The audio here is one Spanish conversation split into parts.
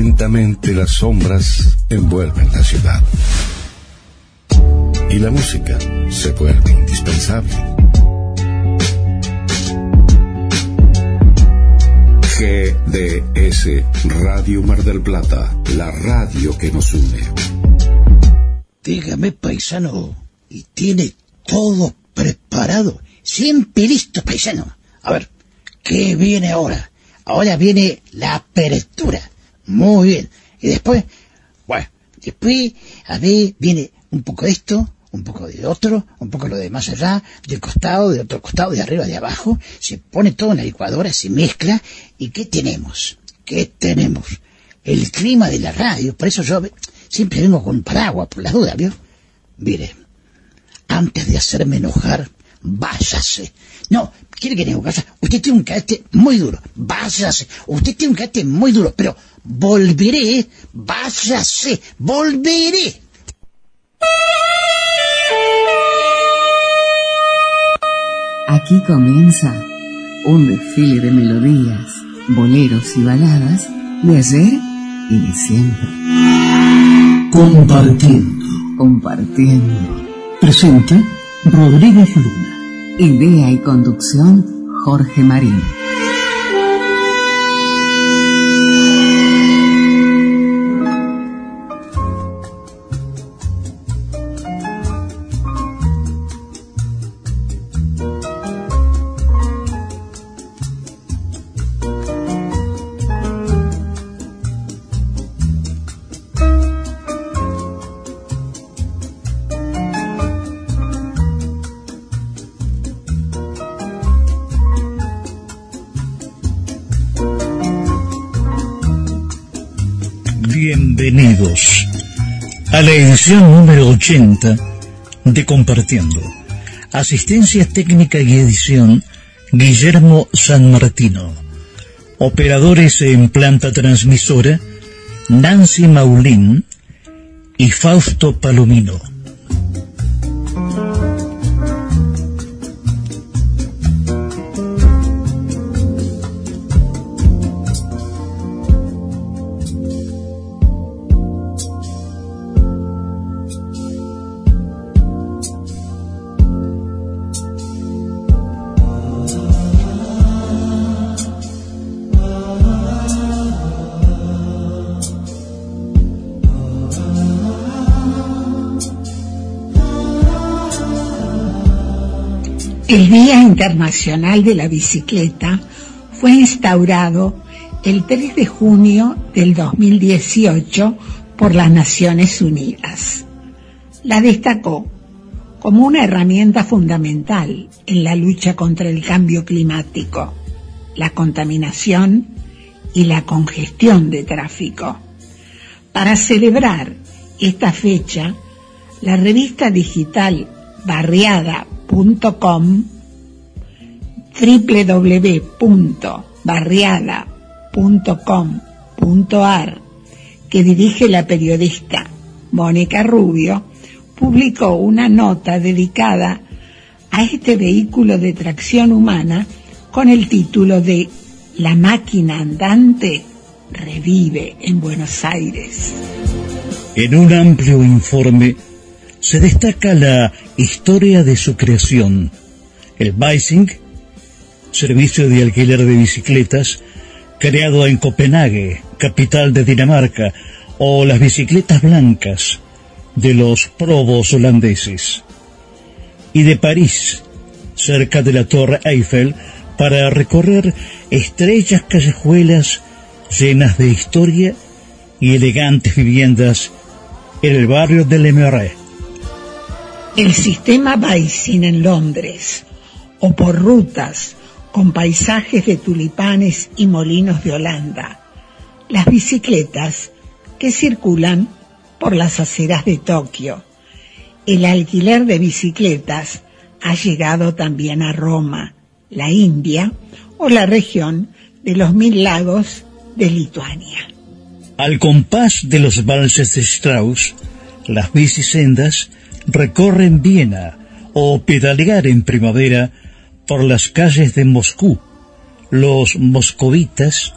Lentamente las sombras envuelven la ciudad. Y la música se vuelve indispensable. GDS Radio Mar del Plata, la radio que nos une. Dígame, paisano, ¿y tiene todo preparado? Siempre listo, paisano. A ver, ¿qué viene ahora? Ahora viene la apertura. Muy bien. Y después, bueno, después, a ver, viene un poco de esto, un poco de otro, un poco lo de más allá, del costado, de otro costado, de arriba, de abajo, se pone todo en la licuadora, se mezcla, ¿y qué tenemos? ¿Qué tenemos? El clima de la radio, por eso yo siempre vengo con paraguas, por las dudas, ¿vio? Mire, antes de hacerme enojar, váyase. No, quiere que tenga casa. Usted tiene un carácter muy duro, váyase. Usted tiene un carácter muy duro, pero volveré, váyase, volveré. Aquí comienza un desfile de melodías, boleros y baladas de ayer y de siempre. Compartiendo. Compartiendo. Presenta Rodríguez Luna. Idea y conducción Jorge Marín. Edición número 80 de Compartiendo. Asistencia técnica y edición Guillermo San Martino. Operadores en planta transmisora Nancy Maulín y Fausto Palomino. El Día Internacional de la Bicicleta fue instaurado el 3 de junio del 2018 por las Naciones Unidas. La destacó como una herramienta fundamental en la lucha contra el cambio climático, la contaminación y la congestión de tráfico. Para celebrar esta fecha, la revista digital barriada.com www.barriada.com.ar que dirige la periodista Mónica Rubio, publicó una nota dedicada a este vehículo de tracción humana con el título de La máquina andante revive en Buenos Aires. En un amplio informe se destaca la historia de su creación. El Bicing, servicio de alquiler de bicicletas, creado en Copenhague, capital de Dinamarca, o las bicicletas blancas de los probos holandeses. Y de París, cerca de la Torre Eiffel, para recorrer estrechas callejuelas llenas de historia y elegantes viviendas en el barrio de Le Marais. El sistema Bicing en Londres, o por rutas con paisajes de tulipanes y molinos de Holanda, las bicicletas que circulan por las aceras de Tokio. El alquiler de bicicletas ha llegado también a Roma, la India o la región de los Mil Lagos de Lituania. Al compás de los valses de Strauss, las bicisendas recorren Viena o pedalear en primavera por las calles de Moscú. Los moscovitas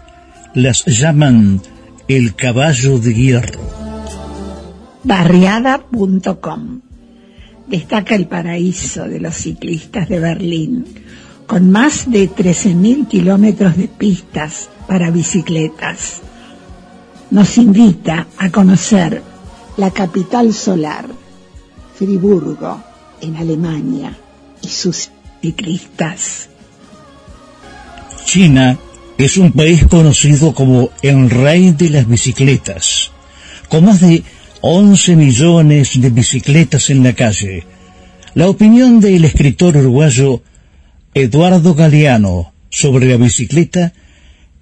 las llaman El caballo de hierro. Barriada.com destaca el paraíso de los ciclistas de Berlín, con más de 13.000 kilómetros de pistas para bicicletas. Nos invita a conocer la capital solar, Friburgo, en Alemania, y sus ciclistas. China es un país conocido como el rey de las bicicletas, con más de 11 millones de bicicletas en la calle. La opinión del escritor uruguayo Eduardo Galeano sobre la bicicleta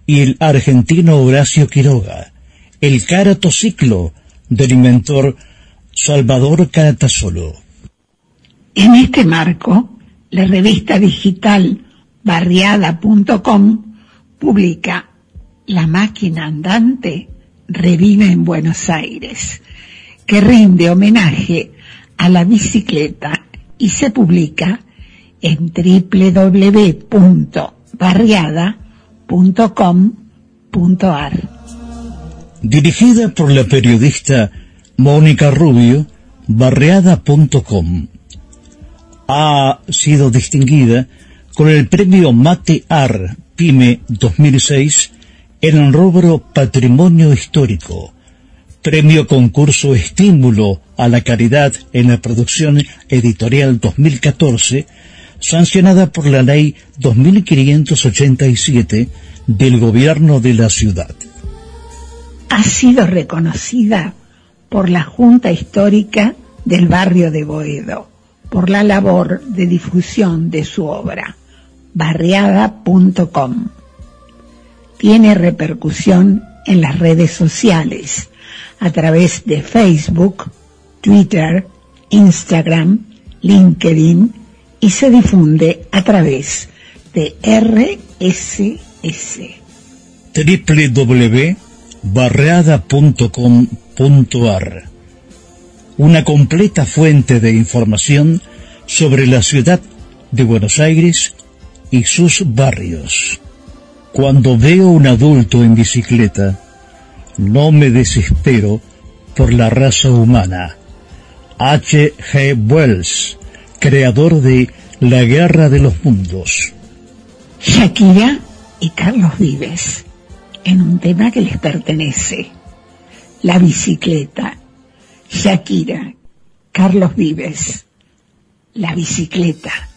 y el argentino Horacio Quiroga, el caratociclo del inventor Salvador Caratasolo. En este marco, la revista digital barriada.com publica La máquina andante revive en Buenos Aires, que rinde homenaje a la bicicleta y se publica en www.barriada.com.ar. Dirigida por la periodista Mónica Rubio, barriada.com. Ha sido distinguida con el premio Mate Ar PYME 2006 en el rubro Patrimonio Histórico, premio concurso estímulo a la caridad en la producción editorial 2014, sancionada por la ley 2587 del gobierno de la ciudad. Ha sido reconocida por la Junta Histórica del barrio de Boedo por la labor de difusión de su obra, barriada.com. Tiene repercusión en las redes sociales a través de Facebook, Twitter, Instagram, LinkedIn y se difunde a través de RSS. www.barreada.com.ar Una completa fuente de información sobre la ciudad de Buenos Aires y sus barrios. Cuando veo un adulto en bicicleta, no me desespero por la raza humana. H. G. Wells, creador de La Guerra de los Mundos. Shakira y Carlos Vives, en un tema que les pertenece. La bicicleta. Shakira, Carlos Vives. La bicicleta.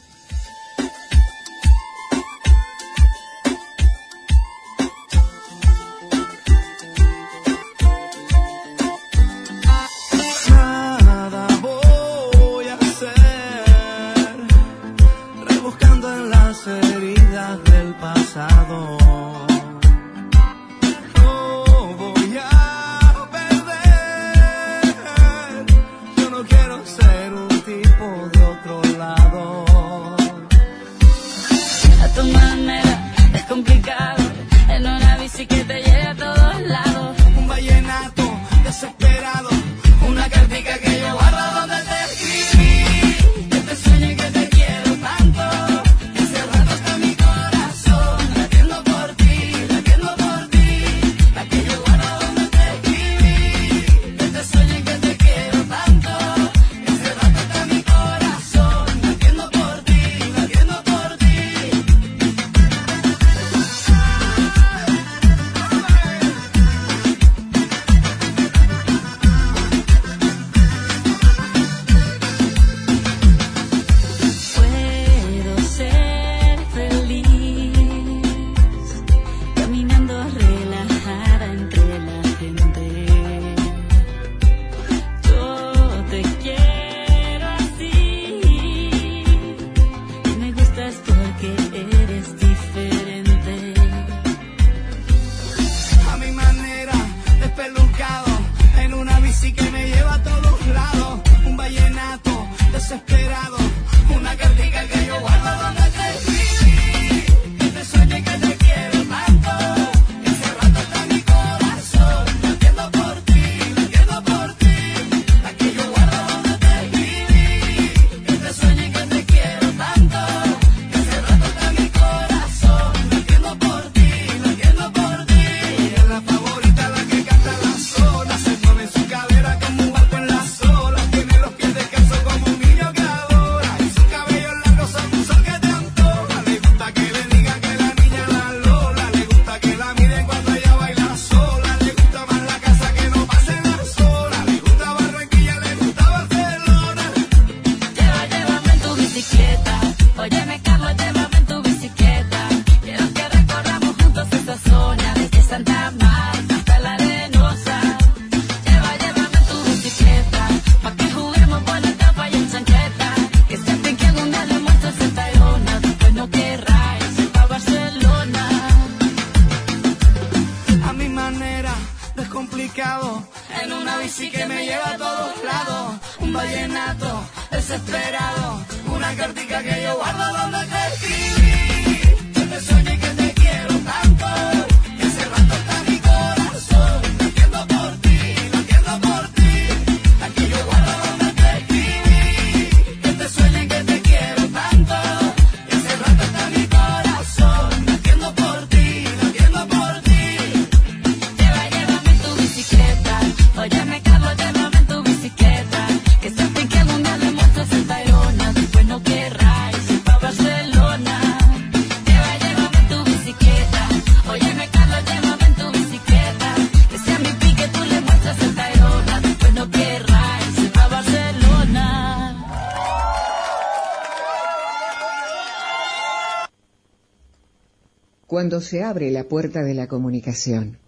Cuando se abre la puerta de la comunicación,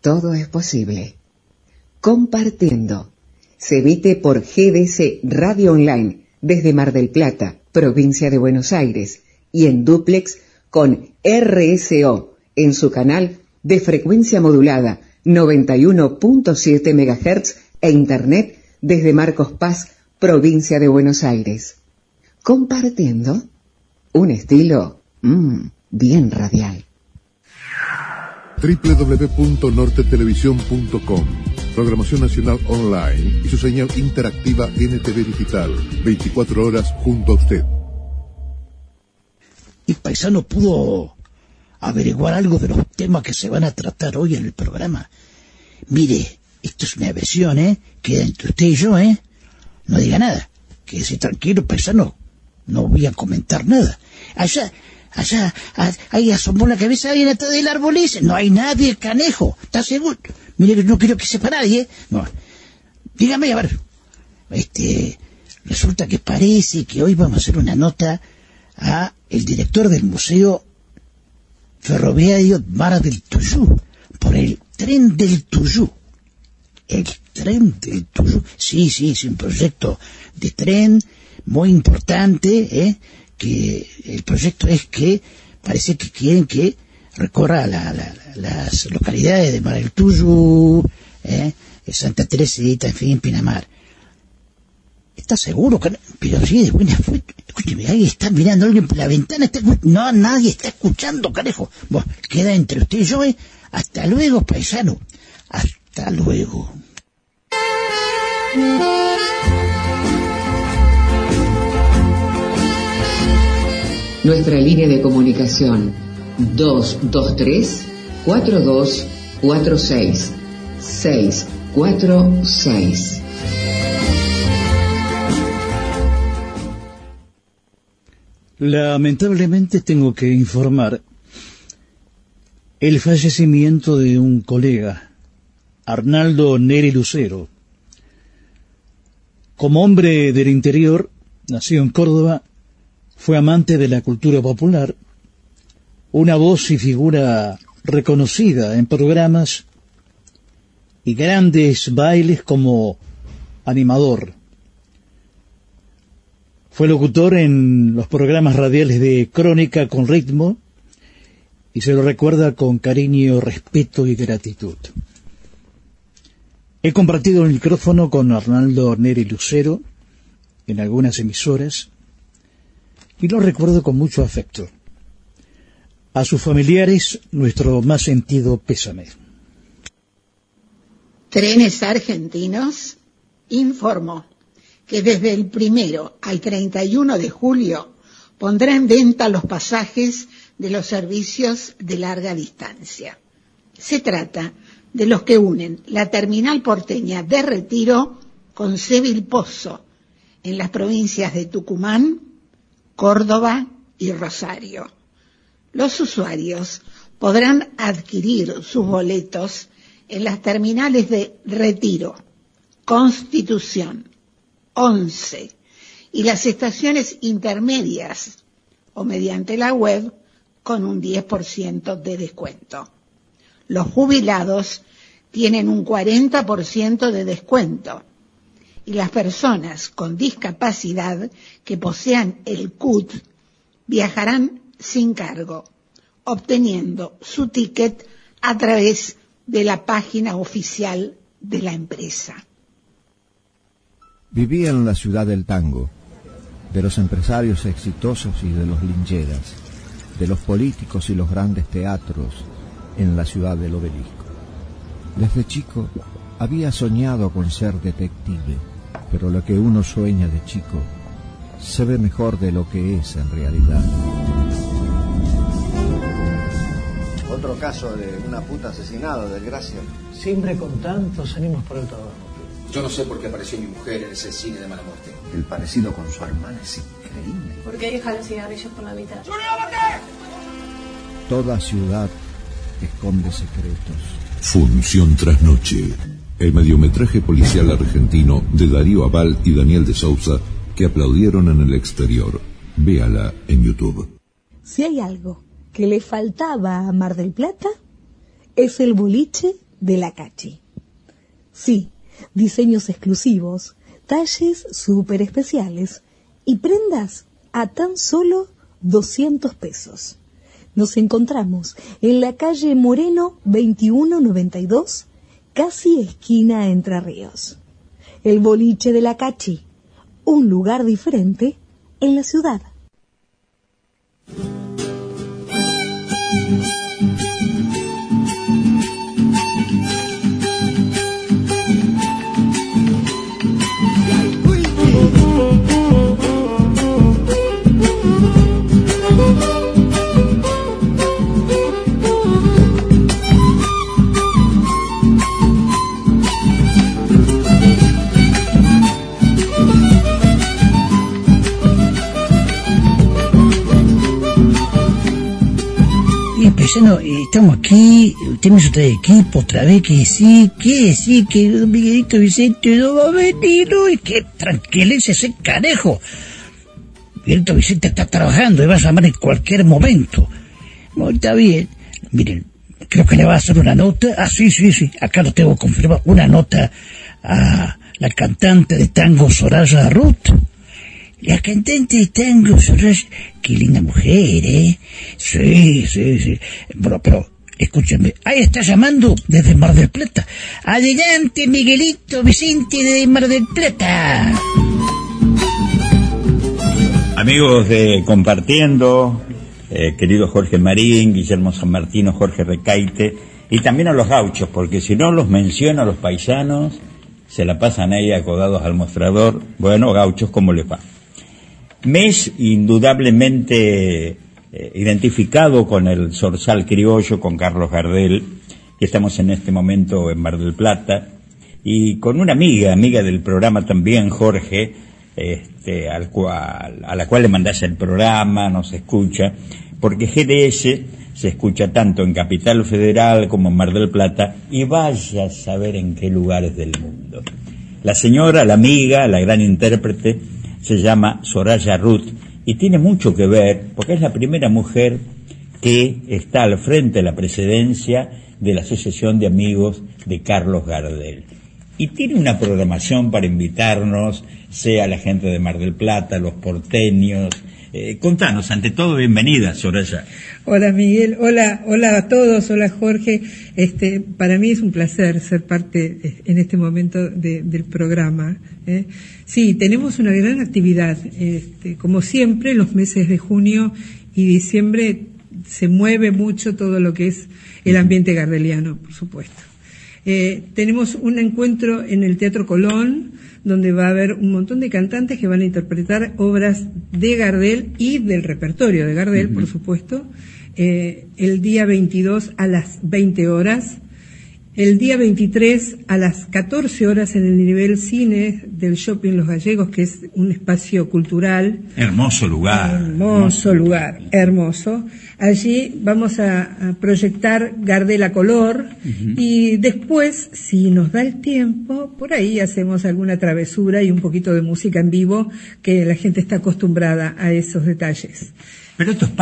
todo es posible. Compartiendo. Se emite por GDC Radio Online desde Mar del Plata, provincia de Buenos Aires, y en duplex con RSO en su canal de frecuencia modulada 91.7 MHz e Internet desde Marcos Paz, provincia de Buenos Aires. Compartiendo un estilo mm, bien radial. www.nortetelevisión.com Programación Nacional Online y su señal interactiva NTV Digital. 24 horas junto a usted. Y Paisano pudo averiguar algo de los temas que se van a tratar hoy en el programa. Mire, esto es una versión, ¿eh? Queda entre usted y yo, ¿eh? No diga nada. Quédese tranquilo, paisano. No voy a comentar nada. Allá, allá, ahí asomó la cabeza alguien atrás del árbol ese. No hay nadie, canejo. ¿Está seguro? Mire no quiero que sepa nadie, ¿eh? No. Dígame, a ver. Este, resulta que parece que hoy vamos a hacer una nota a el director del Museo Ferroviario Mar del Tuyú, por el tren del Tuyú. El tren del Tuyú. Sí, sí, es un proyecto de tren muy importante, ¿eh? Que el proyecto es que parece que quieren que recorra la- la- las localidades de Mar del Tuyú, ¿eh? Santa Teresita, en fin, Pinamar. ¿Estás seguro? Que no? Pero sí, de buena fuente. Escúcheme, ahí está mirando alguien por la ventana. Está no, nadie está escuchando, carajo. Bueno, queda entre usted y yo, ¿eh? Hasta luego, paisano. Hasta luego. Nuestra línea de comunicación 223 4246 646. Lamentablemente tengo que informar el fallecimiento de un colega, Arnaldo Neri Lucero. Como hombre del interior, nacido en Córdoba, fue amante de la cultura popular, una voz y figura reconocida en programas y grandes bailes como animador. Fue locutor en los programas radiales de Crónica con ritmo y se lo recuerda con cariño, respeto y gratitud. He compartido el micrófono con Arnaldo Neri Lucero en algunas emisoras y lo recuerdo con mucho afecto. A sus familiares nuestro más sentido pésame. Trenes Argentinos informó que desde el primero al 31 de julio pondrá en venta los pasajes de los servicios de larga distancia. Se trata de los que unen la terminal porteña de Retiro con Seville Pozo en las provincias de Tucumán, Córdoba y Rosario. Los usuarios podrán adquirir sus boletos en las terminales de Retiro, Constitución, 11 y las estaciones intermedias o mediante la web con un 10% de descuento. Los jubilados tienen un 40% de descuento y las personas con discapacidad que posean el CUT viajarán sin cargo, obteniendo su ticket a través de la página oficial de la empresa. Vivía en la ciudad del tango, de los empresarios exitosos y de los lincheras, de los políticos y los grandes teatros en la ciudad del obelisco. Desde chico había soñado con ser detective, pero lo que uno sueña de chico se ve mejor de lo que es en realidad. Otro caso de una puta asesinada, desgracia. Siempre con tantos ánimos por el trabajo. Yo no sé por qué apareció mi mujer en ese cine de mala muerte. El parecido con su hermana es increíble. ¿Por qué deja los cigarrillos por la mitad? Toda ciudad esconde secretos. Función tras noche. El mediometraje policial argentino de Darío Aval y Daniel de Sousa que aplaudieron en el exterior. Véala en YouTube. Si hay algo que le faltaba a Mar del Plata, es el boliche de la Cachi. Sí, diseños exclusivos, talles súper especiales y prendas a tan solo 200 pesos. Nos encontramos en la calle Moreno 2192, casi esquina Entre Ríos. El boliche de la Cachi, un lugar diferente en la ciudad. Eh, estamos aquí, tenemos otra equipo, otra vez que sí, que sí, que don Miguelito Vicente no va a venir, es que tranquilice ese canejo. Miguelito Vicente está trabajando y va a llamar en cualquier momento. Está bien. Miren, creo que le va a hacer una nota, ah, sí, sí, sí, acá lo tengo confirmado, una nota a la cantante de tango Soraya Ruth. La cantante de tango Soraya, qué linda mujer, ¿eh? Sí, sí, sí. Bueno, pero, escúchenme, ahí está llamando desde Mar del Plata. Adelante, Miguelito Vicente de Mar del Plata. Amigos de Compartiendo, eh, querido Jorge Marín, Guillermo San Martino, Jorge Recaite, y también a los gauchos, porque si no los menciono a los paisanos, se la pasan ahí acodados al mostrador. Bueno, gauchos, ¿cómo les va? Mes indudablemente eh, identificado con el zorzal criollo, con Carlos Gardel, que estamos en este momento en Mar del Plata, y con una amiga, amiga del programa también, Jorge, este, al cual, a la cual le mandás el programa, nos escucha, porque GDS se escucha tanto en Capital Federal como en Mar del Plata, y vaya a saber en qué lugares del mundo. La señora, la amiga, la gran intérprete, se llama Soraya Ruth y tiene mucho que ver porque es la primera mujer que está al frente de la presidencia de la Asociación de Amigos de Carlos Gardel. Y tiene una programación para invitarnos, sea la gente de Mar del Plata, los porteños. Eh, contanos, ante todo, bienvenida, Soraya. Hola Miguel, hola, hola a todos, hola Jorge. Este, para mí es un placer ser parte eh, en este momento de- del programa. ¿eh? Sí, tenemos una gran actividad. Este, como siempre, los meses de junio y diciembre se mueve mucho todo lo que es el ambiente gardeliano, por supuesto. Eh, tenemos un encuentro en el Teatro Colón, donde va a haber un montón de cantantes que van a interpretar obras de Gardel y del repertorio de Gardel, por supuesto, eh, el día 22 a las 20 horas, el día 23 a las 14 horas en el nivel cine del Shopping Los Gallegos, que es un espacio cultural Hermoso lugar. Hermoso lugar, hermoso. Allí vamos a, a proyectar Gardel a color y después, si nos da el tiempo, por ahí hacemos alguna travesura y un poquito de música en vivo, que la gente está acostumbrada a esos detalles. Pero esto es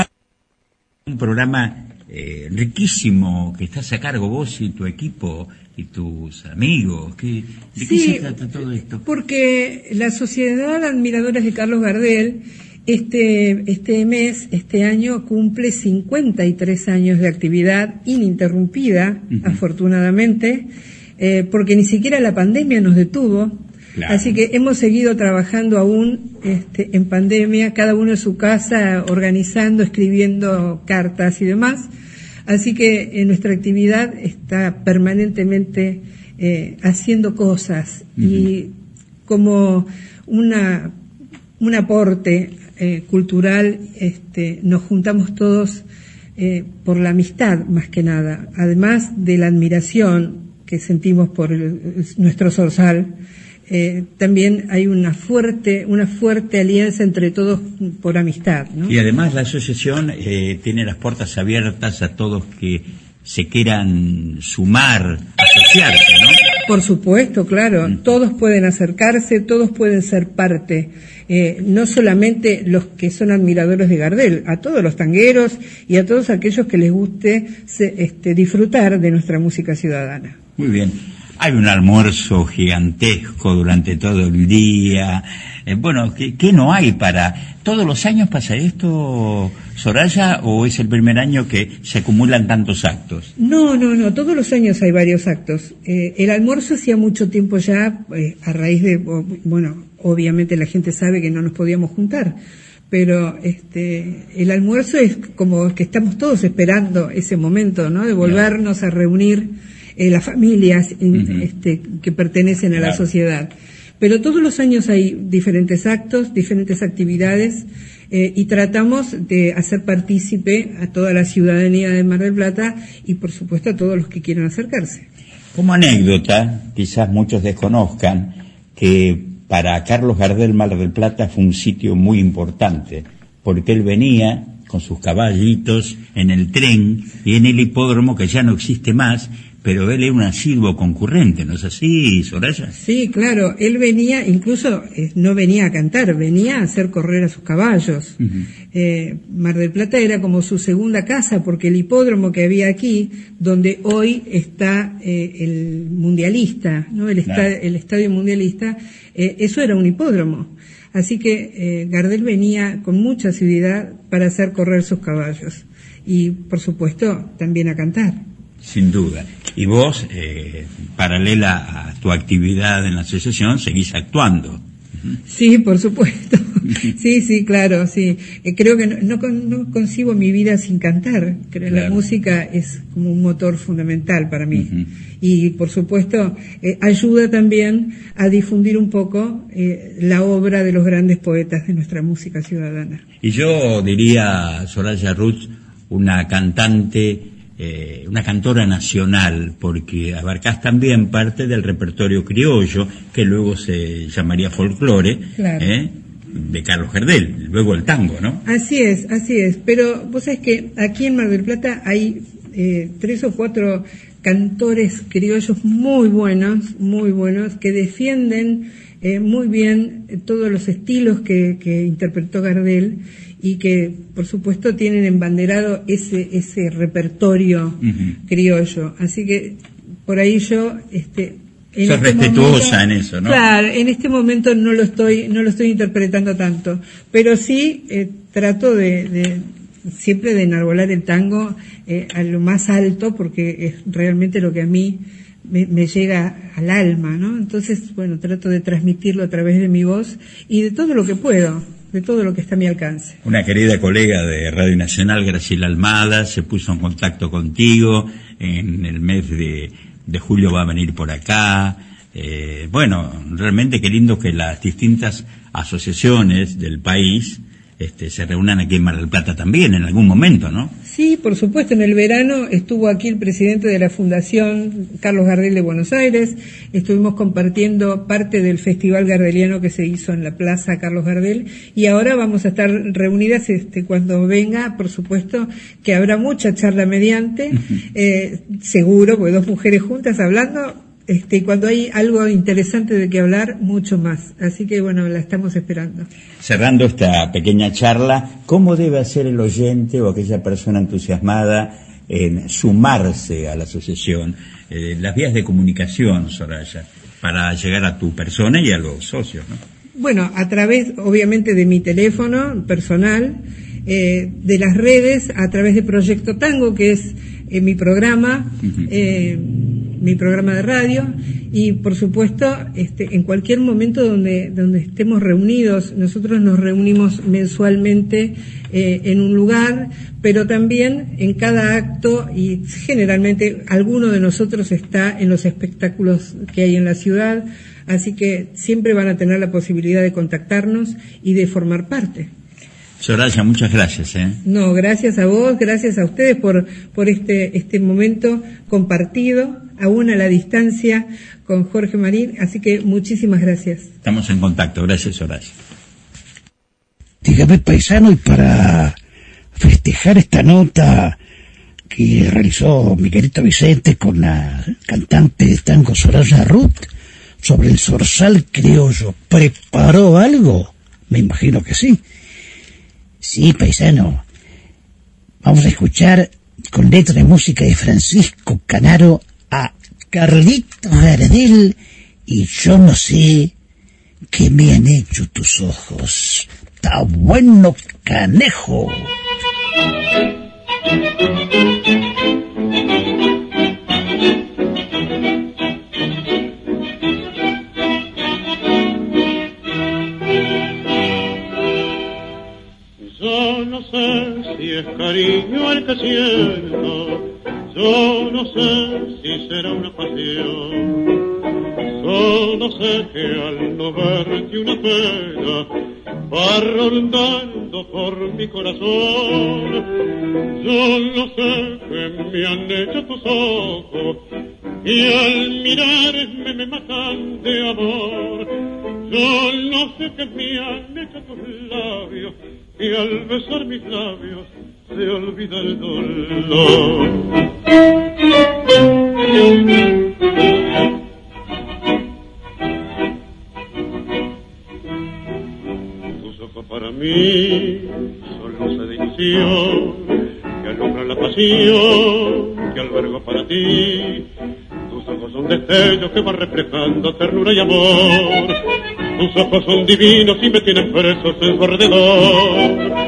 un programa eh, riquísimo que estás a cargo vos y tu equipo y tus amigos. ¿Qué, ¿De qué Sí, se trata todo esto? Porque la Sociedad de Admiradores de Carlos Gardel este, este mes, este año, cumple 53 años de actividad ininterrumpida, afortunadamente, eh, porque ni siquiera la pandemia nos detuvo. Claro. Así que hemos seguido trabajando aún este, en pandemia, cada uno en su casa, organizando, escribiendo cartas y demás. Así que eh, nuestra actividad está permanentemente eh, haciendo cosas y como una, un aporte eh, cultural, este, nos juntamos todos eh, por la amistad más que nada, además de la admiración que sentimos por el- nuestro zorzal. Eh, también hay una fuerte, una fuerte alianza entre todos por amistad. ¿no? Y además la asociación eh, tiene las puertas abiertas a todos que se quieran sumar, asociarse, ¿no? Por supuesto, claro. Todos pueden acercarse, todos pueden ser parte. Eh, no solamente los que son admiradores de Gardel, a todos los tangueros y a todos aquellos que les guste se- este, disfrutar de nuestra música ciudadana. Muy bien. Hay un almuerzo gigantesco durante todo el día. Eh, bueno, ¿qué, qué no hay para...? ¿Todos los años pasa esto, Soraya, o es el primer año que se acumulan tantos actos? No, no, no, todos los años hay varios actos. Eh, el almuerzo hacía mucho tiempo ya, eh, a raíz de, bueno, obviamente la gente sabe que no nos podíamos juntar, pero este, el almuerzo es como que estamos todos esperando ese momento, ¿no? De volvernos a reunir eh, las familias in- este, que pertenecen a la sociedad. Pero todos los años hay diferentes actos, diferentes actividades eh, y tratamos de hacer partícipe a toda la ciudadanía de Mar del Plata y por supuesto a todos los que quieran acercarse. Como anécdota, quizás muchos desconozcan que para Carlos Gardel Mar del Plata fue un sitio muy importante, porque él venía con sus caballitos en el tren y en el hipódromo que ya no existe más, pero él era un asiduo concurrente, ¿no es así, Soraya? Sí, claro, él venía, incluso eh, no venía a cantar, venía a hacer correr a sus caballos. Eh, Mar del Plata era como su segunda casa porque el hipódromo que había aquí, donde hoy está eh, el mundialista, ¿no? el, el estadio mundialista, eh, eso era un hipódromo. Así que eh, Gardel venía con mucha asiduidad para hacer correr sus caballos y, por supuesto, también a cantar. Sin duda. Y vos, eh, paralela a tu actividad en la asociación, seguís actuando. Sí, por supuesto. Sí, sí, claro, sí. Eh, creo que no, no, no concibo mi vida sin cantar. Creo la música es como un motor fundamental para mí. Y, por supuesto, eh, ayuda también a difundir un poco eh, la obra de los grandes poetas de nuestra música ciudadana. Y yo diría, Soraya Ruth, una cantante, eh, una cantora nacional, porque abarcás también parte del repertorio criollo, que luego se llamaría folclore, Claro. ¿eh? de Carlos Gardel, luego el tango, ¿no? Así es, así es. Pero vos sabés que aquí en Mar del Plata hay eh, tres o cuatro cantores criollos muy buenos, muy buenos, que defienden eh, muy bien todos los estilos que, que interpretó Gardel y que, por supuesto, tienen embanderado ese, ese repertorio criollo. Así que por ahí yo, este, en Sos este respetuosa momento- en eso, ¿no? Claro, en este momento no lo estoy, no lo estoy interpretando tanto, pero sí eh, trato de, de- siempre de enarbolar el tango eh, a lo más alto porque es realmente lo que a mí me, me llega al alma, ¿no? Entonces, bueno, trato de transmitirlo a través de mi voz y de todo lo que puedo, de todo lo que está a mi alcance. Una querida colega de Radio Nacional, Graciela Almada, se puso en contacto contigo. En el mes de, de julio va a venir por acá. Eh, bueno, realmente qué lindo que las distintas asociaciones del país este, se reúnan aquí en Mar del Plata también en algún momento, ¿no? Sí, por supuesto, en el verano estuvo aquí el presidente de la Fundación Carlos Gardel de Buenos Aires, estuvimos compartiendo parte del Festival Gardeliano que se hizo en la Plaza Carlos Gardel. Y ahora vamos a estar reunidas este, cuando venga, por supuesto que habrá mucha charla mediante, eh, seguro, porque dos mujeres juntas hablando, este, cuando hay algo interesante de que hablar, mucho más. Así que bueno, la estamos esperando. Cerrando esta pequeña charla, ¿cómo debe hacer el oyente o aquella persona entusiasmada en sumarse a la asociación? Eh, las vías de comunicación, Soraya, para llegar a tu persona y a los socios, ¿no? Bueno, a través, obviamente, de mi teléfono personal, eh, de las redes, a través de Proyecto Tango, que es eh, mi programa, mi programa de radio, y por supuesto, este, en cualquier momento donde, donde estemos reunidos, nosotros nos reunimos mensualmente eh, en un lugar, pero también en cada acto, y generalmente alguno de nosotros está en los espectáculos que hay en la ciudad, así que siempre van a tener la posibilidad de contactarnos y de formar parte. Soraya, muchas gracias. ¿eh? No, gracias a vos, gracias a ustedes por, por este, este momento compartido, aún a la distancia, con Jorge Marín, así que muchísimas gracias. Estamos en contacto. Gracias, Soraya. Dígame, paisano, y para festejar esta nota que realizó Miguelito Vicente con la cantante de tango Soraya Ruth sobre el zorzal criollo, ¿preparó algo? Me imagino que sí. Sí, paisano. Vamos a escuchar con letra de música de Francisco Canaro Carlitos Gardel y yo no sé qué me han hecho tus ojos. Está bueno, canejo. Yo no sé si es cariño el que siento, yo no sé si será una pasión. Solo sé que al no verte una pena va rondando por mi corazón. Yo no sé que me han hecho tus ojos y al mirarme me matan de amor. Yo no sé que me han hecho tus labios y al besar mis labios se olvida el dolor. Tus ojos para mí son luces de ilusión que alumbran la pasión que albergo para ti. Tus ojos son destellos que van reflejando ternura y amor. Tus ojos son divinos y me tienen presos en su alrededor.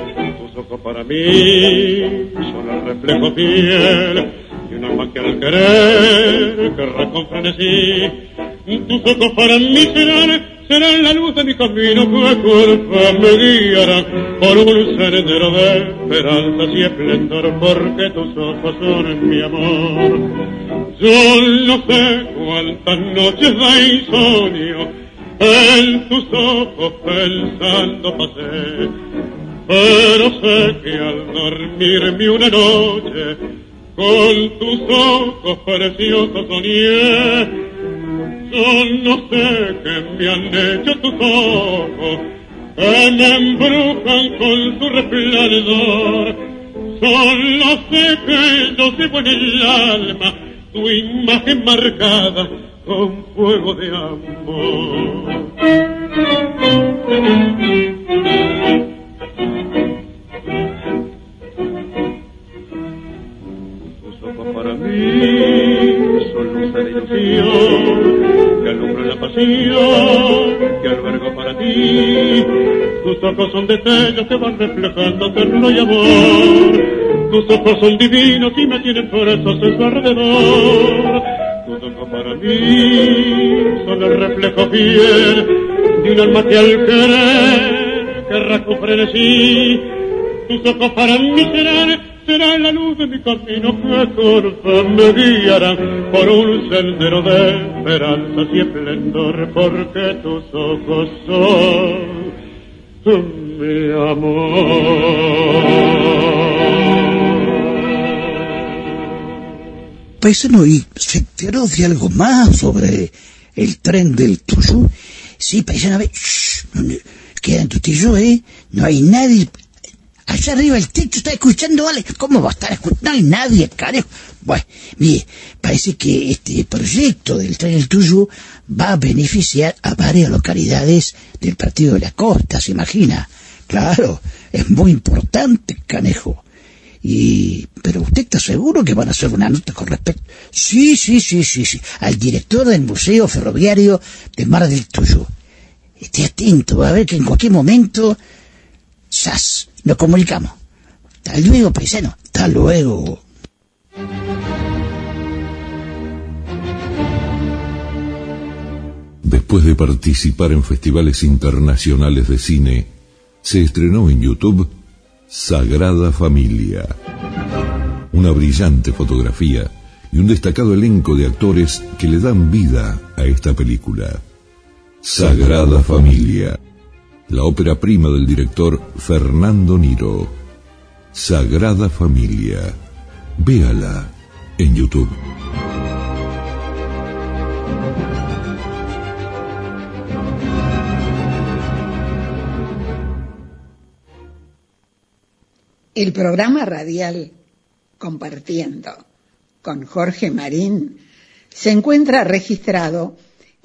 Ojos para mí son el reflejo fiel de un alma que al querer querrá con frenesí. Tus ojos para mí serán, serán la luz de mi camino que culpa me guiarán por un sendero de esperanzas y esplendor porque tus ojos son mi amor. Yo no sé cuántas noches de insomnio en tus ojos pensando pasé, pero sé que al dormirme una noche con tus ojos preciosos soñé. Yo no sé qué me han hecho tus ojos, que me embrujan con su resplandor. Solo sé que yo llevo en el alma tu imagen marcada con fuego de amor. Tus ojos para mí son luz de ilusión que alumbran la pasión que albergo para ti. Tus ojos son destellos que van reflejando ternura y amor. Tus ojos son divinos y me tienen presos en su alrededor. Tus ojos para mí son el reflejo fiel de un alma que al querer querrá frenesí. Tus ojos para mí serán, serán la luz de mi camino que corta me guiarán por un sendero de esperanzas y esplendor porque tus ojos son mi amor. Paisano, ¿y se enteró de algo más sobre el tren del Tuyú? Sí, paisano, a ver, shh, quedan tu tío, ¿eh? No hay nadie. Allá arriba el techo está escuchando, ¿vale? ¿Cómo va a estar escuchando? No hay nadie, carajo. Bueno, mire, parece que este proyecto del tren del Tuyú va a beneficiar a varias localidades del Partido de la Costa, ¿se imagina? Claro, es muy importante, canejo. Y, pero usted está seguro que van a hacer una nota con respecto. Sí, sí, sí, sí, sí. Al director del Museo Ferroviario de Mar del Tuyú. Esté atento, va a ver que en cualquier momento. ¡Sas! Nos comunicamos. Hasta luego, paisano. Hasta luego. Después de participar en festivales internacionales de cine, se estrenó en YouTube Sagrada Familia. Una brillante fotografía y un destacado elenco de actores que le dan vida a esta película. Sagrada Familia, la ópera prima del director Fernando Niro. Sagrada Familia. Véala en YouTube. El programa radial Compartiendo con Jorge Marín se encuentra registrado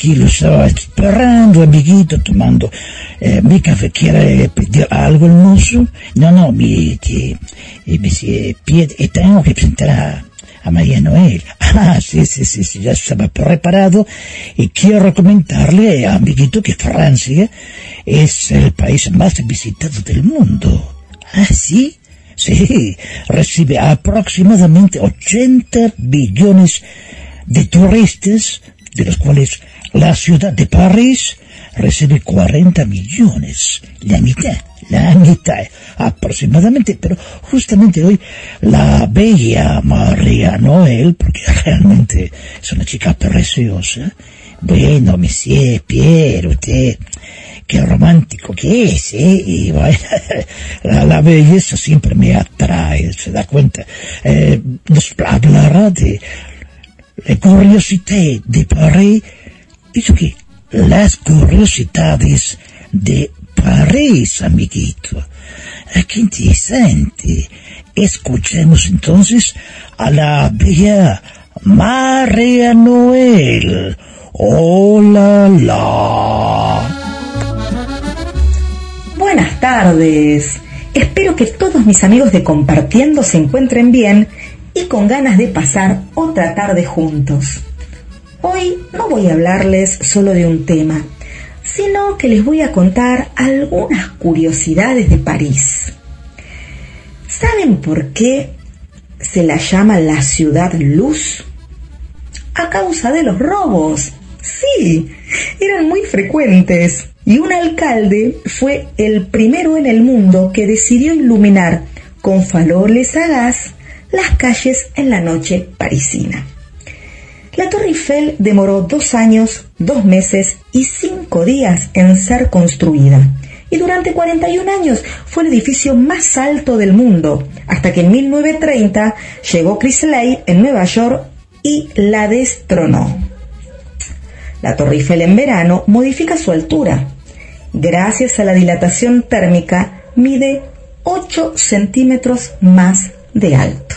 aquí lo estaba esperando, amiguito, tomando eh, mi café. ¿Quiere pedir algo el mozo? No, no, mi, que, eh, me pide- eh, tengo que presentar a, a María Noel. Ah, sí, sí, sí, sí, ya estaba preparado. Y quiero comentarle, amiguito, que Francia es el país más visitado del mundo. Ah, sí. Sí, recibe aproximadamente 80 billones de turistas, de los cuales la ciudad de París recibe 40 millones, la mitad, la mitad aproximadamente, pero justamente hoy la bella María Noel, porque realmente es una chica preciosa, bueno, Monsieur Pierre, usted, qué romántico que es, ¿eh? Y bueno, la, la belleza siempre me atrae, se da cuenta. Eh, nos hablará de la curiosidad de París, que las curiosidades de París, amiguito. Ah, Qué interesante. Escuchemos entonces a la bella María Noel. Hola, la. Buenas tardes. Espero que todos mis amigos de Compartiendo se encuentren bien y con ganas de pasar otra tarde juntos. Hoy no voy a hablarles solo de un tema, sino que les voy a contar algunas curiosidades de París. ¿Saben por qué se la llama la ciudad luz? A causa de los robos. Sí, eran muy frecuentes. Y un alcalde fue el primero en el mundo que decidió iluminar con faroles a gas las calles en la noche parisina. La Torre Eiffel demoró dos años, dos meses y cinco días en ser construida. Y durante 41 años fue el edificio más alto del mundo, hasta que en 1930 llegó Chrysley en Nueva York y la destronó. La Torre Eiffel en verano modifica su altura. Gracias a la dilatación térmica, mide 8 centímetros más de alto.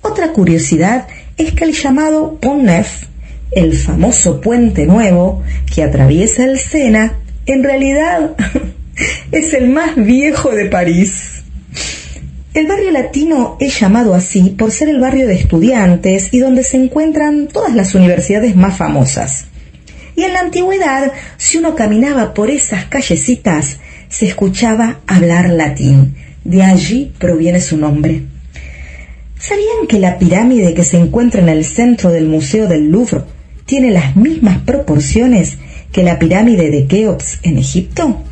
Otra curiosidad es que el llamado Pont Neuf, el famoso puente nuevo que atraviesa el Sena, en realidad es el más viejo de París. El barrio latino es llamado así por ser el barrio de estudiantes y donde se encuentran todas las universidades más famosas. Y en la antigüedad, si uno caminaba por esas callecitas, se escuchaba hablar latín. De allí proviene su nombre. ¿Sabían que la pirámide que se encuentra en el centro del Museo del Louvre tiene las mismas proporciones que la pirámide de Keops en Egipto?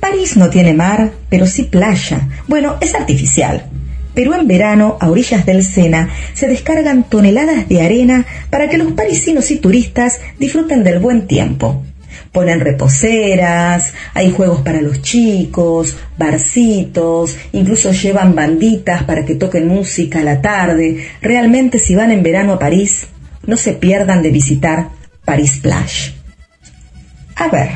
París no tiene mar, pero sí playa. Bueno, es artificial. Pero en verano, a orillas del Sena, se descargan toneladas de arena para que los parisinos y turistas disfruten del buen tiempo. Ponen reposeras, hay juegos para los chicos, barcitos, incluso llevan banditas para que toquen música a la tarde. Realmente si van en verano a París, no se pierdan de visitar París Plage. A ver,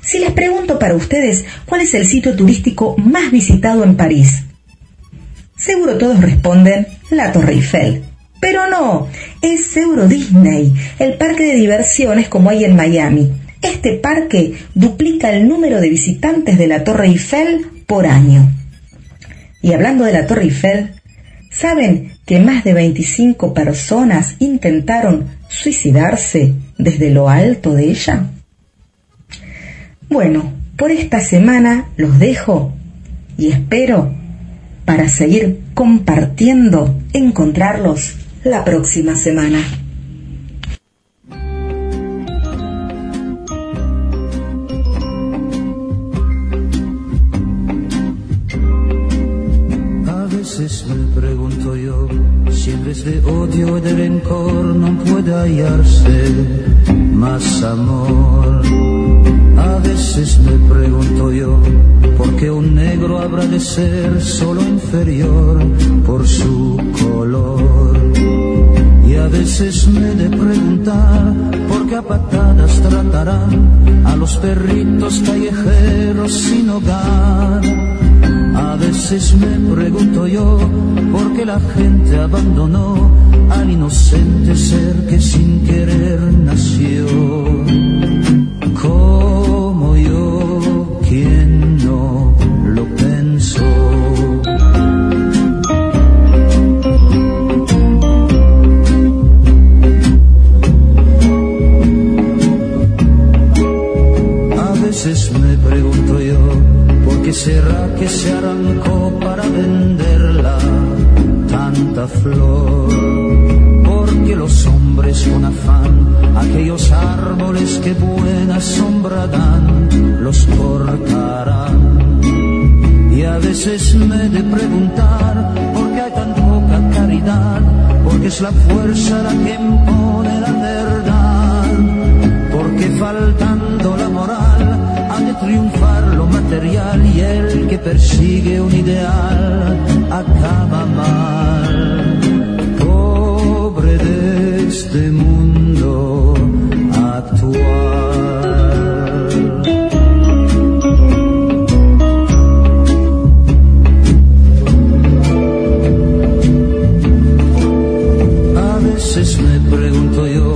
si les pregunto para ustedes cuál es el sitio turístico más visitado en París, seguro todos responden la Torre Eiffel. Pero no, es Euro Disney, el parque de diversiones como hay en Miami. Este parque duplica el número de visitantes de la Torre Eiffel por año. Y hablando de la Torre Eiffel, ¿saben que más de 25 personas intentaron suicidarse desde lo alto de ella? Bueno, por esta semana los dejo y espero para seguir compartiendo encontrarlos la próxima semana. Veces me pregunto yo si en vez de odio y de rencor no puede hallarse más amor. A veces me pregunto yo por qué un negro habrá de ser solo inferior por su color. Y a veces me he de preguntar por qué a patadas tratarán a los perritos callejeros sin hogar. A veces me pregunto yo por qué la gente abandonó al inocente ser que sin querer nació. Como yo, quien no lo pensó. A veces me pregunto yo, ¿por qué será que se arrancó para venderla tanta flor? Porque los hombres con afán, aquellos árboles que buena sombra dan, los cortarán. Y a veces me he de preguntar por qué hay tan poca caridad, porque es la fuerza la que impone la verdad, porque faltando la moral triunfar lo material y el que persigue un ideal acaba mal. Pobre de este mundo actual. A veces me pregunto yo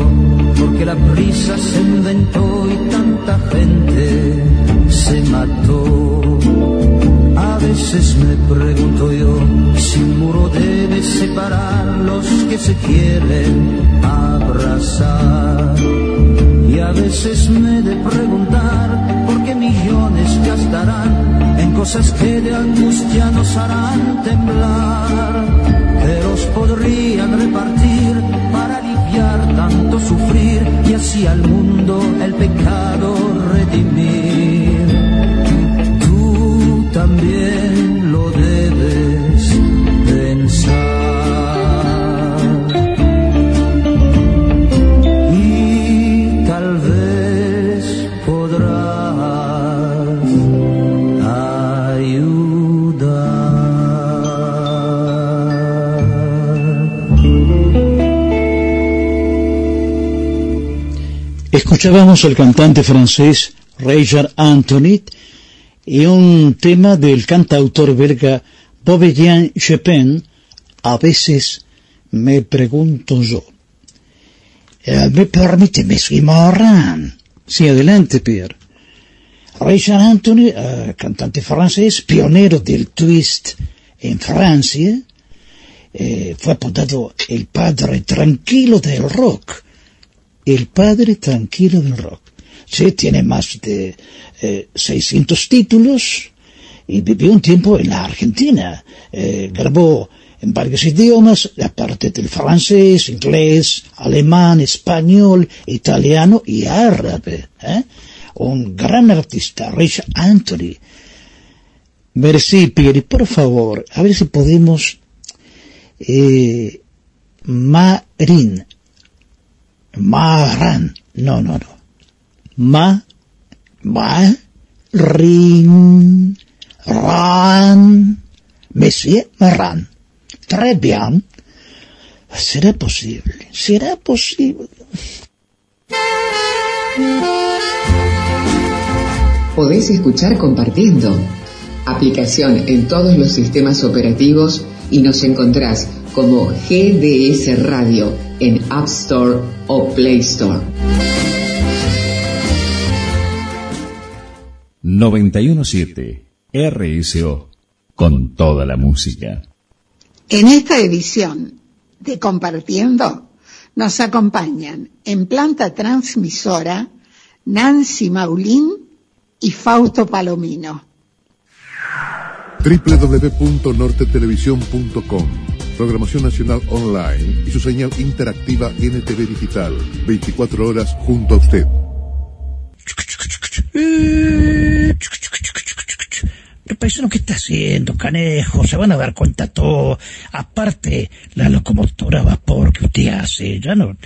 por qué la prisa se inventó y tanta gente A veces me pregunto yo si un muro debe separar los que se quieren abrazar. Y a veces me he de preguntar por qué millones gastarán en cosas que de angustia nos harán temblar, que los podrían repartir para aliviar tanto sufrir y así al mundo el pecado redimir. También lo debes pensar. Y tal vez podrás Escuchábamos al cantante francés Richard Anthony y un tema del cantautor belga Bobbejaan Chopin, a veces me pregunto yo. Eh, me permite, Morin. Sí, adelante, Pierre. Richard Anthony, eh, cantante francés, pionero del twist en Francia, eh, fue apodado el padre tranquilo del rock. El padre tranquilo del rock. Sí, tiene más de eh, 600 títulos y vivió un tiempo en la Argentina. Eh, grabó en varios idiomas, aparte del francés, inglés, alemán, español, italiano y árabe. ¿eh? Un gran artista, Rich Anthony. Merci, Pieri, por favor, a ver si podemos... Eh, Marin. Maran. No, no, no. Ma. Ma. Rin. Ran. Monsieur Maran. Très bien. ¿Será posible? ¿Será posible? Podés escuchar compartiendo. Aplicación en todos los sistemas operativos y nos encontrás como GDS Radio en App Store o Play Store. 917 RSO con toda la música. En esta edición de Compartiendo nos acompañan en planta transmisora Nancy Maulín y Fausto Palomino. www.nortetelevisión.com Programación Nacional Online y su señal interactiva NTV Digital. 24 horas junto a usted. Pero paisano, ¿qué está haciendo, canejo? Se van a dar cuenta todo. Aparte, la locomotora a vapor que usted hace, ya no...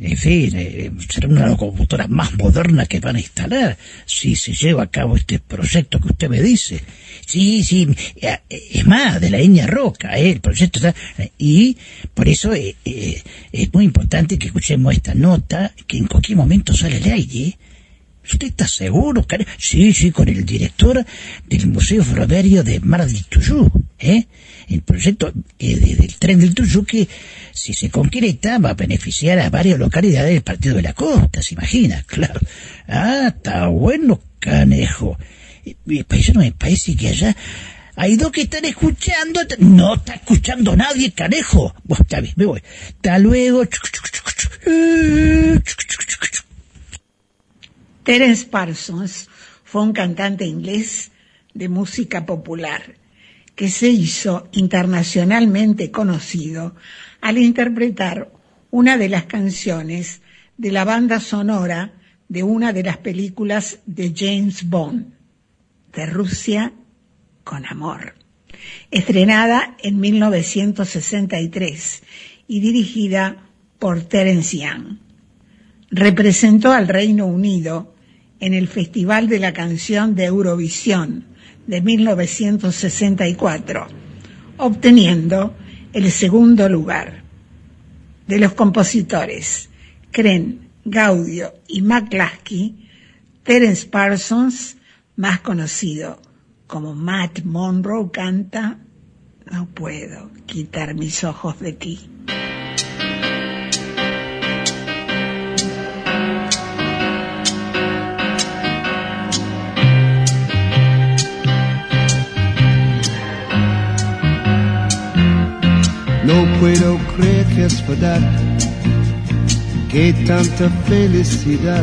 En fin, eh, será una locomotora más moderna que van a instalar si se lleva a cabo este proyecto que usted me dice. Sí, sí, eh, es más, de la línea roca, eh, el proyecto está... Y por eso eh, eh, es muy importante que escuchemos esta nota que en cualquier momento sale al aire. ¿Usted está seguro, cari- Sí, sí, con el director del Museo Ferroviario de Mar del Tuyú, ¿eh? El proyecto eh, de- del tren del Tuyú que, si se concreta, va a beneficiar a varias localidades del Partido de la Costa, ¿se imagina? Claro. Ah, está bueno, canejo. Y, y, paisano, me parece que allá hay dos que están escuchando. No está escuchando nadie, canejo. Bueno, está bien, me voy. Hasta luego. Terence Parsons fue un cantante inglés de música popular que se hizo internacionalmente conocido al interpretar una de las canciones de la banda sonora de una de las películas de James Bond, de Rusia con amor, estrenada en 1963 y dirigida por Terence Young. Representó al Reino Unido en el Festival de la Canción de Eurovisión de 1964, obteniendo el segundo lugar. De los compositores Kren, Gaudio y McCluskey, Terence Parsons, más conocido como Matt Monroe, canta No puedo quitar mis ojos de ti. No puedo creer que es verdad, que tanta felicidad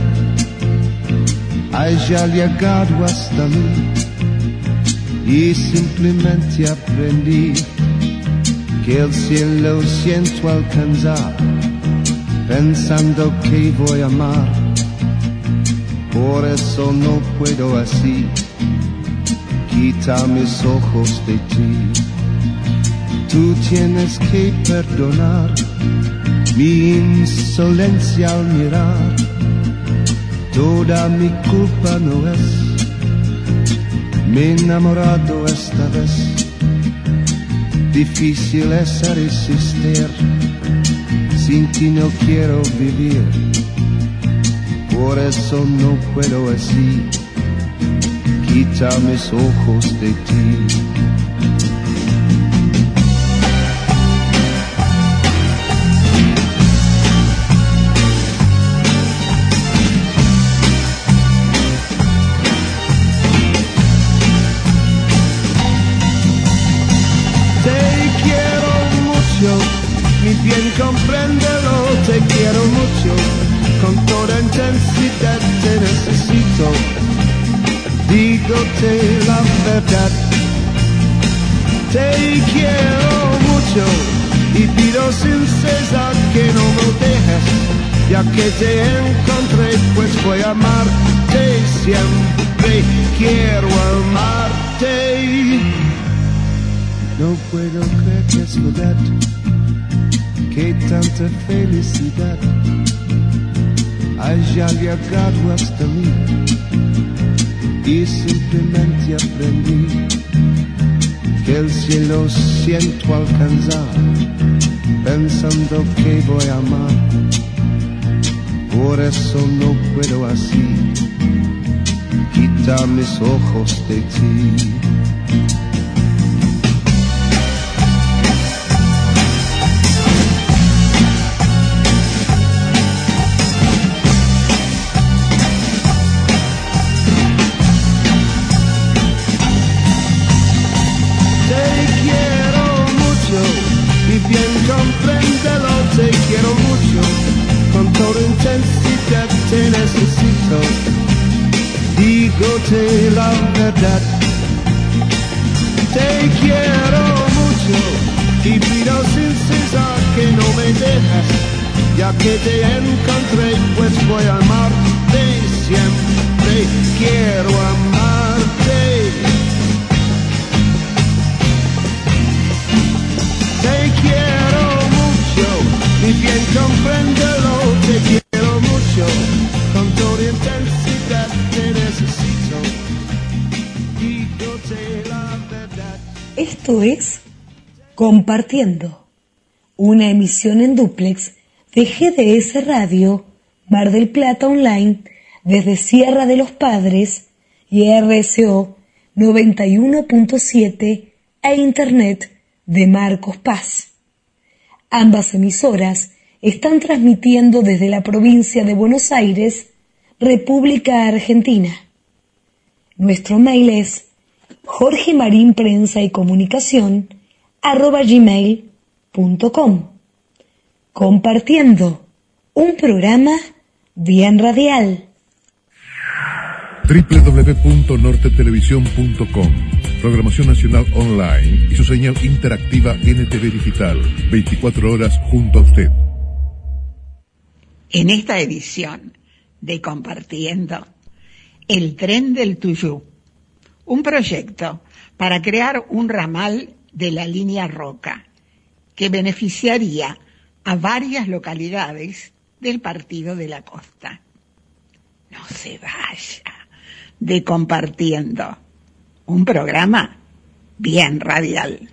haya llegado hasta mí y simplemente aprendí que el cielo siento alcanzar pensando que voy a amar. Por eso no puedo así quitar mis ojos de ti. Tú tienes que perdonar mi insolencia al mirar. Toda mi culpa no es. Me he enamorado esta vez. Difícil es resistir. Sin ti no quiero vivir. Por eso no puedo así. Quita mis ojos de ti. La verdad. Te quiero mucho y pido sin cesar que no me dejes, ya que te encontré, pues voy a amarte siempre, quiero amarte. No puedo creer que es verdad, que tanta felicidad haya llegado hasta mí y simplemente aprendí que el cielo siento alcanzar pensando que voy a amar. Por eso no puedo así quitar mis ojos de ti. Te quiero mucho, con toda intensidad te necesito, dígote la verdad. Te quiero mucho. Y pido sin cesar que no me dejas, ya que te encontré, pues voy a amarte siempre, quiero amarte. Te quiero bien compréndelo, te quiero mucho, con toda intensidad te necesito, dígote la verdad. Esto es Compartiendo, una emisión en duplex de GDS Radio, Mar del Plata Online, desde Sierra de los Padres y RSO 91.7 e Internet de Marcos Paz. Ambas emisoras están transmitiendo desde la provincia de Buenos Aires, República Argentina. Nuestro mail es Jorge Prensa y Comunicación Compartiendo un programa bien radial. www.nortetelevisión.com Programación Nacional Online y su señal interactiva NTV Digital. 24 horas junto a usted. En esta edición de Compartiendo, el tren del Tuyú, un proyecto para crear un ramal de la línea Roca que beneficiaría a varias localidades del Partido de la Costa. No se vaya de Compartiendo, un programa bien radial.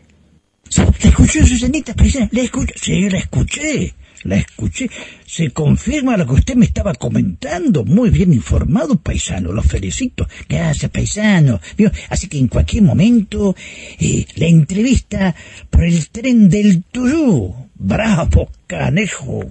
¿La escuchó, Susanita? ¿La escuchó? Sí, la escuché. La escuché. Se confirma lo que usted me estaba comentando. Muy bien informado, paisano. Lo felicito. Gracias, paisano. ¿Vio? Así que en cualquier momento, eh, la entrevista por el tren del Tuyú. Bravo, canejo.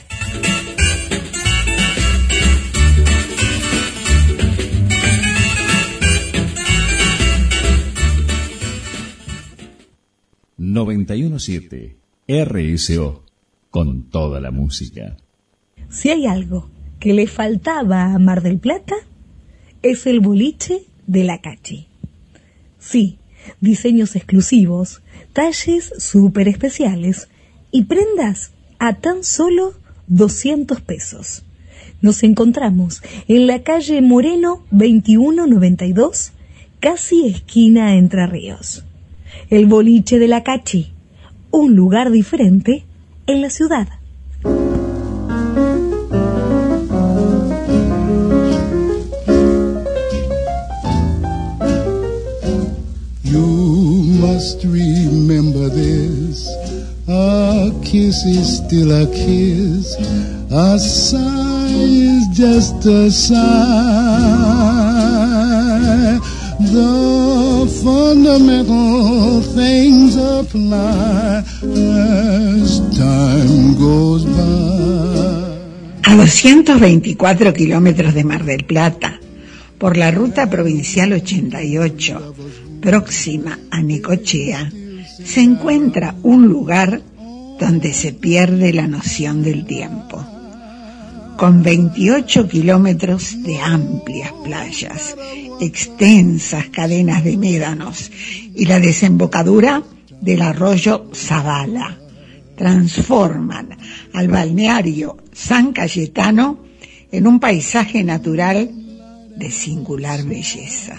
Siete RSO con toda la música. Si hay algo que le faltaba a Mar del Plata, es el boliche de la Cachi. Sí, diseños exclusivos, talles súper especiales y prendas a tan solo 200 pesos. Nos encontramos en la calle Moreno 2192, casi esquina Entre Ríos el boliche de la Cachi, un lugar diferente en la ciudad. You must remember this. A kiss is still a kiss. A sigh is just a sigh. Fundamental things apply. A 224 kilómetros de Mar del Plata, por la ruta provincial 88, próxima a Necochea, se encuentra un lugar donde se pierde la noción del tiempo. Con 28 kilómetros de amplias playas, extensas cadenas de médanos y la desembocadura del arroyo Zavala, transforman al balneario San Cayetano en un paisaje natural de singular belleza.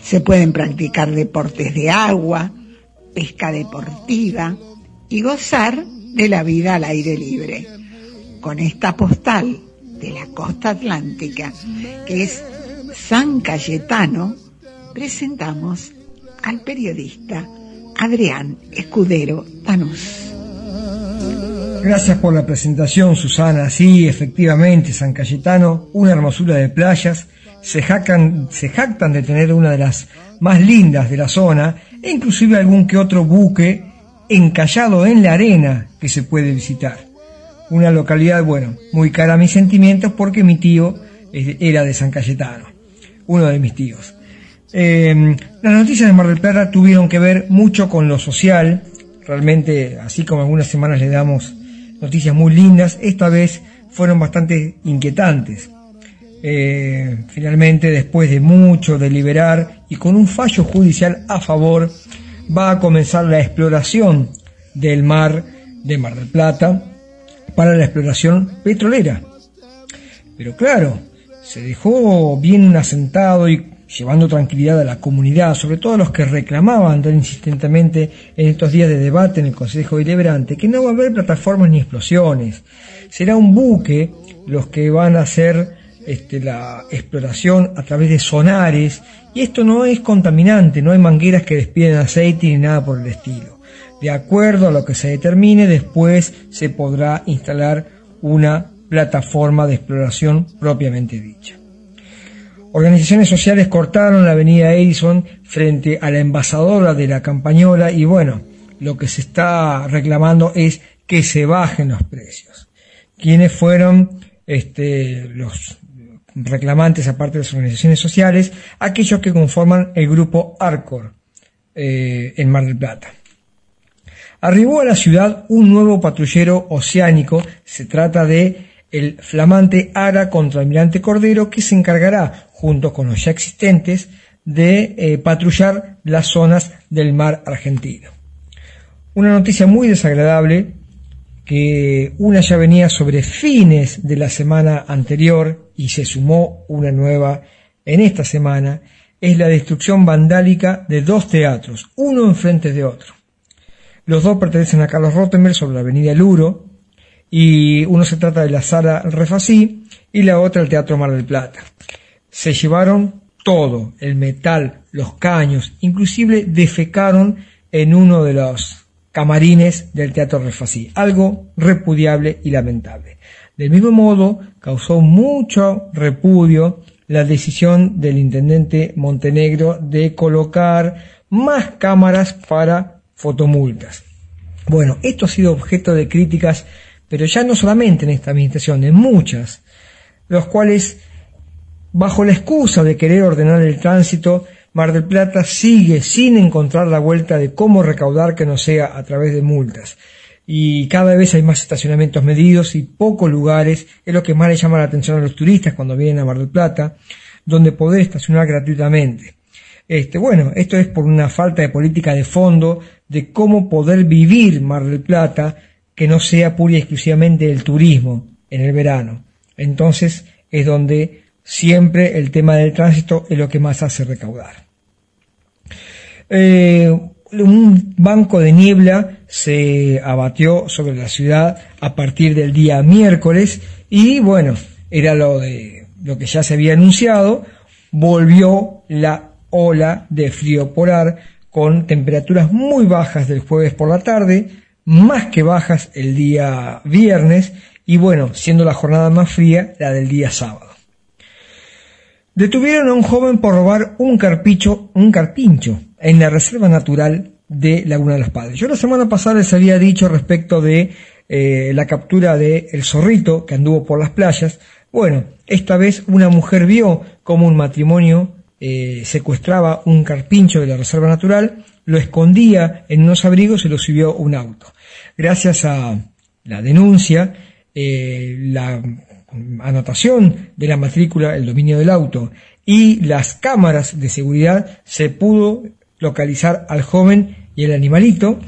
Se pueden practicar deportes de agua, pesca deportiva y gozar de la vida al aire libre. Con esta postal de la costa atlántica, que es San Cayetano, presentamos al periodista Adrián Escudero Tanús. Gracias por la presentación, Susana. Sí, efectivamente, San Cayetano, una hermosura de playas. Se jactan, se jactan de tener una de las más lindas de la zona e inclusive algún que otro buque encallado en la arena que se puede visitar. Una localidad, bueno, muy cara a mis sentimientos porque mi tío era de San Cayetano, uno de mis tíos. Eh, las noticias de Mar del Plata tuvieron que ver mucho con lo social, realmente, así como algunas semanas le damos noticias muy lindas, esta vez fueron bastante inquietantes. Eh, finalmente, después de mucho deliberar y con un fallo judicial a favor, va a comenzar la exploración del mar de Mar del Plata para la exploración petrolera. Pero claro, se dejó bien asentado y llevando tranquilidad a la comunidad, sobre todo a los que reclamaban tan insistentemente en estos días de debate en el Consejo Deliberante, que no va a haber plataformas ni explosiones. Será un buque los que van a hacer este, la exploración a través de sonares, y esto no es contaminante, no hay mangueras que despiden aceite ni nada por el estilo. De acuerdo a lo que se determine, después se podrá instalar una plataforma de exploración propiamente dicha. Organizaciones sociales cortaron la avenida Edison frente a la envasadora de la Campañola y bueno, lo que se está reclamando es que se bajen los precios. ¿Quiénes fueron este, los reclamantes, aparte de las organizaciones sociales? Aquellos que conforman el grupo ARCOR eh, en Mar del Plata. Arribó a la ciudad un nuevo patrullero oceánico, se trata de el flamante Ara contra Almirante Cordero, que se encargará, junto con los ya existentes, de eh, patrullar las zonas del mar argentino. Una noticia muy desagradable, que una ya venía sobre fines de la semana anterior y se sumó una nueva en esta semana, es la destrucción vandálica de dos teatros, uno enfrente de otro. Los dos pertenecen a Carlos Rottenberg sobre la avenida Luro, y uno se trata de la sala Refasí y la otra el Teatro Mar del Plata. Se llevaron todo, el metal, los caños, inclusive defecaron en uno de los camarines del Teatro Refasí, algo repudiable y lamentable. Del mismo modo, causó mucho repudio la decisión del intendente Montenegro de colocar más cámaras para fotomultas. Bueno, esto ha sido objeto de críticas pero ya no solamente en esta administración, en muchas, los cuales, bajo la excusa de querer ordenar el tránsito, Mar del Plata sigue sin encontrar la vuelta de cómo recaudar que no sea a través de multas. Y cada vez hay más estacionamientos medidos y pocos lugares, es lo que más le llama la atención a los turistas cuando vienen a Mar del Plata, donde poder estacionar gratuitamente. Este, bueno, esto es por una falta de política de fondo de cómo poder vivir Mar del Plata que no sea pura y exclusivamente el turismo en el verano. Entonces es donde siempre el tema del tránsito es lo que más hace recaudar. Eh, un banco de niebla se abatió sobre la ciudad a partir del día miércoles y bueno, era lo de lo que ya se había anunciado, volvió la ola de frío polar con temperaturas muy bajas del jueves por la tarde, más que bajas el día viernes y bueno, siendo la jornada más fría la del día sábado. Detuvieron a un joven por robar un carpicho, un carpincho en la reserva natural de Laguna de los Padres. Yo la semana pasada les había dicho respecto de eh, la captura de el zorrito que anduvo por las playas. Bueno, esta vez una mujer vio cómo un matrimonio eh, secuestraba un carpincho de la reserva natural, lo escondía en unos abrigos y lo subió un auto. Gracias a la denuncia, eh, la anotación de la matrícula, el dominio del auto y las cámaras de seguridad, se pudo localizar al joven y el animalito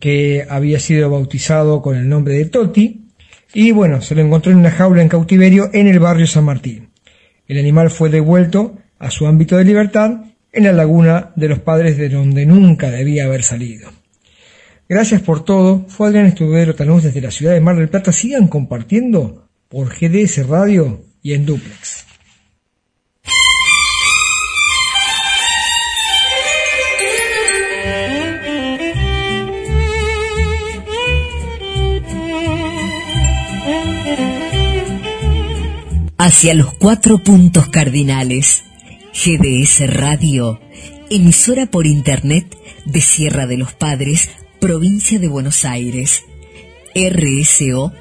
que había sido bautizado con el nombre de Toti y bueno, se lo encontró en una jaula en cautiverio en el barrio San Martín. El animal fue devuelto a su ámbito de libertad en la laguna de los padres de donde nunca debía haber salido. Gracias por todo. Fue Adrián Estudero Tanús desde la ciudad de Mar del Plata. Sigan compartiendo por GDS Radio y en Duplex. Hacia los cuatro puntos cardinales. GDS Radio, emisora por Internet de Sierra de los Padres, provincia de Buenos Aires. RSO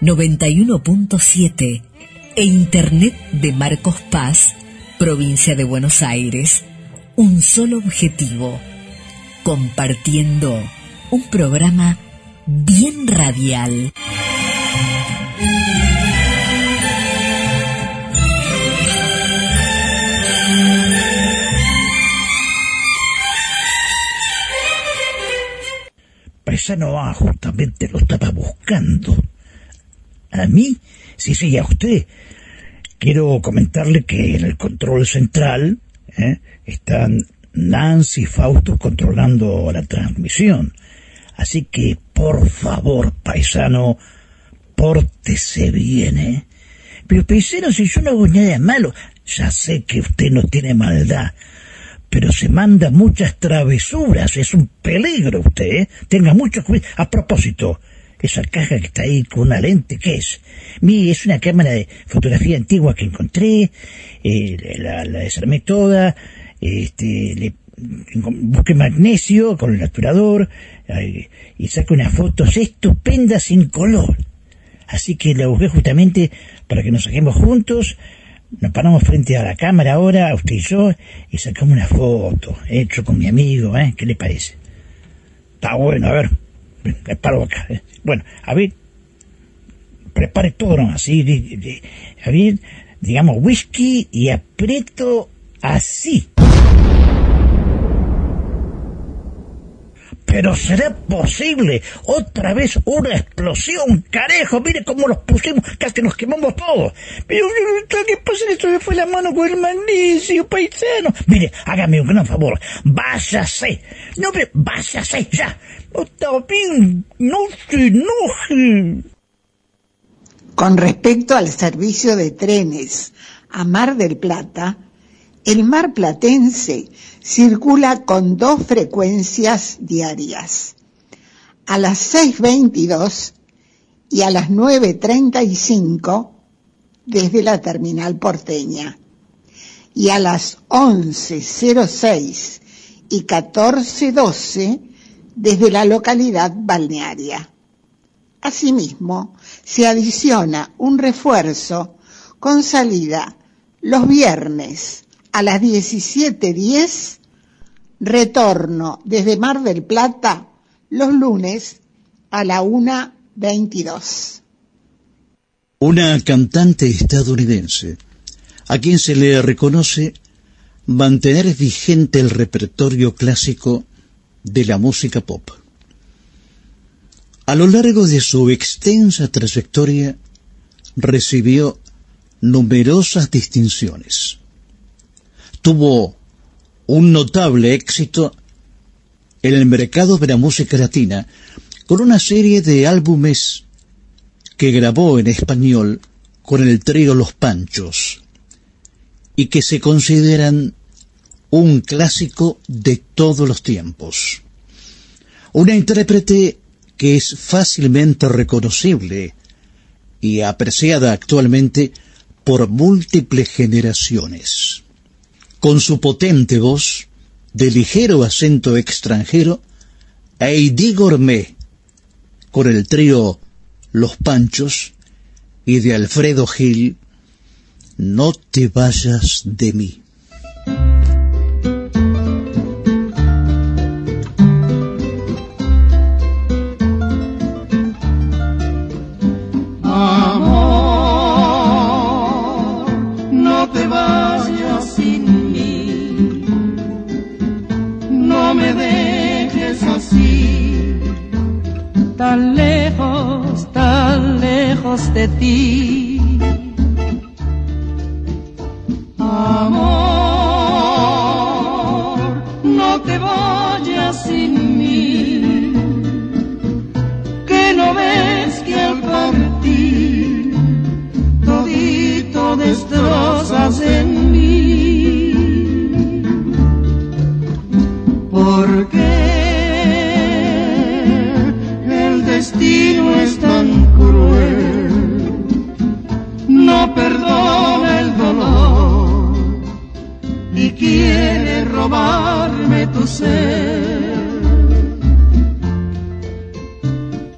91.7 e Internet de Marcos Paz, provincia de Buenos Aires. Un solo objetivo, compartiendo un programa bien radial. Paisano A justamente lo estaba buscando. ¿A mí? Sí, sí, a usted. Quiero comentarle que en el control central ¿eh? están Nancy y Fausto controlando la transmisión. Así que, por favor, paisano, pórtese bien, ¿eh? Pero, paisano, si yo no hago nada malo, ya sé que usted no tiene maldad, pero se manda muchas travesuras, es un peligro usted, ¿eh? Tenga mucho cuidado. A propósito, esa caja que está ahí con una lente, ¿qué es? Mi, es una cámara de fotografía antigua que encontré, eh, la, desarmé toda, este, le busqué magnesio con el obturador y saco unas fotos estupendas sin color. Así que la busqué justamente para que nos saquemos juntos. Nos paramos frente a la cámara ahora, usted y yo, y sacamos una foto, hecho con mi amigo, ¿eh? ¿Qué le parece? Está bueno, a ver, me paro acá. ¿eh? Bueno, a ver, prepare todo, ¿no? Así, a ver, digamos, whisky y aprieto así. Pero será posible otra vez una explosión, carejo, mire cómo los pusimos, casi nos quemamos todos. Pero ¿qué pasa? Esto se fue la mano con el magnesio, paisano. Mire, hágame un gran favor, váyase. No, pero váyase ya. No está bien, no se enoje. Con respecto al servicio de trenes a Mar del Plata, el mar platense circula con dos frecuencias diarias, a las 6.22 y a las 9.35 desde la terminal porteña y a las 11.06 y 14.12 desde la localidad balnearia. Asimismo, se adiciona un refuerzo con salida los viernes a las 17.10, retorno desde Mar del Plata los lunes a la 1.22. Una cantante estadounidense a quien se le reconoce mantener vigente el repertorio clásico de la música pop. A lo largo de su extensa trayectoria recibió numerosas distinciones tuvo un notable éxito en el mercado de la música latina con una serie de álbumes que grabó en español con el trío Los Panchos y que se consideran un clásico de todos los tiempos. Una intérprete que es fácilmente reconocible y apreciada actualmente por múltiples generaciones. Con su potente voz, de ligero acento extranjero, Heidi Gourmet, con el trío Los Panchos y de Alfredo Gil, No te vayas de mí. Tan lejos, tan lejos de ti. Amor, no te vayas sin mí,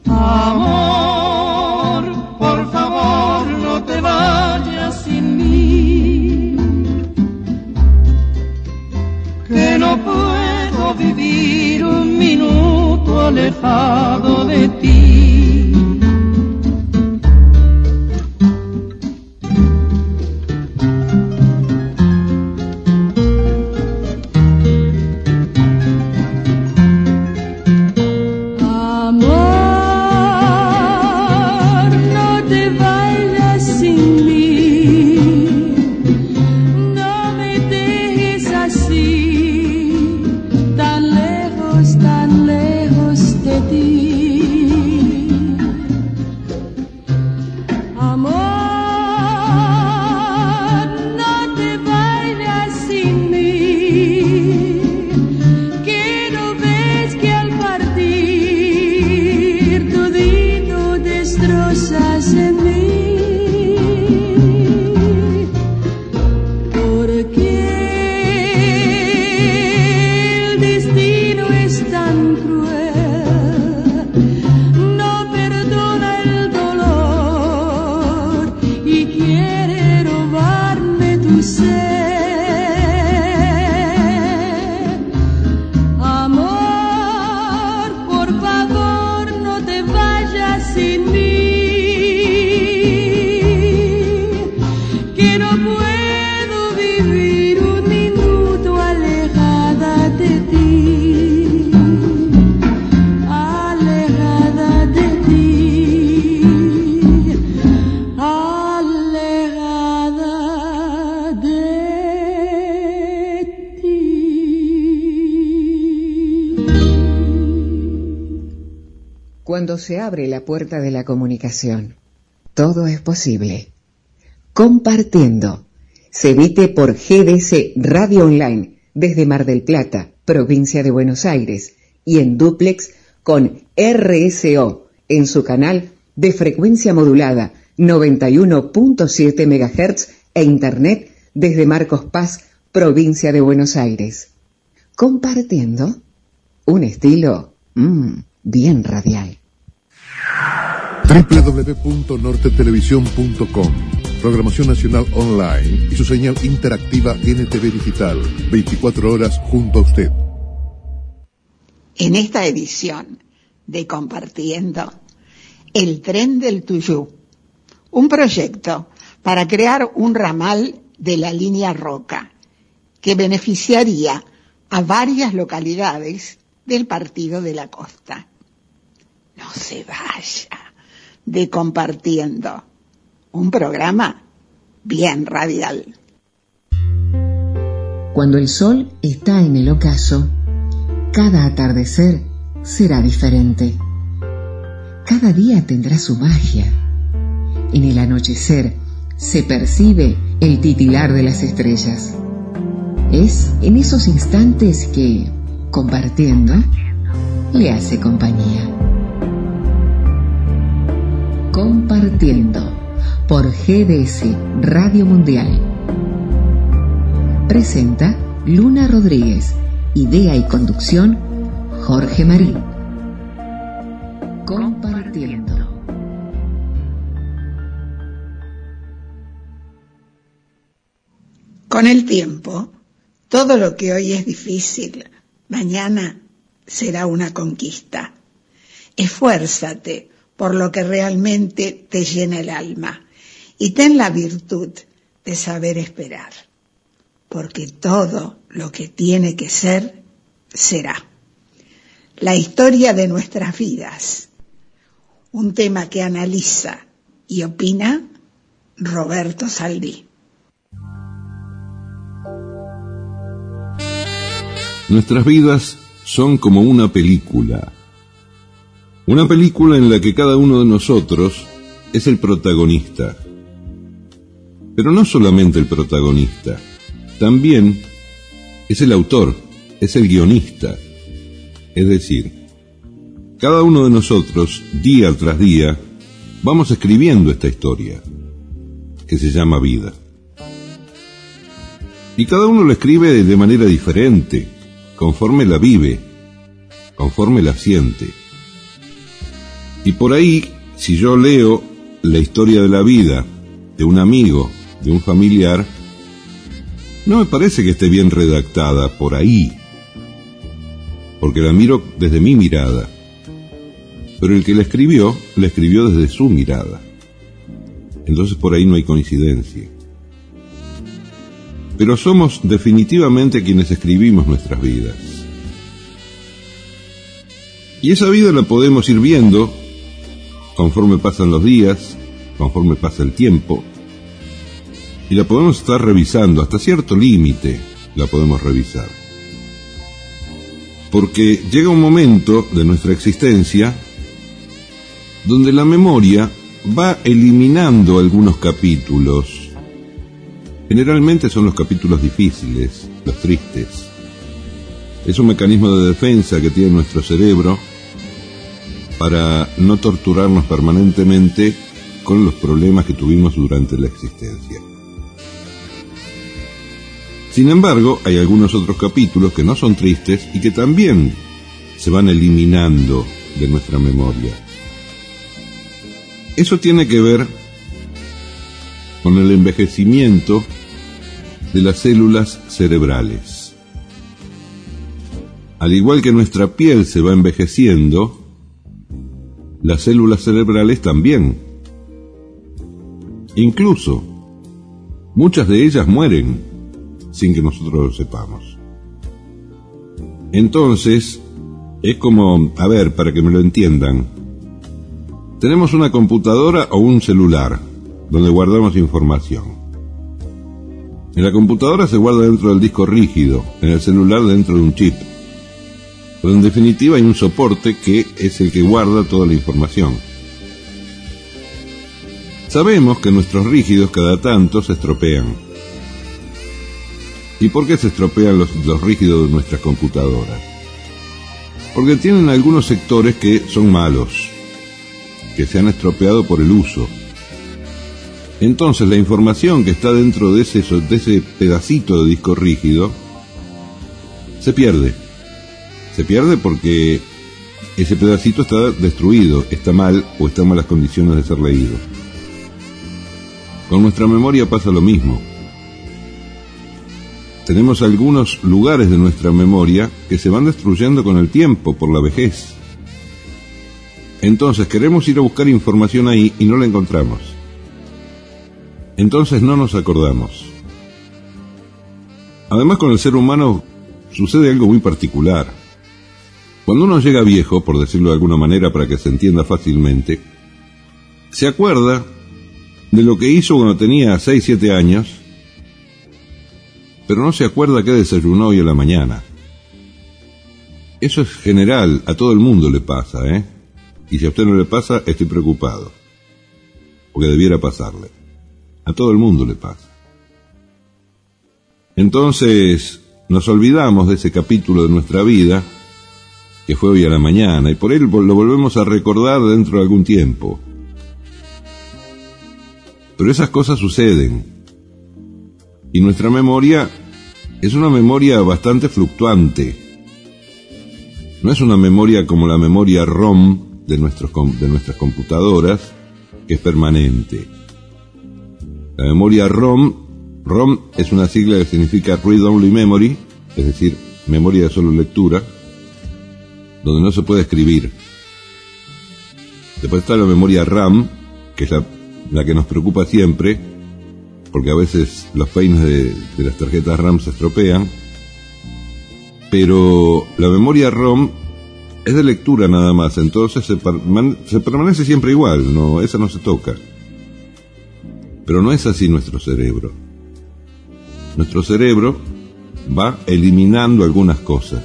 Amor, por favor no te vayas sin mí, que no puedo vivir un minuto alejado abre la puerta de la comunicación, todo es posible. Compartiendo. Se emite por GDC Radio Online desde Mar del Plata, provincia de Buenos Aires, y en duplex con RSO en su canal de frecuencia modulada 91.7 MHz e Internet desde Marcos Paz, provincia de Buenos Aires. Compartiendo un estilo mm, bien radial. www.nortetelevisión.com Programación Nacional Online y su señal interactiva NTV Digital. 24 horas junto a usted. En esta edición de Compartiendo, El Tren del Tuyú, un proyecto para crear un ramal de la línea Roca que beneficiaría a varias localidades del Partido de la Costa. No se vaya de Compartiendo, un programa bien radial. Cuando el sol está en el ocaso, cada atardecer será diferente. Cada día tendrá su magia. En el anochecer se percibe el titilar de las estrellas. Es en esos instantes que, compartiendo, le hace compañía. Compartiendo por GDS Radio Mundial. Presenta Luna Rodríguez. Idea y conducción Jorge Marín. Compartiendo. Con el tiempo, todo lo que hoy es difícil, mañana será una conquista. Esfuérzate por lo que realmente te llena el alma y ten la virtud de saber esperar, porque todo lo que tiene que ser, será. La historia de nuestras vidas, un tema que analiza y opina Roberto Saldí. Nuestras vidas son como una película. Una película en la que cada uno de nosotros es el protagonista. Pero no solamente el protagonista, también es el autor, es el guionista. Es decir, cada uno de nosotros, día tras día, vamos escribiendo esta historia, que se llama vida. Y cada uno lo escribe de manera diferente, conforme la vive, conforme la siente. Y por ahí, si yo leo la historia de la vida de un amigo, de un familiar, no me parece que esté bien redactada por ahí, porque la miro desde mi mirada, pero el que la escribió, la escribió desde su mirada. Entonces por ahí no hay coincidencia. Pero somos definitivamente quienes escribimos nuestras vidas. Y esa vida la podemos ir viendo conforme pasan los días, conforme pasa el tiempo, y la podemos estar revisando, hasta cierto límite la podemos revisar. Porque llega un momento de nuestra existencia donde la memoria va eliminando algunos capítulos. Generalmente son los capítulos difíciles, los tristes. Es un mecanismo de defensa que tiene nuestro cerebro para no torturarnos permanentemente con los problemas que tuvimos durante la existencia. Sin embargo, hay algunos otros capítulos que no son tristes y que también se van eliminando de nuestra memoria. Eso tiene que ver con el envejecimiento de las células cerebrales. Al igual que nuestra piel se va envejeciendo, las células cerebrales también. Incluso, muchas de ellas mueren sin que nosotros lo sepamos. Entonces, es como, a ver, para que me lo entiendan, tenemos una computadora o un celular donde guardamos información. En la computadora se guarda dentro del disco rígido, en el celular dentro de un chip. Pero en definitiva hay un soporte que es el que guarda toda la información. Sabemos que nuestros rígidos cada tanto se estropean ¿Y por qué se estropean los, rígidos de nuestras computadoras? Porque tienen algunos sectores que son malos, que se han estropeado por el uso. Entonces la información que está dentro de ese, pedacito de disco rígido se pierde. Se pierde porque ese pedacito está destruido, está mal o está en malas condiciones de ser leído. Con nuestra memoria pasa lo mismo tenemos algunos lugares de nuestra memoria que se van destruyendo con el tiempo por la vejez. Entonces queremos ir a buscar información ahí y no la encontramos. Entonces no nos acordamos. Además con el ser humano sucede algo muy particular. Cuando uno llega viejo, por decirlo de alguna manera para que se entienda fácilmente, se acuerda de lo que hizo cuando tenía 6, 7 años pero no se acuerda qué desayunó hoy a la mañana. Eso es general, a todo el mundo le pasa, ¿eh? Y si a usted no le pasa, estoy preocupado. Porque debiera pasarle. A todo el mundo le pasa. Entonces, nos olvidamos de ese capítulo de nuestra vida, que fue hoy a la mañana, y por él lo volvemos a recordar dentro de algún tiempo. Pero esas cosas suceden. Y nuestra memoria es una memoria bastante fluctuante. No es una memoria como la memoria ROM de, nuestros, de nuestras computadoras, que es permanente. La memoria ROM, ROM es una sigla que significa Read Only Memory, es decir, memoria de solo lectura, donde no se puede escribir. Después está la memoria RAM, que es la, que nos preocupa siempre, porque a veces los peines de, las tarjetas RAM se estropean. Pero la memoria ROM es de lectura nada más, entonces se, se permanece siempre igual, no, esa no se toca. Pero no es así nuestro cerebro. Nuestro cerebro va eliminando algunas cosas,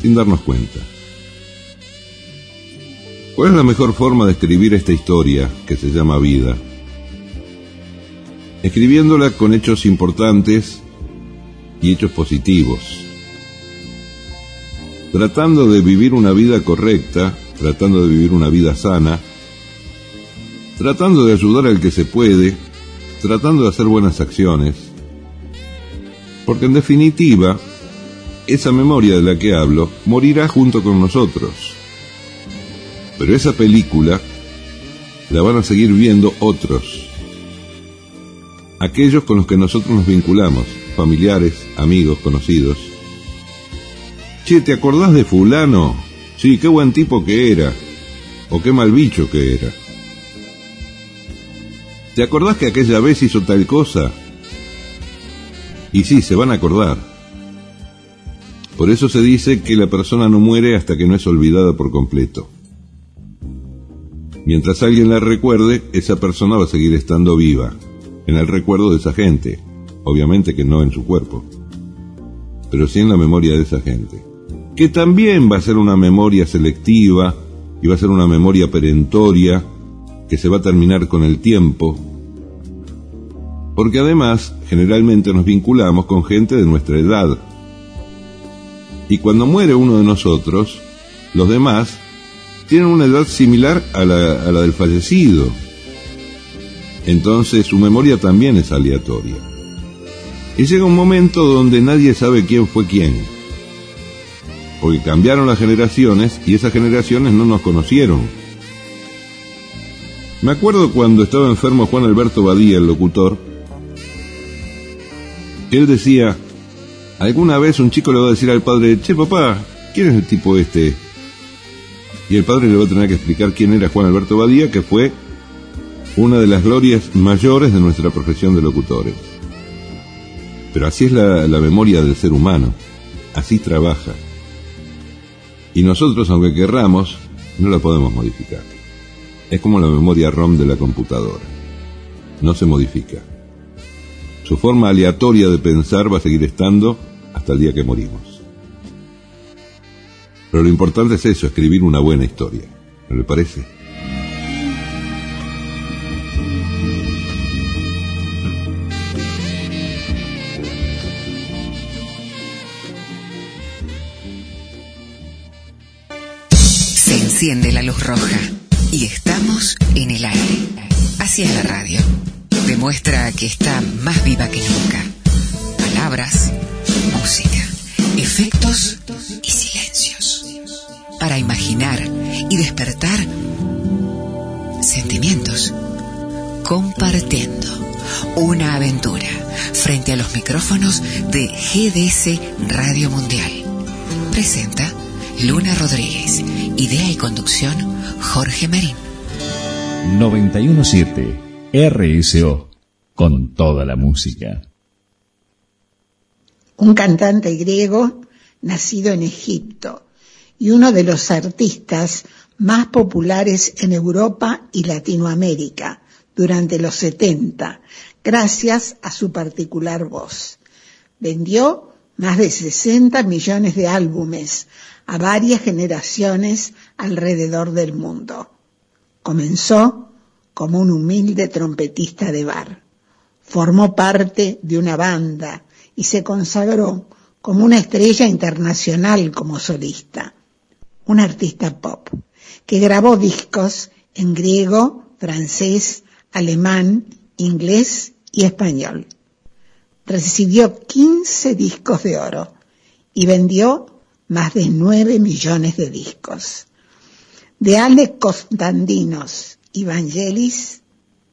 sin darnos cuenta. ¿Cuál es la mejor forma de escribir esta historia que se llama vida? Escribiéndola con hechos importantes y hechos positivos. Tratando de vivir una vida correcta, tratando de vivir una vida sana, tratando de ayudar al que se puede, tratando de hacer buenas acciones. Porque en definitiva, esa memoria de la que hablo morirá junto con nosotros pero esa película la van a seguir viendo otros. Aquellos con los que nosotros nos vinculamos, familiares, amigos, conocidos. Che, ¿te acordás de fulano? Sí, qué buen tipo que era. O qué mal bicho que era. ¿Te acordás que aquella vez hizo tal cosa? Y sí, se van a acordar. Por eso se dice que la persona no muere hasta que no es olvidada por completo. Mientras alguien la recuerde, esa persona va a seguir estando viva, en el recuerdo de esa gente, obviamente que no en su cuerpo, pero sí en la memoria de esa gente, que también va a ser una memoria selectiva y va a ser una memoria perentoria que se va a terminar con el tiempo, porque además generalmente nos vinculamos con gente de nuestra edad. Y cuando muere uno de nosotros, los demás tienen una edad similar a la, del fallecido. Entonces su memoria también es aleatoria. Y llega un momento donde nadie sabe quién fue quién. Porque cambiaron las generaciones y esas generaciones no nos conocieron. Me acuerdo cuando estaba enfermo Juan Alberto Badía, el locutor, él decía, alguna vez un chico le va a decir al padre, che papá, ¿quién es el tipo este? y el padre le va a tener que explicar quién era Juan Alberto Badía, que fue una de las glorias mayores de nuestra profesión de locutores. Pero así es la, memoria del ser humano, así trabaja. Y nosotros, aunque querramos, no la podemos modificar. Es como la memoria ROM de la computadora. No se modifica. Su forma aleatoria de pensar va a seguir estando hasta el día que morimos. Pero lo importante es eso, escribir una buena historia. ¿No le parece? Se enciende la luz roja y estamos en el aire. Así es la radio. Demuestra que está más viva que nunca. Palabras, música, efectos y silencios para imaginar y despertar sentimientos, compartiendo una aventura frente a los micrófonos de GDS Radio Mundial. Presenta Luna Rodríguez, idea y conducción Jorge Marín. 917 RSO, con toda la música. Un cantante griego nacido en Egipto y uno de los artistas más populares en Europa y Latinoamérica durante los 70, gracias a su particular voz. Vendió más de 60 millones de álbumes a varias generaciones alrededor del mundo. Comenzó como un humilde trompetista de bar. Formó parte de una banda y se consagró como una estrella internacional como solista un artista pop, que grabó discos en griego, francés, alemán, inglés y español. Recibió 15 discos de oro y vendió más de 9 millones de discos. De Ale Constantinos y Vangelis,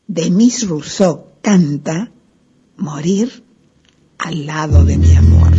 Demis Rousseau canta Morir al lado de mi amor.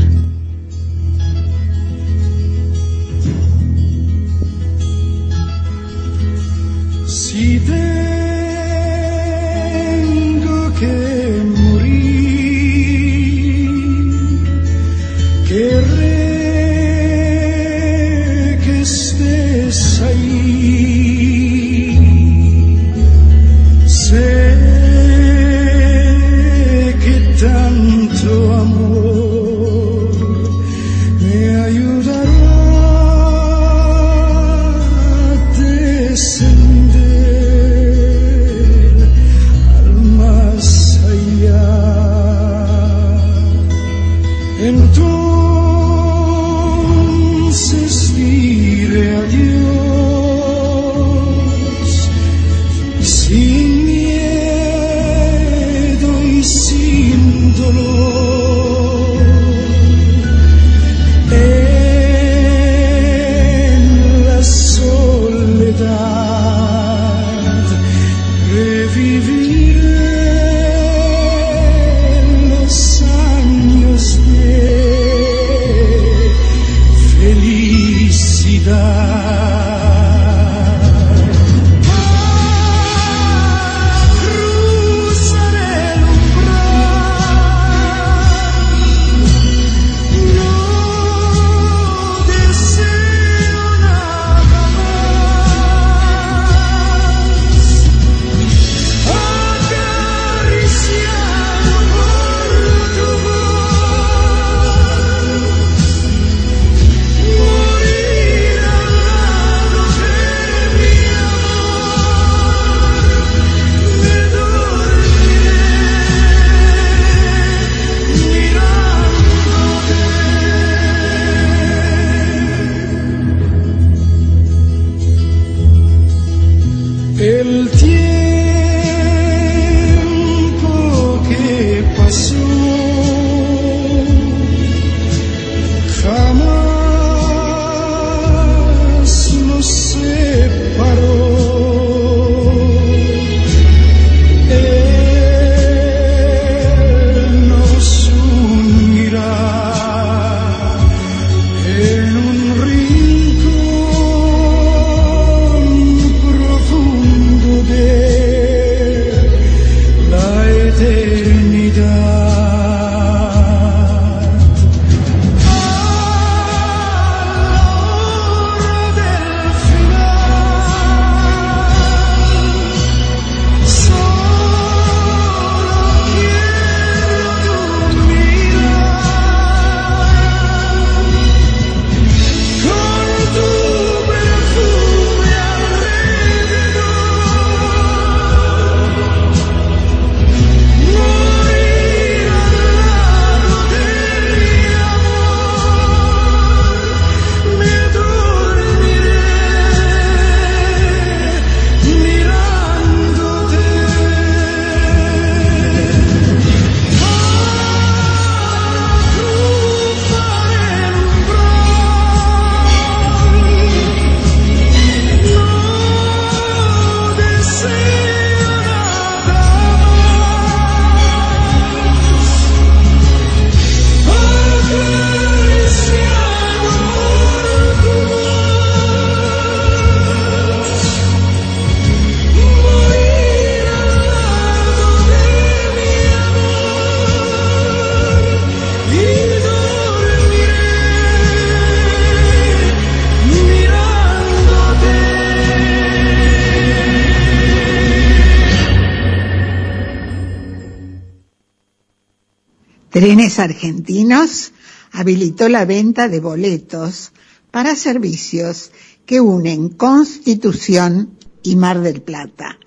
Argentinos habilitó la venta de boletos para servicios que unen Constitución y Mar del Plata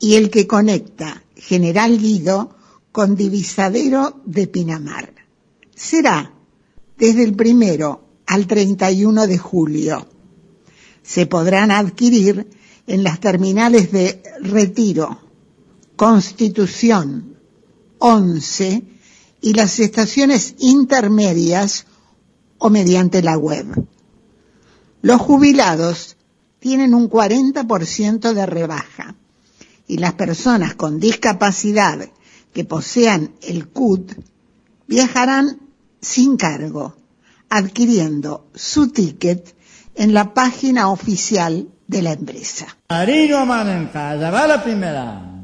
y el que conecta General Guido con Divisadero de Pinamar. Será desde el primero al 31 de julio. Se podrán adquirir en las terminales de Retiro, Constitución 11 y las estaciones intermedias o mediante la web. Los jubilados tienen un 40% de rebaja y las personas con discapacidad que posean el CUT viajarán sin cargo, adquiriendo su ticket en la página oficial de la empresa. va la primera.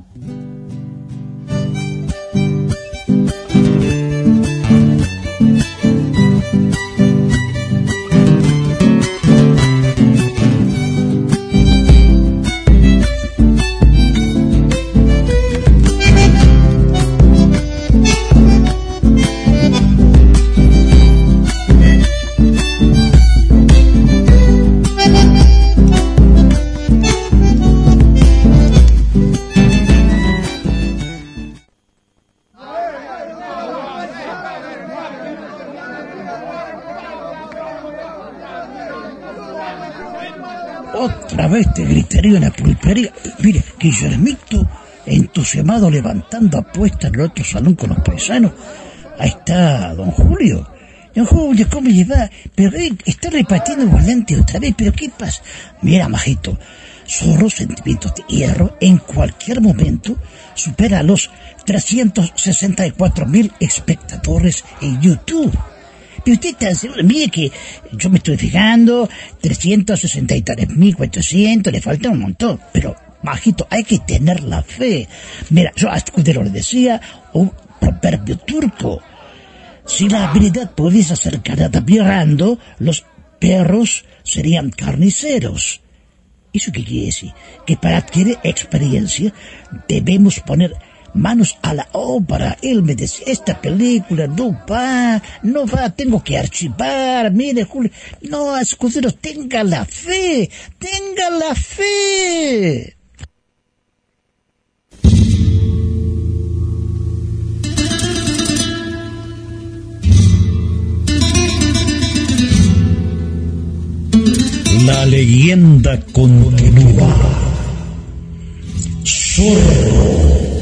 En la pulpería. Mire, Guillermito, entusiasmado levantando apuestas en el otro salón con los paisanos. Ahí está don Julio. Don Julio, ¿cómo lleva? Pero eh, está repartiendo volante otra vez, pero ¿qué pasa? Mira, majito, solo sentimientos de hierro en cualquier momento supera los 364 mil espectadores en YouTube. Pero usted está seguro, mire que yo me estoy fijando, 363.400, le falta un montón, pero majito, hay que tener la fe. Mira, yo a Escudero le decía un proverbio turco. Si la habilidad pudiese ser carrando, los perros serían carniceros. ¿Eso qué quiere decir? Que para adquirir experiencia debemos poner manos a la obra. Él me decía, esta película no va, no va, tengo que archivar. Mire, Julio, no, escuderos, tenga la fe, tenga la fe. La leyenda continúa. Zorro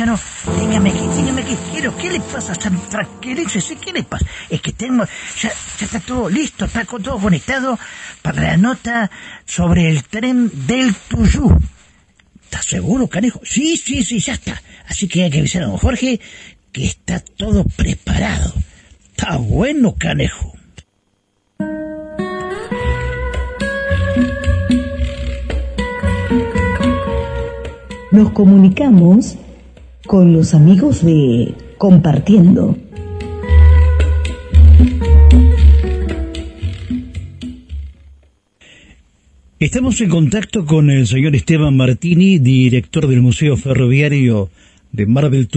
Ay, no, dígame aquí, dígame aquí, quiero, ¿qué le pasa? Tranquilícese, ¿qué le pasa? Es que tengo, ya, ya está todo listo, está todo conectado para la nota sobre el tren del Tuyú. ¿Estás seguro, canejo? Sí, sí, sí, ya está. Así que hay que avisar a don Jorge que está todo preparado. Está bueno, canejo. Nos comunicamos con los amigos de Compartiendo. Estamos en contacto con el señor Esteban Martini, director del Museo Ferroviario de Mar del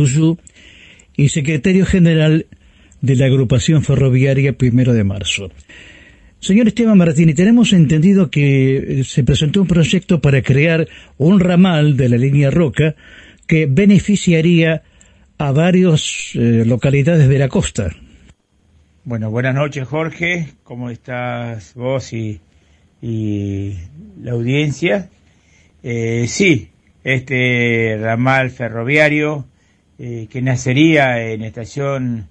y secretario general de la agrupación ferroviaria Primero de Marzo. Señor Esteban Martini, tenemos entendido que se presentó un proyecto para crear un ramal de la línea Roca que beneficiaría a varias eh, localidades de la costa. Bueno, buenas noches Jorge, ¿cómo estás vos y, la audiencia? Eh, sí, este ramal ferroviario eh, que nacería en estación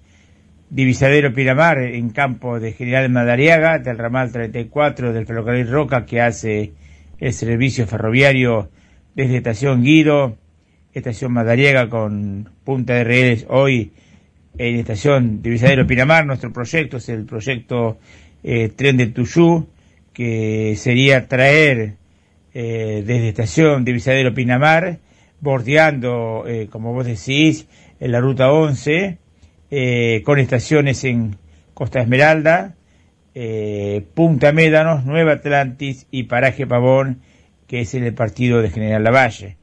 Divisadero Piramar, en campo de General Madariaga, del ramal 34 del ferrocarril Roca, que hace el servicio ferroviario desde estación Guido estación Madariaga con punta de redes hoy en estación Divisadero Pinamar. Nuestro proyecto es el proyecto eh, Tren del Tuyú, que sería traer eh, desde estación Divisadero Pinamar, bordeando, eh, como vos decís, en la ruta 11, con estaciones en Costa Esmeralda, Punta Médanos, Nueva Atlantis y Paraje Pavón, que es el partido de General Lavalle.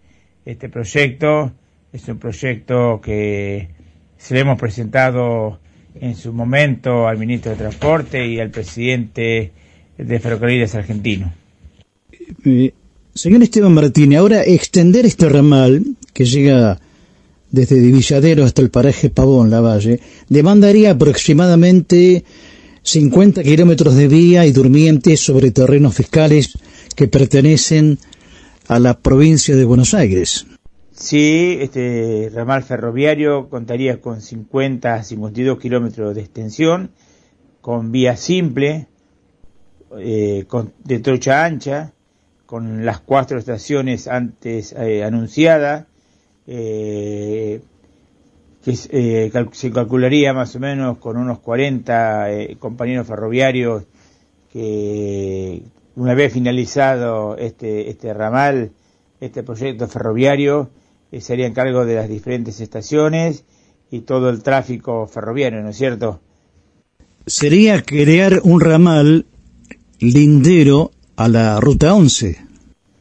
Este proyecto es un proyecto que se le hemos presentado en su momento al ministro de Transporte y al presidente de Ferrocarriles Argentino. Eh, señor Esteban Martínez, ahora extender este ramal que llega desde Divilladero hasta el paraje Pavón, La Valle, demandaría aproximadamente 50 kilómetros de vía y durmientes sobre terrenos fiscales que pertenecen a la provincia de Buenos Aires. Sí, este ramal ferroviario contaría con 50 a 52 kilómetros de extensión, con vía simple, eh, con, de trocha ancha, con las cuatro estaciones antes eh, anunciadas, eh, que se calcularía más o menos con unos 40 eh, compañeros ferroviarios que una vez finalizado este, este ramal, este proyecto ferroviario, eh, se harían cargo de las diferentes estaciones y todo el tráfico ferroviario, ¿no es cierto? Sería crear un ramal lindero a la Ruta 11.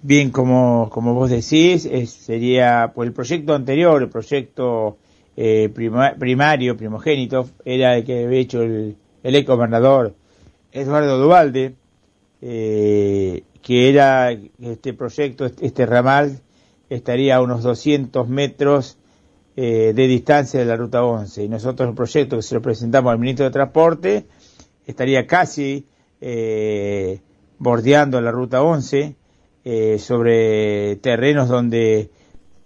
Bien, como, como vos decís, es, sería pues el proyecto anterior, el proyecto eh, prima, primario, primogénito, era el que había hecho el, el ex gobernador Eduardo Duvalde, eh, que era este proyecto, este ramal, estaría a unos 200 metros eh, de distancia de la ruta 11. Y nosotros el proyecto que se lo presentamos al ministro de Transporte estaría casi eh, bordeando la ruta 11 eh, sobre terrenos donde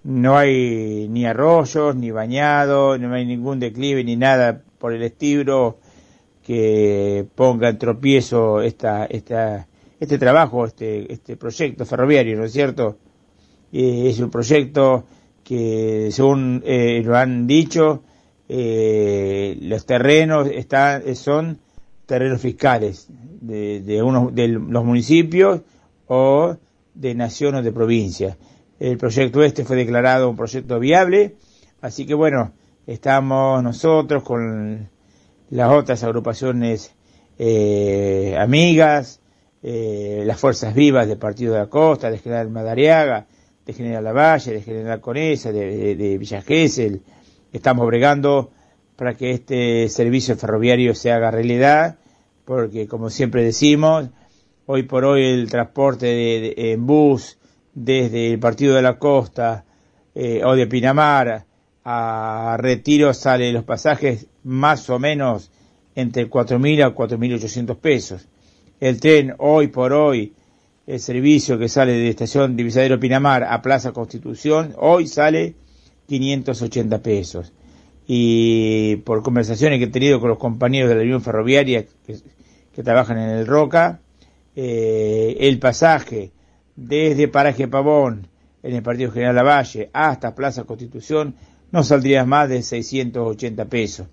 no hay ni arroyos, ni bañados, no hay ningún declive ni nada por el estilo que ponga en tropiezo esta, esta, este trabajo, este, este proyecto ferroviario, ¿no es cierto? Eh, es un proyecto que, según eh, lo han dicho, eh, los terrenos están, son terrenos fiscales de, de, uno, de los municipios o de nación o de provincia. El proyecto este fue declarado un proyecto viable, así que bueno, estamos nosotros con las otras agrupaciones eh, amigas, eh, las fuerzas vivas del Partido de la Costa, de General Madariaga, de General Lavalle, de General Conesa, de, de, Villa Gesell. Estamos bregando para que este servicio ferroviario se haga realidad, porque como siempre decimos, hoy por hoy el transporte en bus desde el Partido de la Costa eh, o de Pinamar a Retiro sale los pasajes más o menos entre 4.000 a 4.800 pesos. El tren hoy por hoy, el servicio que sale de estación Divisadero Pinamar a Plaza Constitución, hoy sale 580 pesos. Y por conversaciones que he tenido con los compañeros de la Unión Ferroviaria que, trabajan en el Roca, eh, el pasaje desde Paraje Pavón, en el Partido General Lavalle, hasta Plaza Constitución, no saldría más de 680 pesos.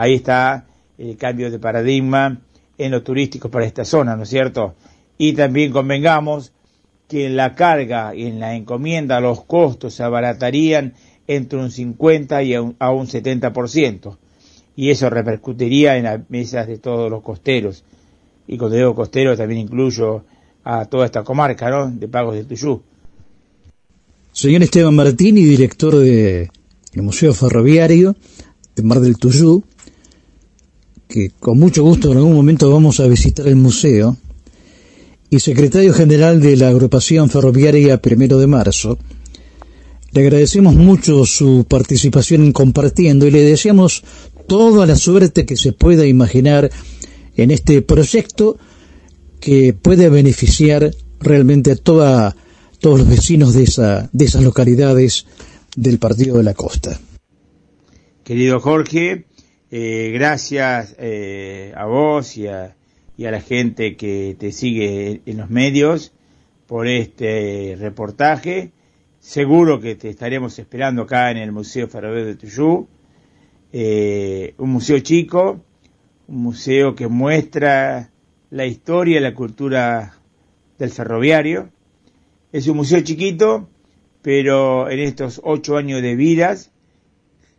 Ahí está el cambio de paradigma en lo turístico para esta zona, ¿no es cierto? Y también convengamos que en la carga y en la encomienda los costos se abaratarían entre un 50 y a un, a un 70%. Y eso repercutiría en las mesas de todos los costeros. Y cuando digo costero también incluyo a toda esta comarca, ¿no? De Pagos de Tuyú. Señor Esteban Martini, director del de Museo Ferroviario de Mar del Tuyú, que con mucho gusto en algún momento vamos a visitar el museo, y secretario general de la agrupación ferroviaria Primero de Marzo, le agradecemos mucho su participación en compartiendo y le deseamos toda la suerte que se pueda imaginar en este proyecto que puede beneficiar realmente a toda, todos los vecinos de, esa, de esas localidades del Partido de la Costa. Querido Jorge, eh, gracias eh, a vos y a, y a la gente que te sigue en los medios por este reportaje. Seguro que te estaremos esperando acá en el Museo Ferroviario de Tuyú. Eh, un museo chico, un museo que muestra la historia y la cultura del ferroviario. Es un museo chiquito, pero en estos ocho años de vidas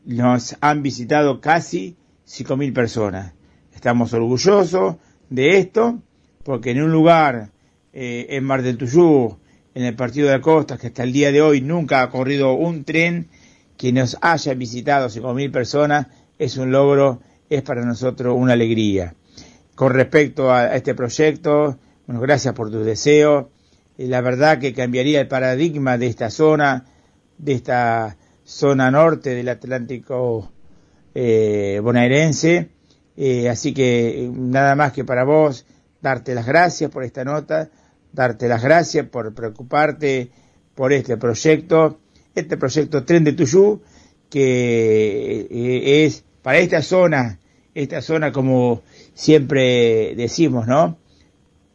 nos han visitado casi cinco mil personas. Estamos orgullosos de esto, porque en un lugar, eh, en Mar del Tuyú, en el Partido de la Costa, que hasta el día de hoy nunca ha corrido un tren, que nos haya visitado cinco mil personas, es un logro es para nosotros una alegría. Con respecto a este proyecto, bueno, gracias por tus deseos. Eh, la verdad que cambiaría el paradigma de esta zona, de esta zona norte del Atlántico eh, bonaerense. Eh, así que eh, nada más que para vos, darte las gracias por esta nota, darte las gracias por preocuparte por este proyecto, este proyecto Tren de Tuyú, que eh, es para esta zona, esta zona como siempre decimos, ¿no?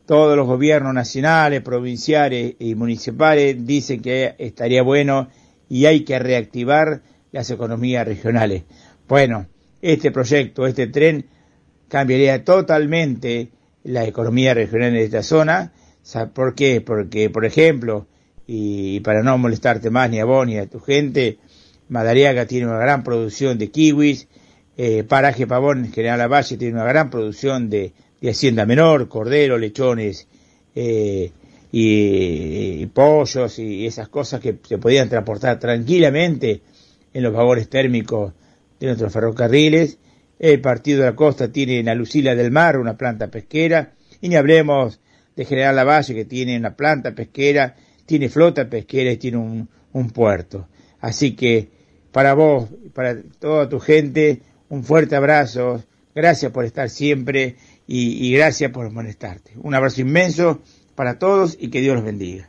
Todos los gobiernos nacionales, provinciales y municipales dicen que estaría bueno y hay que reactivar las economías regionales. Bueno, este proyecto, este tren, cambiaría totalmente la economía regional de esta zona. ¿Por qué? Porque, por ejemplo, y para no molestarte más ni a vos ni a tu gente, Madariaga tiene una gran producción de kiwis, eh, Paraje Pavón, General Lavalle, tiene una gran producción de, de hacienda menor, cordero, lechones eh, y, y, pollos y esas cosas que se podían transportar tranquilamente en los vagones térmicos de nuestros ferrocarriles. El Partido de la Costa tiene en Alucila del Mar una planta pesquera y ni hablemos de General Lavalle que tiene una planta pesquera, tiene flota pesquera y tiene un, un puerto. Así que para vos, para toda tu gente, un fuerte abrazo, gracias por estar siempre y, y gracias por molestarte. Un abrazo inmenso para todos y que Dios los bendiga.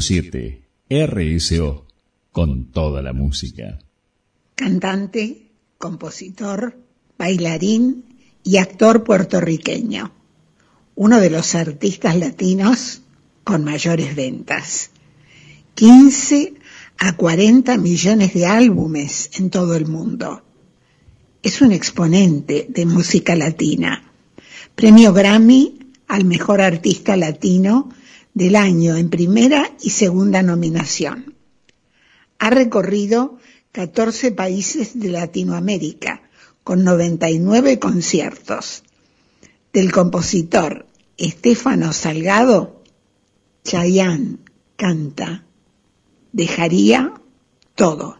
Siete RSO con toda la música. Cantante, compositor, bailarín y actor puertorriqueño. Uno de los artistas latinos con mayores ventas. 15 a 40 millones de álbumes en todo el mundo. Es un exponente de música latina. Premio Grammy al mejor artista latino del año en primera y segunda nominación. Ha recorrido 14 países de Latinoamérica con 99 conciertos. Del compositor Estefano Salgado, Chayanne canta Dejaría todo.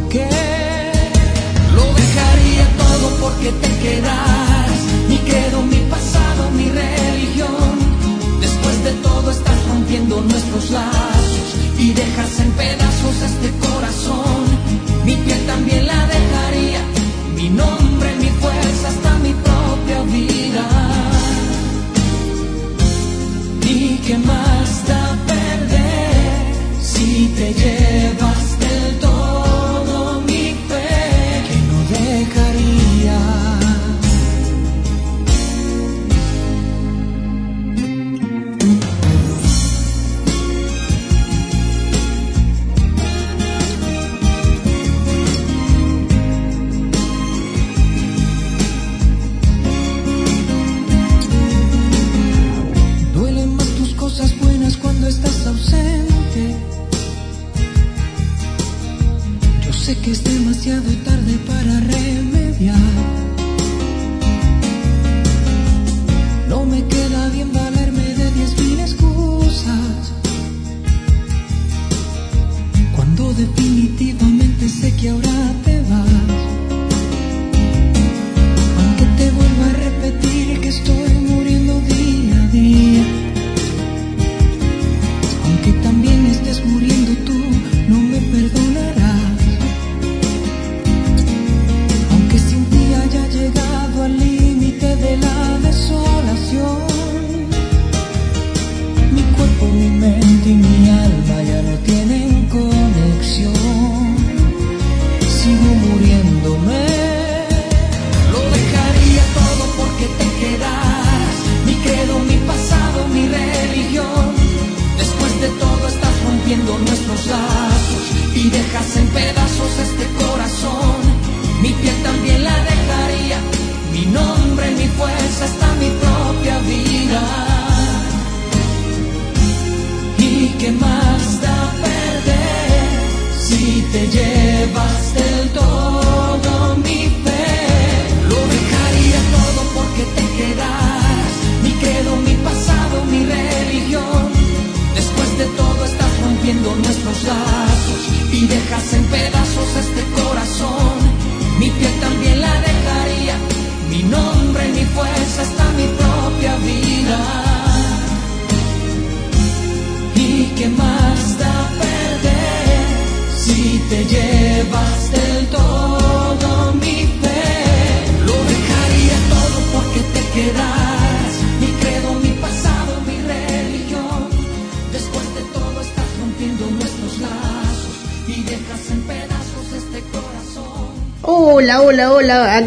lo dejaría todo porque te quedas. Mi credo, mi pasado, mi religión. Después de todo estás rompiendo nuestros lazos y dejas en pedazos este corazón. Mi piel también la dejaría, mi nombre, mi fuerza, hasta mi propia vida. ¿Y qué más da perder si te llevas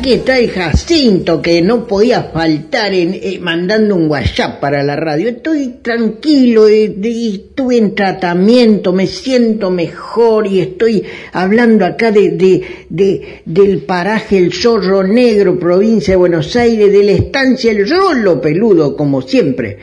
aquí está el Jacinto que no podía faltar en, eh, mandando un WhatsApp para la radio. Estoy tranquilo, eh, estuve en tratamiento, me siento mejor y estoy hablando acá de- del paraje El Zorro Negro, provincia de Buenos Aires, de la estancia El Rolo Peludo, como siempre.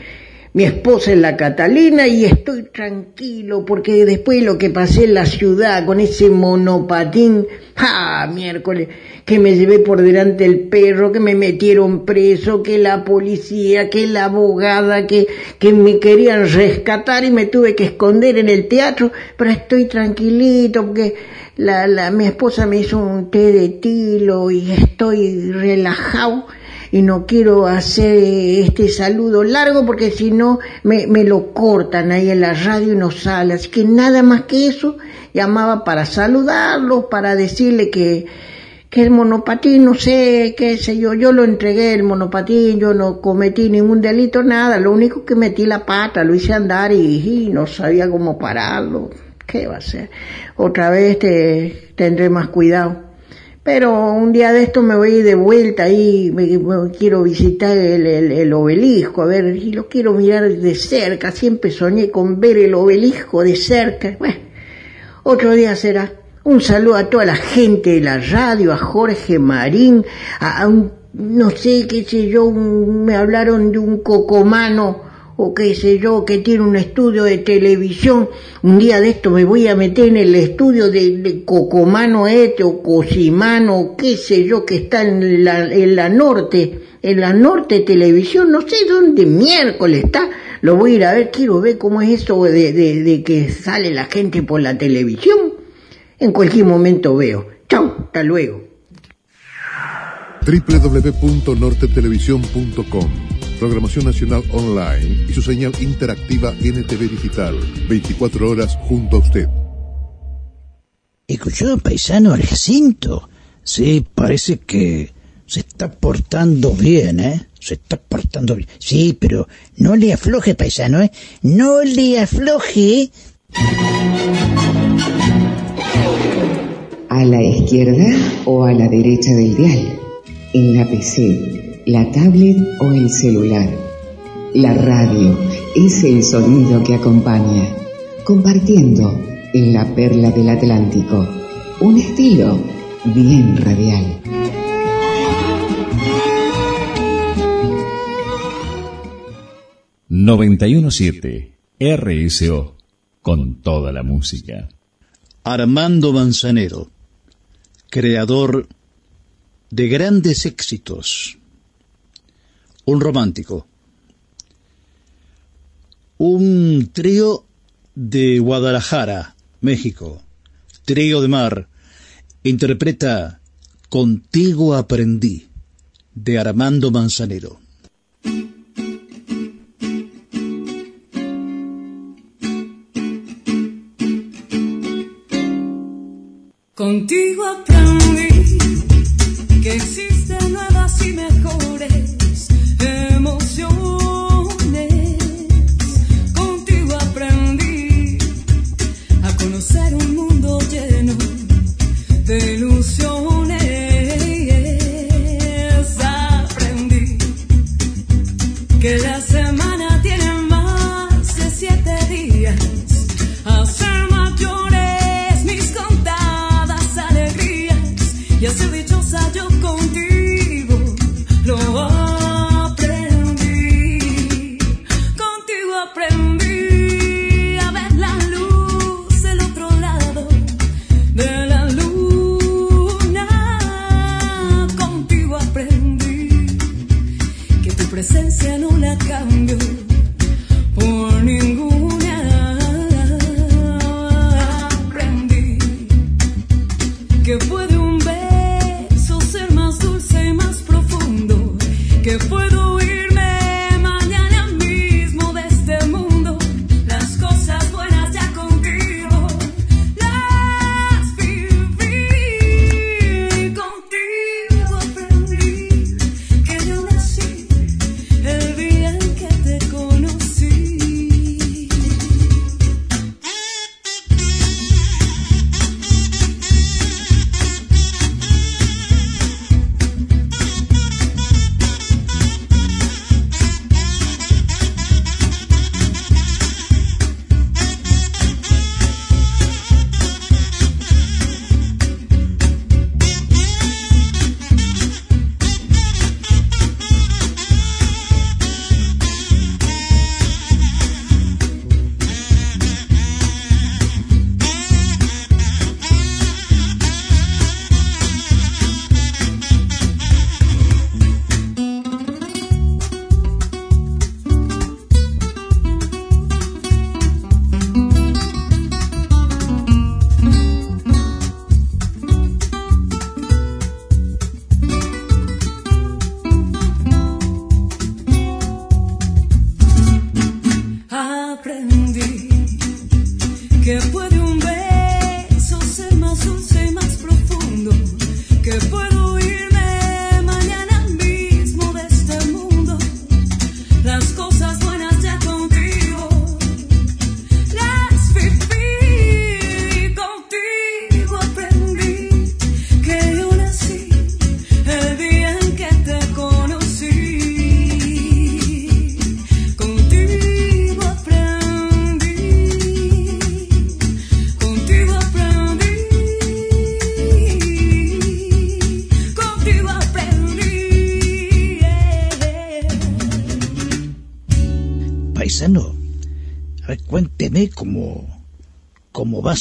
Mi esposa es la Catalina y estoy tranquilo porque después de lo que pasé en la ciudad con ese monopatín, ¡ah, miércoles! Que me llevé por delante el perro, que me metieron preso, que la policía, que la abogada, que, que me querían rescatar y me tuve que esconder en el teatro, pero estoy tranquilito porque la, la, mi esposa me hizo un té de tilo y estoy relajado y no quiero hacer este saludo largo porque si no me, me lo cortan ahí en la radio y no sale. Así que nada más que eso, llamaba para saludarlo, para decirle que, que el monopatín, no sé, qué sé yo, yo lo entregué el monopatín, yo no cometí ningún delito, nada, lo único que metí la pata, lo hice andar y, y no sabía cómo pararlo. ¿Qué va a ser? Otra vez te, tendré más cuidado. Pero un día de esto me voy de vuelta me, me quiero visitar el, el- el obelisco, a ver, y lo quiero mirar de cerca, siempre soñé con ver el obelisco de cerca. Bueno, otro día será. Un saludo a toda la gente de la radio, a Jorge Marín, a, un, no sé, qué sé yo, un- me hablaron de un cocomano o qué sé yo, que tiene un estudio de televisión. Un día de esto me voy a meter en el estudio de, Cocomano este o Cosimano o qué sé yo, que está en la, en la norte, en la norte televisión, no sé dónde miércoles está. Lo voy a ir a ver, quiero ver cómo es eso de, de que sale la gente por la televisión. En cualquier momento veo. Chau, hasta luego. www.nortetelevisión.com Programación Nacional Online y su señal interactiva NTV Digital. 24 horas junto a usted. ¿Escuchó, paisano, al Jacinto? Sí, parece que se está portando bien, ¿eh? Se está portando bien. Sí, pero no le afloje, paisano, ¿eh? No le afloje. A la izquierda o a la derecha del dial. En la PC, la tablet o el celular. La radio es el sonido que acompaña. Compartiendo en la perla del Atlántico. Un estilo bien radial. ...917... RSO... ...con toda la música. Armando Manzanero... ...creador... ...de grandes éxitos... ...un romántico... ...un trío... ...de Guadalajara... ...México... ...trío de mar... ...interpreta... ...Contigo aprendí... ...de Armando Manzanero... Contigo aprendí que existen nuevas y mejores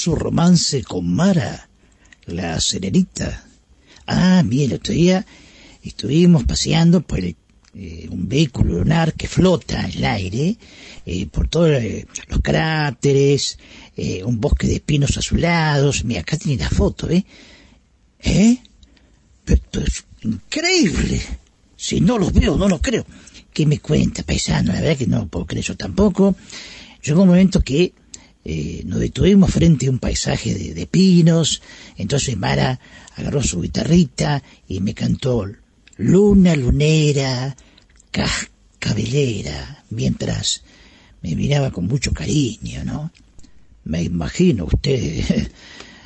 su romance con Mara, la serenita. Ah, mire, el otro día estuvimos paseando por eh, un vehículo lunar que flota en el aire eh, por todos eh, los cráteres, un bosque de pinos azulados. Mira, acá tiene la foto, ¿eh? ¿Eh? Esto es increíble. Si no los veo, no los creo. ¿Qué me cuenta, paisano? La verdad que no puedo creer yo tampoco. Llegó un momento que eh, nos detuvimos frente a un paisaje de, pinos. Entonces Mara agarró su guitarrita y me cantó Luna lunera, cascabelera, mientras me miraba con mucho cariño, ¿no? Me imagino, usted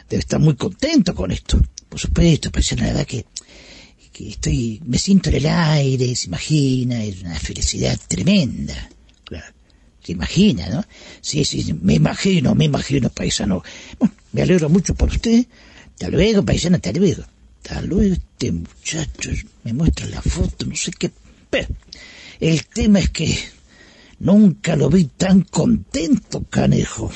debe estar muy contento con esto. Por supuesto, paisano, la verdad que que estoy, me siento en el aire, se imagina, es una felicidad tremenda. Se imagina, ¿no? Sí, sí, me imagino, me imagino, paisano. Bueno, me alegro mucho por usted. Hasta luego, paisano, hasta luego. Hasta luego, este muchacho me muestra la foto, no sé qué. Pero el tema es que nunca lo vi tan contento, canejo.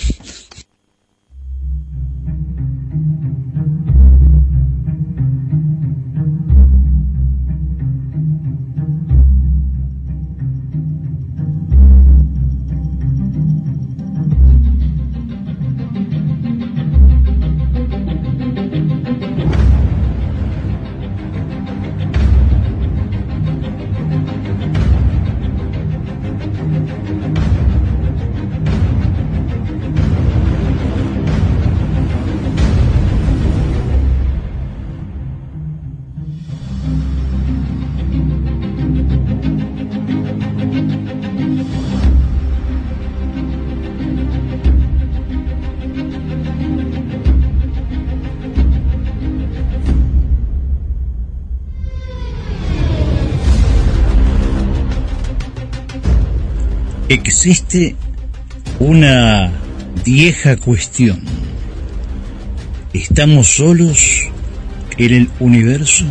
Existe una vieja cuestión. ¿Estamos solos en el universo?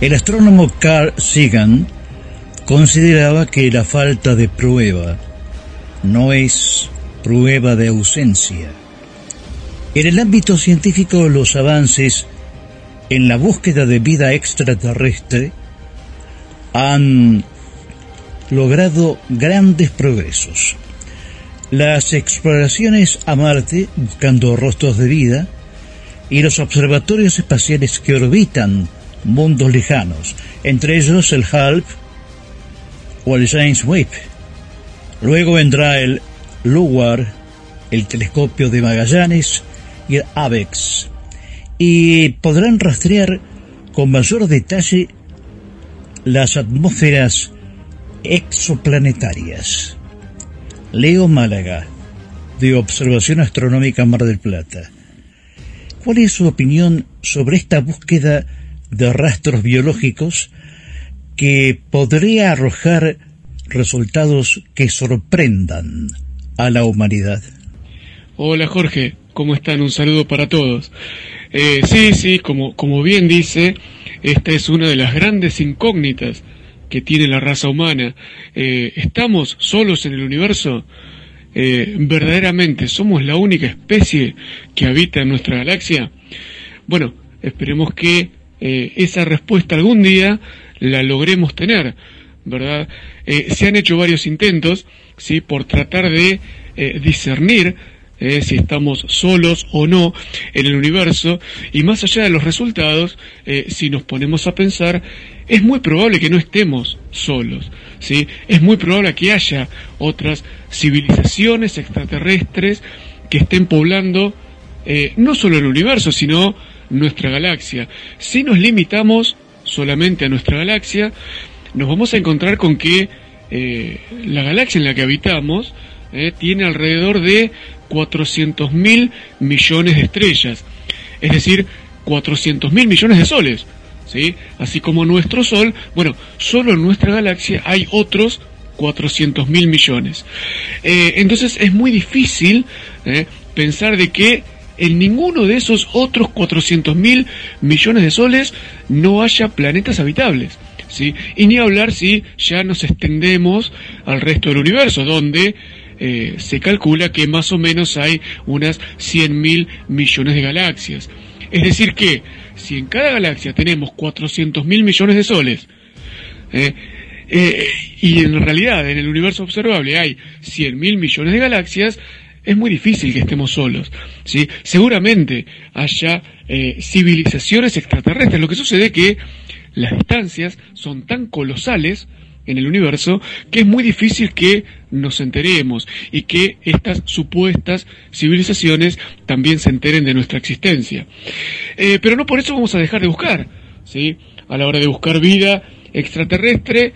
El astrónomo Carl Sagan consideraba que la falta de prueba no es prueba de ausencia. En el ámbito científico, los avances en la búsqueda de vida extraterrestre han logrado grandes progresos. Las exploraciones a Marte buscando rostros de vida y los observatorios espaciales que orbitan mundos lejanos, entre ellos el HALP o el James Webb. Luego vendrá el LUWAR, el telescopio de Magallanes y el AVEX, y podrán rastrear con mayor detalle las atmósferas exoplanetarias. Leo Málaga, de Observación Astronómica Mar del Plata. ¿Cuál es su opinión sobre esta búsqueda de rastros biológicos que podría arrojar resultados que sorprendan a la humanidad? Hola Jorge, ¿cómo están? Un saludo para todos. Eh, sí, sí, como, como bien dice, esta es una de las grandes incógnitas que tiene la raza humana. Eh, ¿Estamos solos en el universo? Eh, ¿Verdaderamente somos la única especie que habita en nuestra galaxia? Bueno, esperemos que eh, esa respuesta algún día la logremos tener, ¿verdad? Se han hecho varios intentos, ¿sí? Por tratar de discernir si estamos solos o no en el universo y más allá de los resultados, si nos ponemos a pensar, es muy probable que no estemos solos, ¿sí? Es muy probable que haya otras civilizaciones extraterrestres que estén poblando eh, no solo el universo, sino nuestra galaxia. Si nos limitamos solamente a nuestra galaxia, nos vamos a encontrar con que eh, la galaxia en la que habitamos eh, tiene alrededor de 400 mil millones de estrellas, es decir, 400 mil millones de soles. ¿Sí? Así como nuestro Sol, bueno, solo en nuestra galaxia hay otros 400 mil millones. Eh, entonces es muy difícil eh, pensar de que en ninguno de esos otros 400 mil millones de soles no haya planetas habitables. ¿sí? Y ni hablar si ya nos extendemos al resto del universo, donde eh, se calcula que más o menos hay unas 100 mil millones de galaxias. Es decir que si en cada galaxia tenemos 400 mil millones de soles, eh, eh, y en realidad en el universo observable hay 100.000 millones de galaxias, es muy difícil que estemos solos. ¿sí? Seguramente haya eh, civilizaciones extraterrestres. Lo que sucede es que las distancias son tan colosales en el universo que es muy difícil que nos enteremos y que estas supuestas civilizaciones también se enteren de nuestra existencia. Eh, pero no por eso vamos a dejar de buscar. ¿sí? A la hora de buscar vida extraterrestre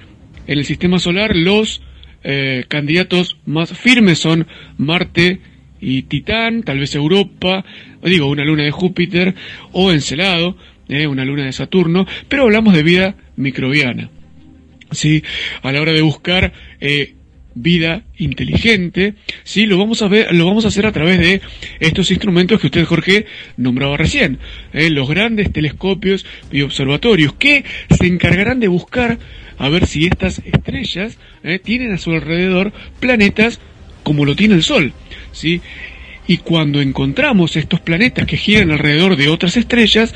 en el sistema solar, los eh, candidatos más firmes son Marte y Titán, tal vez Europa, digo, una luna de Júpiter, o Encelado, eh, una luna de Saturno, pero hablamos de vida microbiana. ¿Sí? A la hora de buscar eh, vida inteligente, ¿sí? Lo vamos a ver, lo vamos a hacer a través de estos instrumentos que usted, Jorge, nombraba recién, ¿eh? los grandes telescopios y observatorios, que se encargarán de buscar a ver si estas estrellas ¿eh? tienen a su alrededor planetas como lo tiene el Sol, ¿sí? Y cuando encontramos estos planetas que giran alrededor de otras estrellas,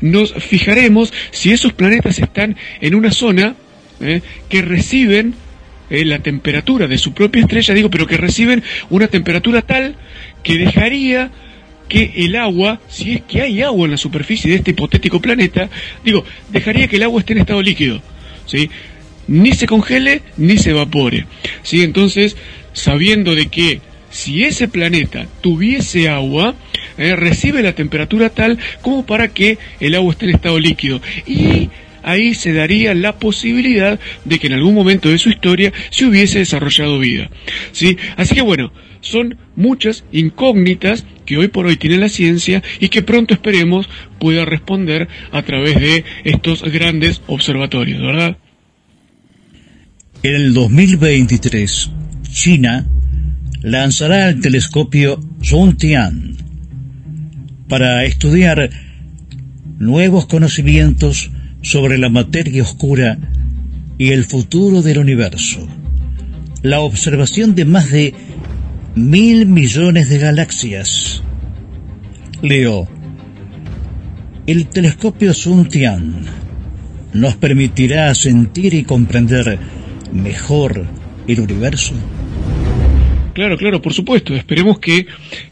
nos fijaremos si esos planetas están en una zona ¿eh? que reciben eh, la temperatura de su propia estrella, digo, pero que reciben una temperatura tal que dejaría que el agua, si es que hay agua en la superficie de este hipotético planeta, digo, dejaría que el agua esté en estado líquido, ¿sí? Ni se congele ni se evapore, ¿sí? Entonces, sabiendo de que si ese planeta tuviese agua, eh, recibe la temperatura tal como para que el agua esté en estado líquido. Y ahí se daría la posibilidad de que en algún momento de su historia se hubiese desarrollado vida. ¿sí? Así que bueno, son muchas incógnitas que hoy por hoy tiene la ciencia y que pronto esperemos pueda responder a través de estos grandes observatorios, ¿verdad? En el 2023, China lanzará el telescopio Zhongtian para estudiar nuevos conocimientos sobre la materia oscura y el futuro del universo. La observación de más de mil millones de galaxias. Leo, el telescopio Zhongtian nos permitirá sentir y comprender mejor el universo. Claro, claro, por supuesto, esperemos que,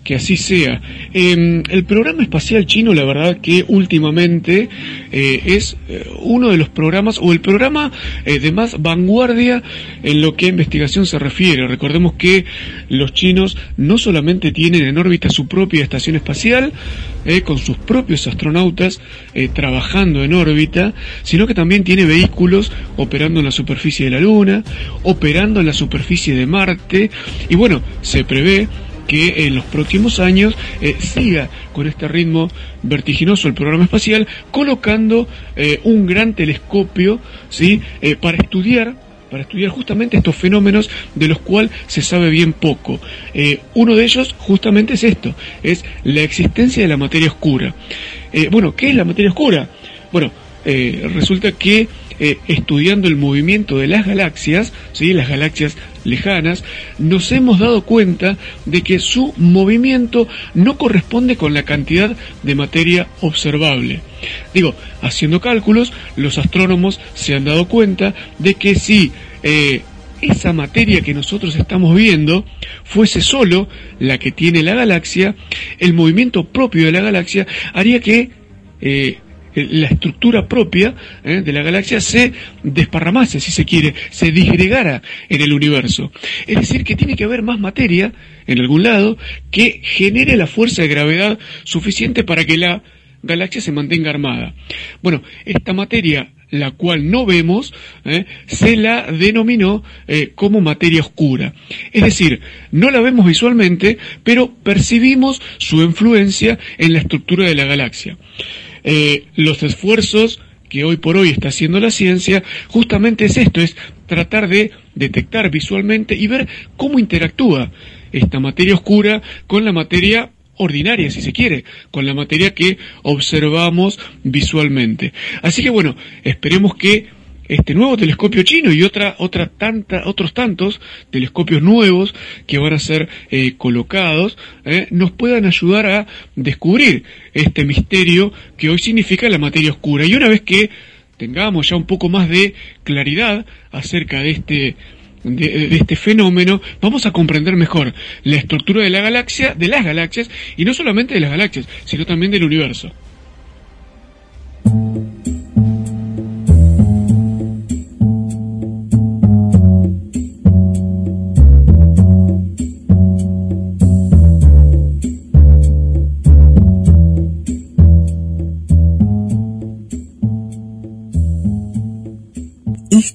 que así sea. Eh, el programa espacial chino, la verdad que últimamente eh, es eh, uno de los programas, o el programa eh, de más vanguardia en lo que a investigación se refiere. Recordemos que los chinos no solamente tienen en órbita su propia estación espacial, eh, con sus propios astronautas eh, trabajando en órbita, sino que también tiene vehículos operando en la superficie de la Luna, operando en la superficie de Marte, y bueno, se prevé que en los próximos años eh, siga con este ritmo vertiginoso el programa espacial, colocando un gran telescopio ¿sí? Para estudiar para estudiar justamente estos fenómenos de los cuales se sabe bien poco. Eh, uno de ellos justamente es esto, es la existencia de la materia oscura. Eh, bueno, ¿qué es la materia oscura? Bueno, eh, resulta que estudiando el movimiento de las galaxias, ¿sí? las galaxias lejanas, nos hemos dado cuenta de que su movimiento no corresponde con la cantidad de materia observable. Digo, haciendo cálculos, los astrónomos se han dado cuenta de que si eh, esa materia que nosotros estamos viendo fuese solo la que tiene la galaxia, el movimiento propio de la galaxia haría que eh, la estructura propia eh, de la galaxia se desparramase, si se quiere, se disgregara en el universo. Es decir, que tiene que haber más materia en algún lado que genere la fuerza de gravedad suficiente para que la galaxia se mantenga armada. Bueno, esta materia la cual no vemos, eh, se la denominó eh, como materia oscura. Es decir, no la vemos visualmente, pero percibimos su influencia en la estructura de la galaxia. Eh, los esfuerzos que hoy por hoy está haciendo la ciencia, justamente es esto, es tratar de detectar visualmente y ver cómo interactúa esta materia oscura con la materia ordinaria, si se quiere, con la materia que observamos visualmente. Así que bueno, esperemos que este nuevo telescopio chino y otra, otra tanta, otros tantos telescopios nuevos que van a ser eh, colocados eh, nos puedan ayudar a descubrir este misterio que hoy significa la materia oscura. Y una vez que tengamos ya un poco más de claridad acerca de este de, de este fenómeno, vamos a comprender mejor la estructura de la galaxia, de las galaxias, y no solamente de las galaxias, sino también del universo.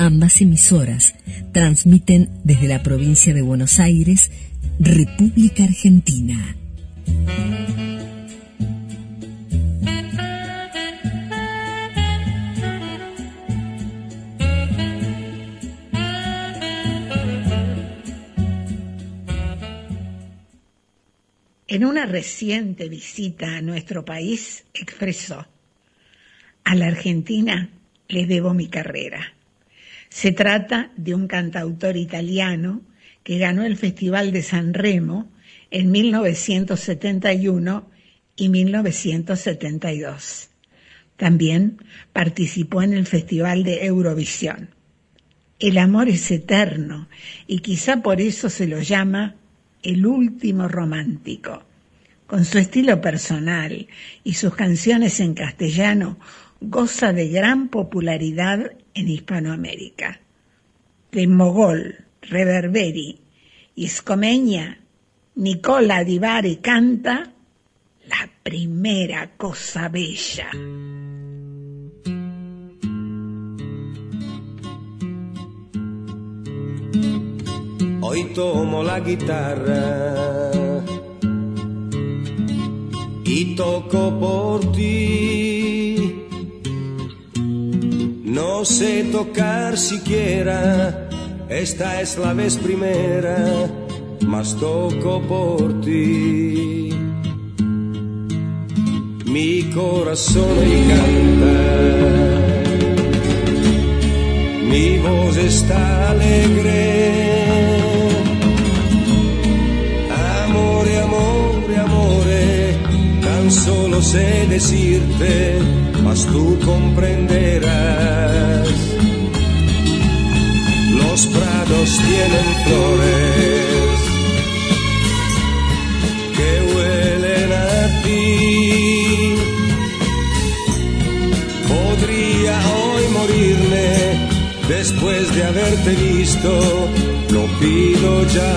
Ambas emisoras transmiten desde la provincia de Buenos Aires, República Argentina. En una reciente visita a nuestro país expresó, a la Argentina le debo mi carrera. Se trata de un cantautor italiano que ganó el Festival de San Remo en 1971 y 1972. También participó en el Festival de Eurovisión. El amor es eterno y quizá por eso se lo llama el último romántico. Con su estilo personal y sus canciones en castellano, goza de gran popularidad en Hispanoamérica. De Mogol, Reverberi y Scomeña, Nicola Di Bari canta La primera cosa bella. Hoy tomo la guitarra y toco por ti. No sé tocar siquiera, esta es la vez primera, mas toco por ti. Mi corazón hoy canta, mi voz está alegre. Amore, amore, amore, tan solo sé decirte, mas tú comprenderás. Los prados tienen flores que huelen a ti. Podría hoy morirme después de haberte visto, no pido ya.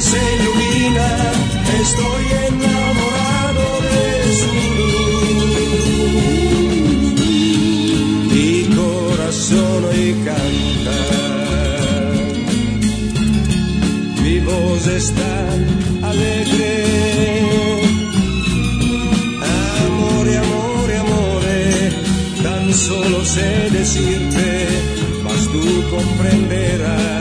Se ilumina, estoy enamorado de su luz. Mi corazón hoy canta, mi voz está alegre. Amore, amore, amore, tan solo sé decirte, mas tú comprenderás.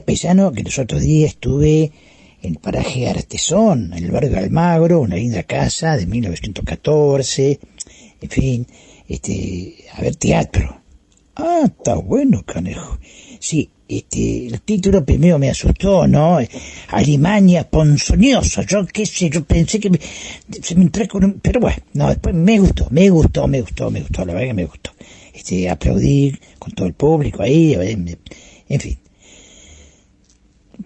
Paisano, que los otros días estuve en el paraje Artesón, en el barrio de Almagro, una linda casa de 1914, en fin, este, a ver teatro. Ah, está bueno, canejo. Sí, este, el título primero me asustó, ¿no? Alemania ponzoñosa, yo qué sé, yo pensé que me- se me entró con un... Pero bueno, no, después me gustó, me gustó, me gustó, me gustó, la verdad que me gustó. Este, aplaudí con todo el público ahí, en fin.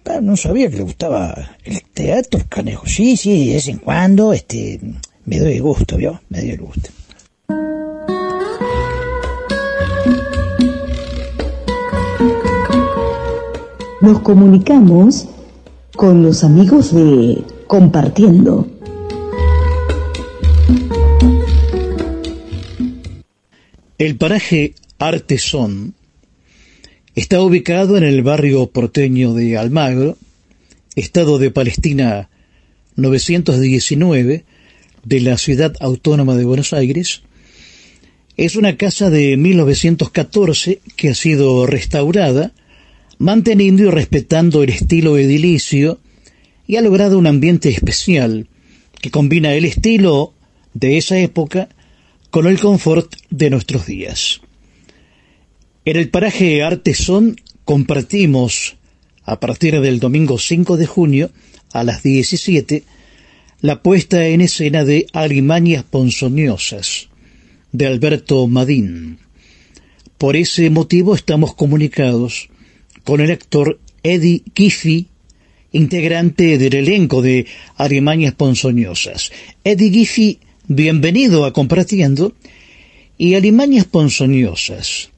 Ah, No sabía que le gustaba el teatro, canejo. Sí, sí, de vez en cuando, este, me doy el gusto, ¿vio? Me doy el gusto. Nos comunicamos con los amigos de Compartiendo. El paraje Artesón está ubicado en el barrio porteño de Almagro, estado de Palestina 919 de la ciudad autónoma de Buenos Aires. Es una casa de 1914 que ha sido restaurada, manteniendo y respetando el estilo edilicio y ha logrado un ambiente especial que combina el estilo de esa época con el confort de nuestros días. En el paraje Artesón compartimos, a partir del domingo 5 de junio a las 17, la puesta en escena de Alimañas Ponzoñosas, de Alberto Madín. Por ese motivo estamos comunicados con el actor Eddie Giffy, integrante del elenco de Alimañas Ponzoñosas. Eddie Giffy, bienvenido a Compartiendo. Y Alimañas Ponzoñosas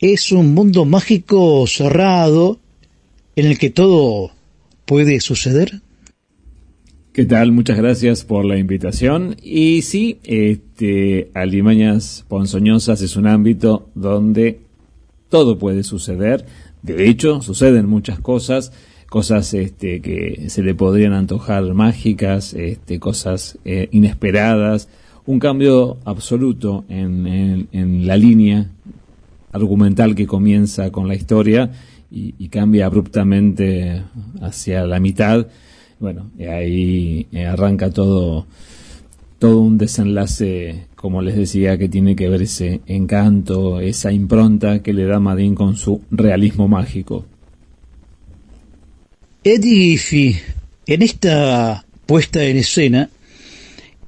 es un mundo mágico cerrado en el que todo puede suceder. ¿Qué tal? Muchas gracias por la invitación. Y sí, este, Alimañas Ponzoñosas es un ámbito donde todo puede suceder. De hecho, suceden muchas cosas, cosas este, que se le podrían antojar mágicas, este, cosas eh, inesperadas, un cambio absoluto en, en- en la línea argumental que comienza con la historia y, cambia abruptamente hacia la mitad. Bueno, y ahí eh, arranca todo, todo un desenlace, como les decía, que tiene que ver ese encanto, esa impronta que le da Madín con su realismo mágico. Eddie Giffy, en esta puesta en escena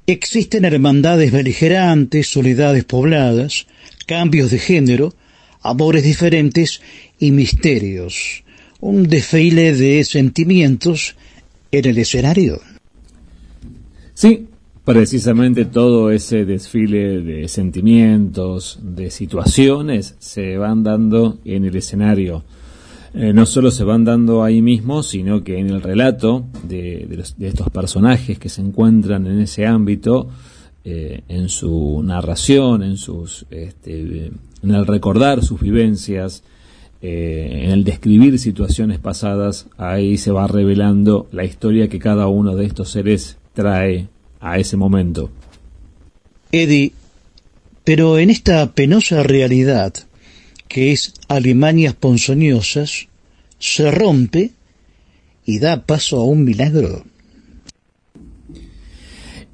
existen hermandades beligerantes, soledades pobladas, cambios de género, amores diferentes y misterios. Un desfile de sentimientos en el escenario. Sí, precisamente todo ese desfile de sentimientos, de situaciones, se van dando en el escenario. Eh, no solo se van dando ahí mismo, sino que en el relato de, los- de estos personajes que se encuentran en ese ámbito, eh, en su narración, en sus, este, en el recordar sus vivencias, eh, en el describir situaciones pasadas, ahí se va revelando la historia que cada uno de estos seres trae a ese momento. Eddie, pero en esta penosa realidad que es Alemanias ponzoñosas, se rompe y da paso a un milagro.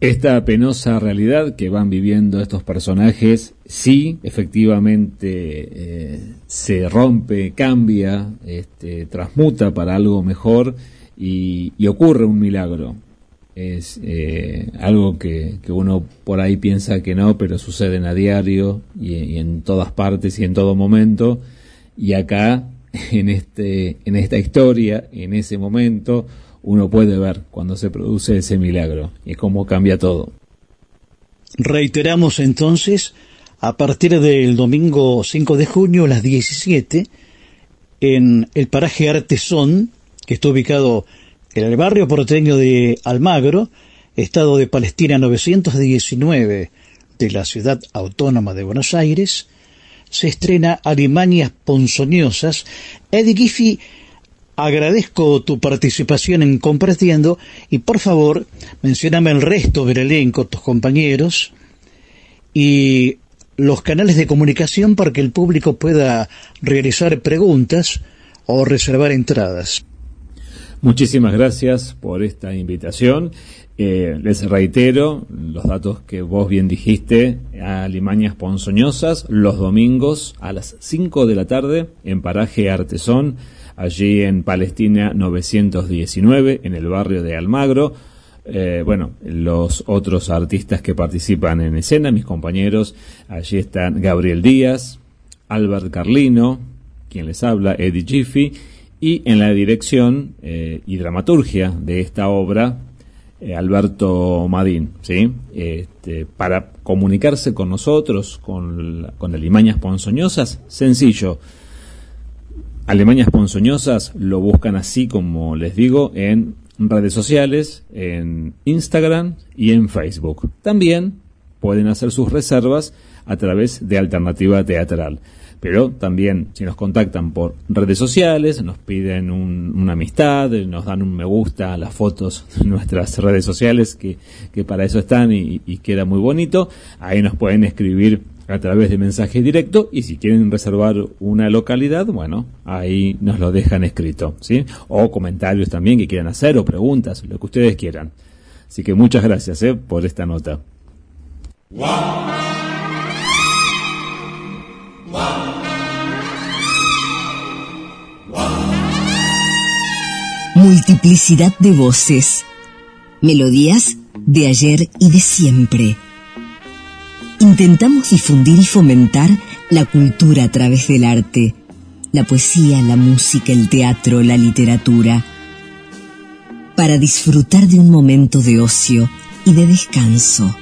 Esta penosa realidad que van viviendo estos personajes, sí, efectivamente eh, se rompe, cambia, este, transmuta para algo mejor y, ocurre un milagro. Es eh, algo que, que uno por ahí piensa que no, pero suceden a diario y, y en todas partes y en todo momento. Y acá, en, este, en esta historia, en ese momento, uno puede ver cuando se produce ese milagro y cómo cambia todo. Reiteramos entonces, a partir del domingo 5 de junio a las 17, en el paraje Artesón, que está ubicado en el barrio porteño de Almagro, estado de Palestina 919 de la ciudad autónoma de Buenos Aires, se estrena Alemanias Ponzoñosas. Eddie Giffy, agradezco tu participación en Compartiendo y por favor, mencioname el resto del elenco, tus compañeros y los canales de comunicación para que el público pueda realizar preguntas o reservar entradas. Muchísimas gracias por esta invitación. Eh, les reitero los datos que vos bien dijiste, Alimañas Ponzoñosas, los domingos a las 5 de la tarde en Paraje Artesón, allí en Palestina 919, en el barrio de Almagro. Eh, bueno, los otros artistas que participan en escena, mis compañeros, allí están Gabriel Díaz, Albert Carlino, quien les habla, Eddie Giffy, y en la dirección eh, y dramaturgia de esta obra, eh, Alberto Madín, ¿sí? Este, para comunicarse con nosotros, con, Alimañas Ponzoñosas, sencillo. Alemañas Ponzoñosas lo buscan así como les digo en redes sociales, en Instagram y en Facebook. También pueden hacer sus reservas a través de Alternativa Teatral. Pero también si nos contactan por redes sociales, nos piden un- una amistad, nos dan un me gusta a las fotos de nuestras redes sociales, que, que para eso están y, y queda muy bonito, ahí nos pueden escribir a través de mensaje directo y si quieren reservar una localidad, bueno, ahí nos lo dejan escrito, ¿sí? O comentarios también que quieran hacer o preguntas, lo que ustedes quieran. Así que muchas gracias ¿eh? por esta nota. Multiplicidad de voces. Melodías de ayer y de siempre. Intentamos difundir y fomentar la cultura a través del arte, la poesía, la música, el teatro, la literatura, para disfrutar de un momento de ocio y de descanso.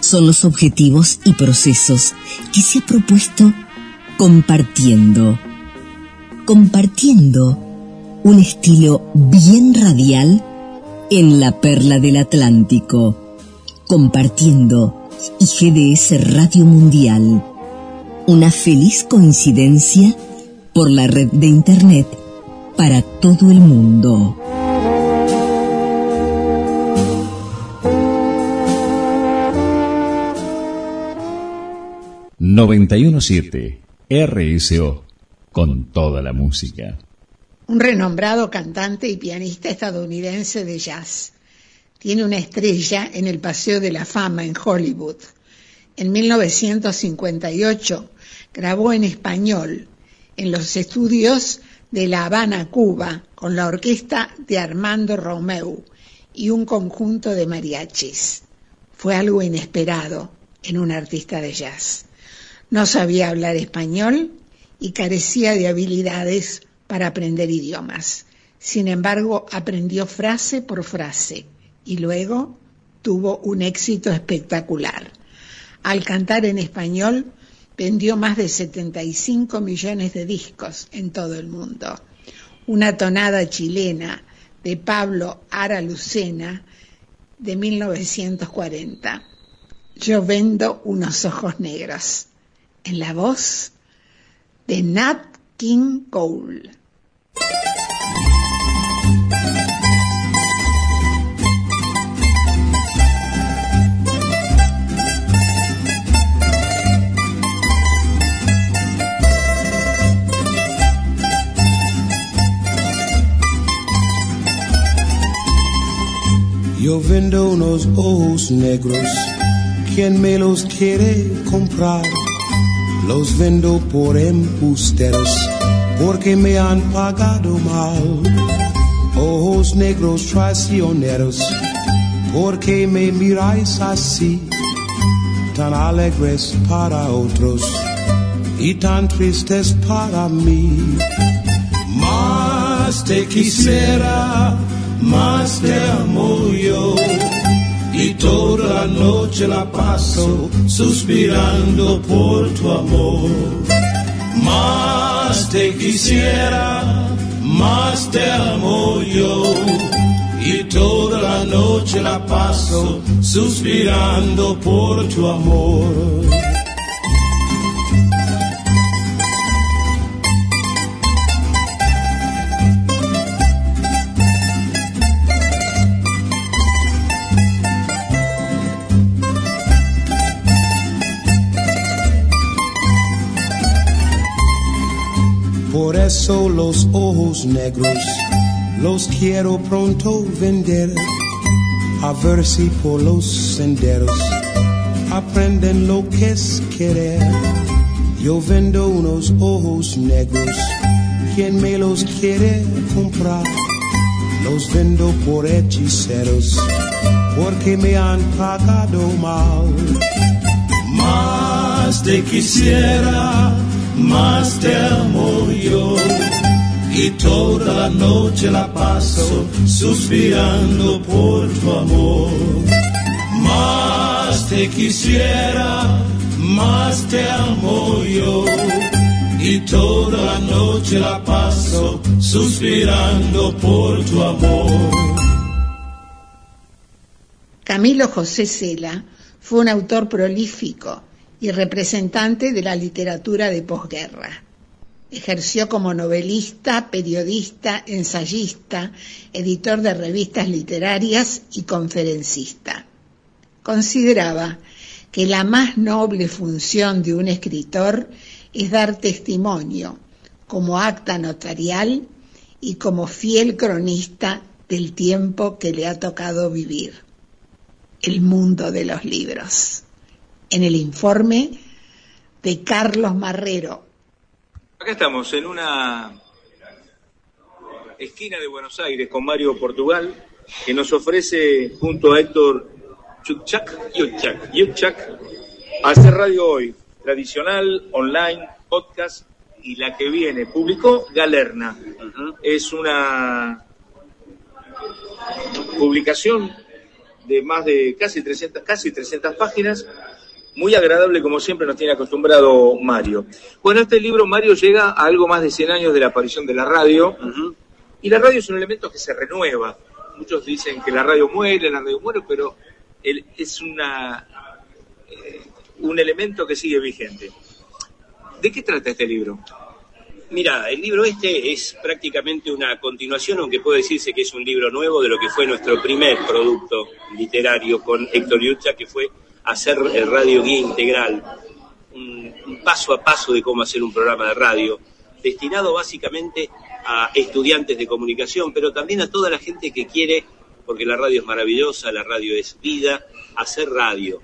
Son los objetivos y procesos que se ha propuesto compartiendo compartiendo un estilo bien radial en la perla del Atlántico, compartiendo y GDS Radio Mundial. Una feliz coincidencia por la red de Internet para todo el mundo. ...917... RSO... ...con toda la música. Un renombrado cantante y pianista estadounidense de jazz. Tiene una estrella en el Paseo de la Fama en Hollywood. En 1958 grabó en español en los estudios de La Habana, Cuba, con la orquesta de Armando Romeu y un conjunto de mariachis. Fue algo inesperado en un artista de jazz. No sabía hablar español y carecía de habilidades para aprender idiomas. Sin embargo, aprendió frase por frase y luego tuvo un éxito espectacular. Al cantar en español, vendió más de 75 millones de discos en todo el mundo. Una tonada chilena de Pablo Ara Lucena de 1940. Yo vendo unos ojos negros. En la voz de Nat King Cole. Yo vendo unos ojos negros, quien me los quiere comprar? Los vendo por embusteros, porque me han pagado mal. Ojos negros traicioneros, porque me miráis así, tan alegres para otros y tan tristes para mí. Más te quisiera, más te amo yo. Y toda la noche la paso suspirando por tu amor. Más te quisiera, más te amo yo. Y toda la noche la paso suspirando por tu amor. Eso los ojos negros los quiero pronto vender. A ver si por los senderos aprenden lo que es querer. Yo vendo unos ojos negros, quien me los quiere comprar? Los vendo por hechiceros, porque me han pagado mal. Más te quisiera, más te amo yo. Y toda la noche la paso suspirando por tu amor. Más te quisiera, más te amo yo. Y toda la noche la paso suspirando por tu amor. Camilo José Cela fue un autor prolífico y representante de la literatura de posguerra. Ejerció como novelista, periodista, ensayista, editor de revistas literarias y conferencista. Consideraba que la más noble función de un escritor es dar testimonio como acta notarial y como fiel cronista del tiempo que le ha tocado vivir, el mundo de los libros. En el informe de Carlos Marrero, Acá estamos en una esquina de Buenos Aires con Mario Portugal, que nos ofrece junto a Héctor Chukchak, Yukchak, Yukchak, hacer radio hoy, tradicional, online, podcast y la que viene. Publicó Galerna. Es una publicación de más de casi 300, casi 300 páginas muy agradable como siempre nos tiene acostumbrado Mario. Bueno, este libro Mario llega a algo más de 100 años de la aparición de la radio y la radio es un elemento que se renueva. Muchos dicen que la radio muere, la radio muere, pero el- es una, eh, un elemento que sigue vigente. ¿De qué trata este libro? Mira, el libro este es prácticamente una continuación, aunque puede decirse que es un libro nuevo de lo que fue nuestro primer producto literario con Héctor Yucha, que fue hacer el radio guía integral, un, un paso a paso de cómo hacer un programa de radio, destinado básicamente a estudiantes de comunicación, pero también a toda la gente que quiere, porque la radio es maravillosa, la radio es vida, hacer radio.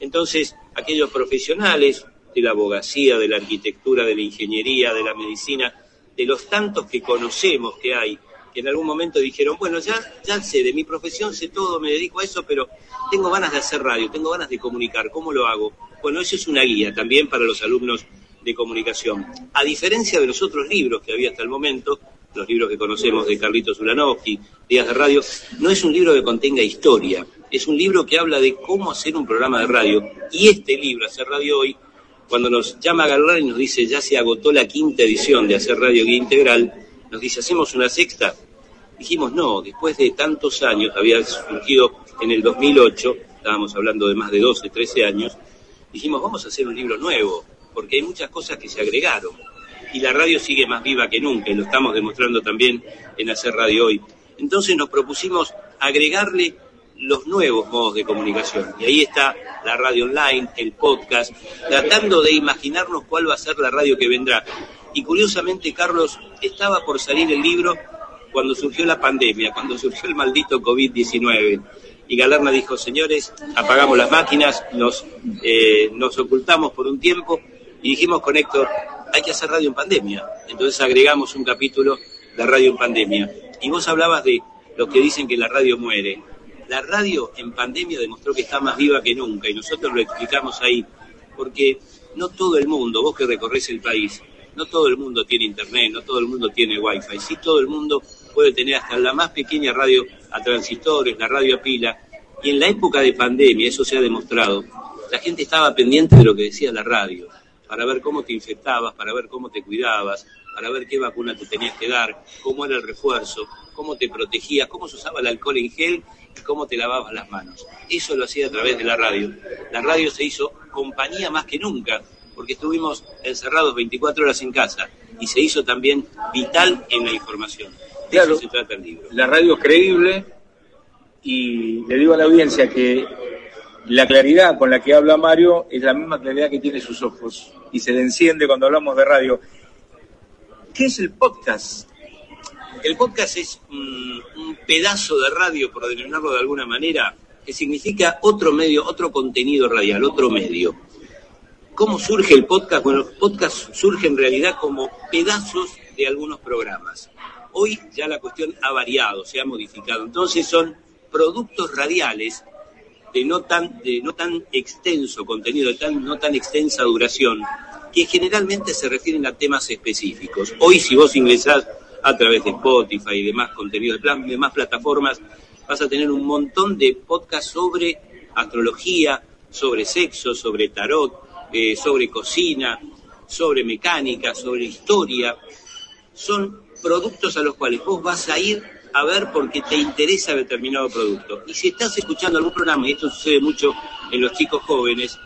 Entonces, aquellos profesionales de la abogacía, de la arquitectura, de la ingeniería, de la medicina, de los tantos que conocemos que hay, en algún momento dijeron, bueno, ya, ya sé, de mi profesión sé todo, me dedico a eso, pero tengo ganas de hacer radio, tengo ganas de comunicar, ¿cómo lo hago? Bueno, eso es una guía también para los alumnos de comunicación. A diferencia de los otros libros que había hasta el momento, los libros que conocemos de Carlitos Ulanowski, Días de Radio, no es un libro que contenga historia, es un libro que habla de cómo hacer un programa de radio. Y este libro, Hacer Radio Hoy, cuando nos llama Galán y nos dice ya se agotó la quinta edición de Hacer Radio Guía Integral, nos dice, ¿hacemos una sexta? Dijimos, no, después de tantos años, había surgido en el 2008, estábamos hablando de más de 12, 13 años, dijimos, vamos a hacer un libro nuevo, porque hay muchas cosas que se agregaron. Y la radio sigue más viva que nunca, y lo estamos demostrando también en Hacer Radio Hoy. Entonces nos propusimos agregarle los nuevos modos de comunicación. Y ahí está la radio online, el podcast, tratando de imaginarnos cuál va a ser la radio que vendrá. Y curiosamente, Carlos, estaba por salir el libro cuando surgió la pandemia, cuando surgió el maldito COVID-19. Y Galerna dijo, señores, apagamos las máquinas, nos, eh, nos ocultamos por un tiempo y dijimos con Héctor, hay que hacer radio en pandemia. Entonces agregamos un capítulo de radio en pandemia. Y vos hablabas de los que dicen que la radio muere. La radio en pandemia demostró que está más viva que nunca y nosotros lo explicamos ahí, porque no todo el mundo, vos que recorres el país, no todo el mundo tiene internet, no todo el mundo tiene wifi, sí todo el mundo puede tener hasta la más pequeña radio a transistores, la radio a pila, y en la época de pandemia, eso se ha demostrado, la gente estaba pendiente de lo que decía la radio, para ver cómo te infectabas, para ver cómo te cuidabas, para ver qué vacuna te tenías que dar, cómo era el refuerzo, cómo te protegías, cómo se usaba el alcohol en gel y cómo te lavabas las manos. Eso lo hacía a través de la radio. La radio se hizo compañía más que nunca, porque estuvimos encerrados 24 horas en casa y se hizo también vital en la información. De Claro. eso se trata el libro. La radio es creíble y le digo a la audiencia que la claridad con la que habla Mario es la misma claridad que tiene sus ojos y se le enciende cuando hablamos de radio. ¿Qué es el podcast? El podcast es un, un pedazo de radio, por denominarlo de alguna manera, que significa otro medio, otro contenido radial, otro medio. ¿Cómo surge el podcast? Bueno, el podcast surge en realidad como pedazos de algunos programas. Hoy ya la cuestión ha variado, se ha modificado. Entonces son productos radiales de no tan, de no tan extenso contenido, de tan, no tan extensa duración, que generalmente se refieren a temas específicos. Hoy si vos ingresás a través de Spotify y demás contenidos, de demás plataformas, vas a tener un montón de podcasts sobre astrología, sobre sexo, sobre tarot, eh, sobre cocina, sobre mecánica, sobre historia. Son productos a los cuales vos vas a ir a ver porque te interesa determinado producto. Y si estás escuchando algún programa, y esto sucede mucho en los chicos jóvenes,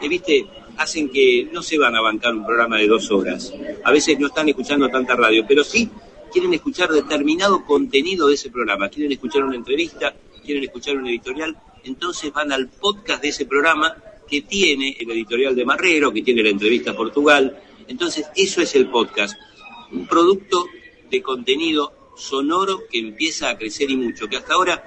eh, viste, hacen que no se van a bancar un programa de dos horas. A veces no están escuchando tanta radio, pero sí quieren escuchar determinado contenido de ese programa. Quieren escuchar una entrevista, quieren escuchar un editorial, entonces van al podcast de ese programa que tiene el editorial de Marrero, que tiene la entrevista a Portugal. Entonces, eso es el podcast. Un producto de contenido sonoro que empieza a crecer y mucho, que hasta ahora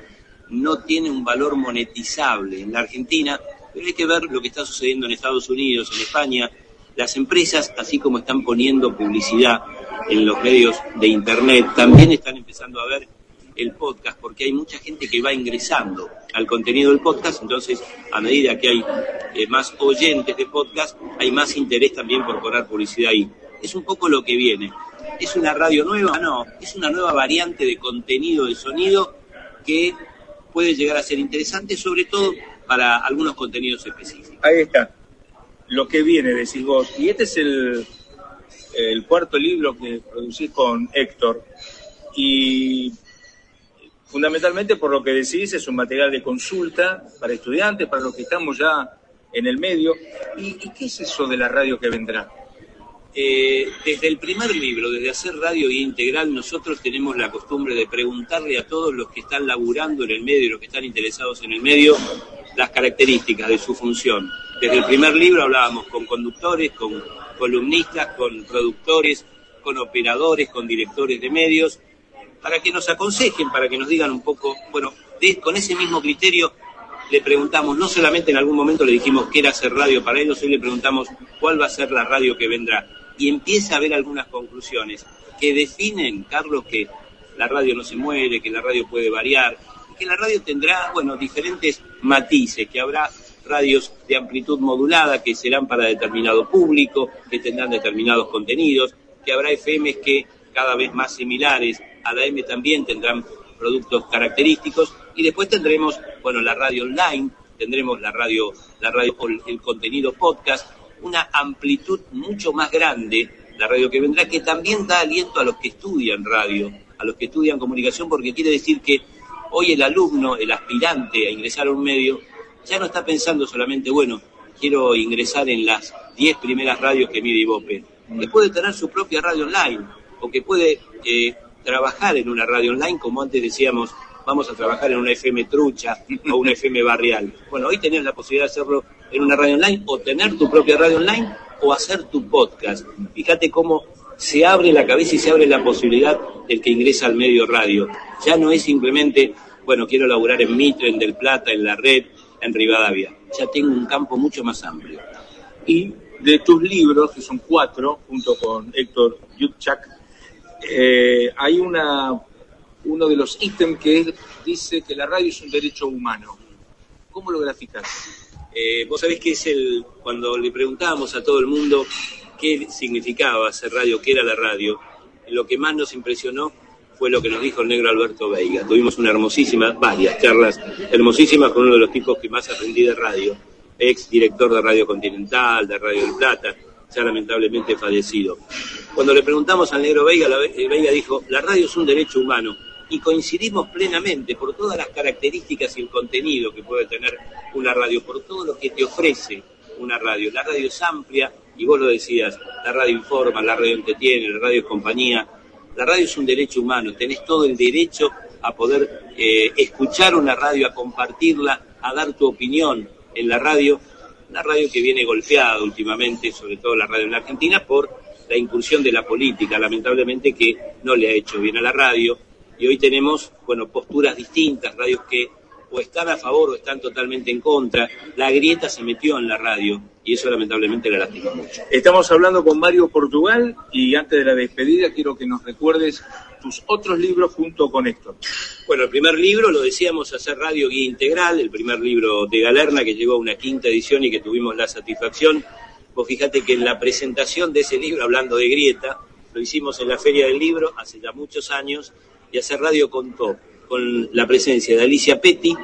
no tiene un valor monetizable en la Argentina, pero hay que ver lo que está sucediendo en Estados Unidos, en España. Las empresas, así como están poniendo publicidad en los medios de Internet, también están empezando a ver el podcast, porque hay mucha gente que va ingresando al contenido del podcast, entonces a medida que hay eh, más oyentes de podcast, hay más interés también por poner publicidad ahí. Es un poco lo que viene. ¿Es una radio nueva? No, es una nueva variante de contenido de sonido que puede llegar a ser interesante, sobre todo para algunos contenidos específicos. Ahí está. Lo que viene, decís vos. Y este es el, el cuarto libro que producís con Héctor. Y fundamentalmente por lo que decís es un material de consulta para estudiantes, para los que estamos ya en el medio. ¿Y, qué es eso de la radio que vendrá? Eh, desde el primer libro, desde hacer radio integral, nosotros tenemos la costumbre de preguntarle a todos los que están laburando en el medio y los que están interesados en el medio las características de su función. Desde el primer libro hablábamos con conductores, con columnistas, con productores, con operadores, con directores de medios, para que nos aconsejen, para que nos digan un poco, bueno, con ese mismo criterio le preguntamos, no solamente en algún momento le dijimos qué era hacer radio para ellos, hoy le preguntamos cuál va a ser la radio que vendrá. Y empieza a haber algunas conclusiones que definen, Carlos, que la radio no se muere, que la radio puede variar, que la radio tendrá, bueno, diferentes matices, que habrá radios de amplitud modulada que serán para determinado público, que tendrán determinados contenidos, que habrá FMs que cada vez más similares. A la M también tendrán productos característicos. Y después tendremos, bueno, la radio online, tendremos la radio, la radio el contenido podcast, una amplitud mucho más grande, la radio que vendrá, que también da aliento a los que estudian radio, a los que estudian comunicación, porque quiere decir que hoy el alumno, el aspirante a ingresar a un medio, ya no está pensando solamente, bueno, quiero ingresar en las 10 primeras radios que mide Ibope, que puede tener su propia radio online, o que puede eh, trabajar en una radio online, como antes decíamos, vamos a trabajar en una FM trucha o una FM barrial. Bueno, hoy tenés la posibilidad de hacerlo en una radio online, o tener tu propia radio online, o hacer tu podcast. Fíjate cómo se abre la cabeza y se abre la posibilidad del que ingresa al medio radio. Ya no es simplemente, bueno, quiero laburar en Mitre, en Del Plata, en La Red, en Rivadavia. Ya tengo un campo mucho más amplio. Y de tus libros, que son cuatro, junto con Héctor Yutchak, eh, hay una, uno de los ítems que es- dice que la radio es un derecho humano. ¿Cómo lo graficas? Eh, vos sabés que es el, cuando le preguntábamos a todo el mundo qué significaba hacer radio, qué era la radio, lo que más nos impresionó fue lo que nos dijo el negro Alberto Veiga. Tuvimos una hermosísima, varias charlas hermosísimas con uno de los tipos que más aprendí de radio, ex director de Radio Continental, de Radio del Plata, ya lamentablemente fallecido. Cuando le preguntamos al negro Veiga, la, eh, Veiga dijo, la radio es un derecho humano. Y coincidimos plenamente por todas las características y el contenido que puede tener una radio, por todo lo que te ofrece una radio. La radio es amplia, y vos lo decías, la radio informa, la radio entretiene, la radio es compañía. La radio es un derecho humano, tenés todo el derecho a poder eh, escuchar una radio, a compartirla, a dar tu opinión en la radio. Una radio que viene golpeada últimamente, sobre todo la radio en la Argentina, por la incursión de la política, lamentablemente que no le ha hecho bien a la radio. Y hoy tenemos, bueno, posturas distintas, radios que o están a favor o están totalmente en contra. La grieta se metió en la radio y eso lamentablemente la lastima mucho. Estamos hablando con Mario Portugal y antes de la despedida quiero que nos recuerdes tus otros libros junto con Héctor. Bueno, el primer libro lo decíamos hacer Radio Guía Integral, el primer libro de Galerna que llegó a una quinta edición y que tuvimos la satisfacción. Vos fíjate que en la presentación de ese libro, hablando de grieta, lo hicimos en la Feria del Libro hace ya muchos años y hacer radio contó con la presencia de Alicia Petti,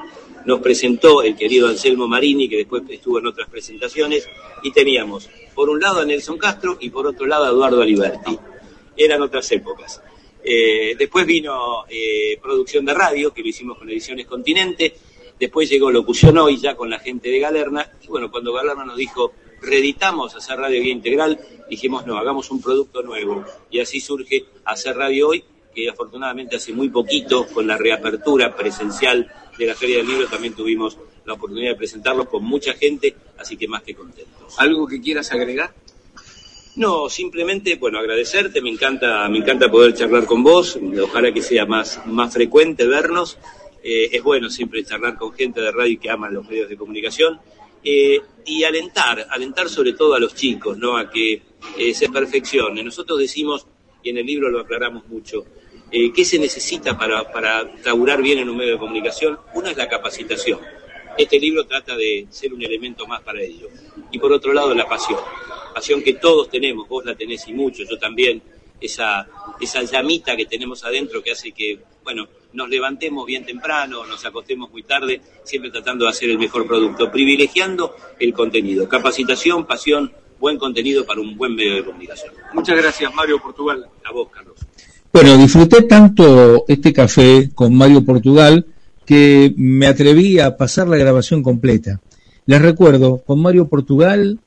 nos presentó el querido Anselmo Marini, que después estuvo en otras presentaciones, y teníamos por un lado a Nelson Castro y por otro lado a Eduardo Aliberti. Eran otras épocas. Eh, después vino eh, producción de radio, que lo hicimos con Ediciones Continente. Después llegó Locución Hoy, ya con la gente de Galerna. Y bueno, cuando Galerna nos dijo, reeditamos hacer radio guía integral, dijimos, no, hagamos un producto nuevo. Y así surge hacer radio hoy, que afortunadamente hace muy poquito, con la reapertura presencial de la Feria del Libro, también tuvimos la oportunidad de presentarlo con mucha gente, así que más que contentos. ¿Algo que quieras agregar? No, simplemente, bueno, agradecerte, me encanta, me encanta poder charlar con vos, ojalá que sea más, más frecuente vernos. Eh, es bueno siempre charlar con gente de radio que aman los medios de comunicación. Eh, y alentar, alentar sobre todo a los chicos, ¿no? A que eh, se perfeccione. Nosotros decimos, y en el libro lo aclaramos mucho, eh, ¿qué se necesita para, para laburar bien en un medio de comunicación? Una es la capacitación. Este libro trata de ser un elemento más para ello. Y por otro lado, la pasión. Pasión que todos tenemos, vos la tenés y mucho, yo también. Esa, esa llamita que tenemos adentro que hace que, bueno, nos levantemos bien temprano, nos acostemos muy tarde, siempre tratando de hacer el mejor producto, privilegiando el contenido. Capacitación, pasión, buen contenido para un buen medio de comunicación. Muchas gracias, Mario Portugal. A vos, Carlos. Bueno, disfruté tanto este café con Mario Portugal que me atreví a pasar la grabación completa. Les recuerdo, con Mario Portugal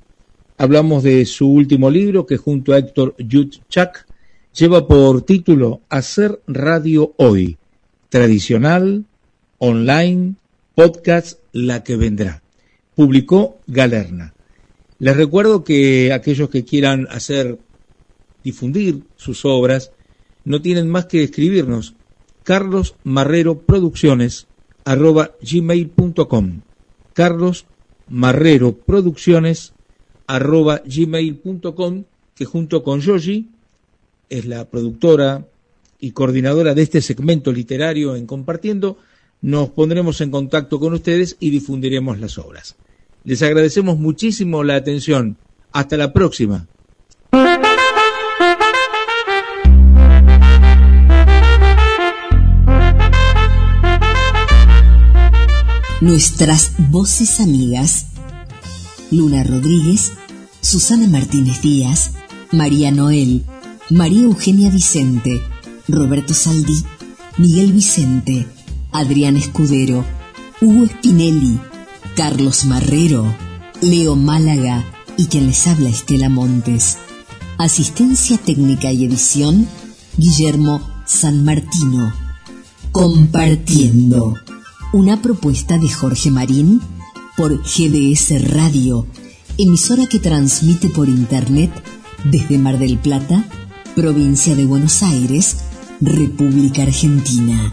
hablamos de su último libro que junto a Héctor Yutchak lleva por título Hacer Radio Hoy, tradicional, online, podcast, la que vendrá. Publicó Galerna. Les recuerdo que aquellos que quieran hacer difundir sus obras no tienen más que escribirnos Carlos Marrero Producciones arroba gmail.com Carlos Marrero Producciones arroba gmail.com que junto con Yogi es la productora y coordinadora de este segmento literario en Compartiendo, nos pondremos en contacto con ustedes y difundiremos las obras. Les agradecemos muchísimo la atención. Hasta la próxima. Nuestras voces amigas. Luna Rodríguez, Susana Martínez Díaz, María Noel, María Eugenia Vicente, Roberto Saldí, Miguel Vicente, Adrián Escudero, Hugo Spinelli, Carlos Marrero, Leo Málaga y quien les habla Estela Montes. Asistencia técnica y edición, Guillermo San Martino. Compartiendo. Una propuesta de Jorge Marín por GDS Radio, emisora que transmite por Internet desde Mar del Plata, provincia de Buenos Aires, República Argentina.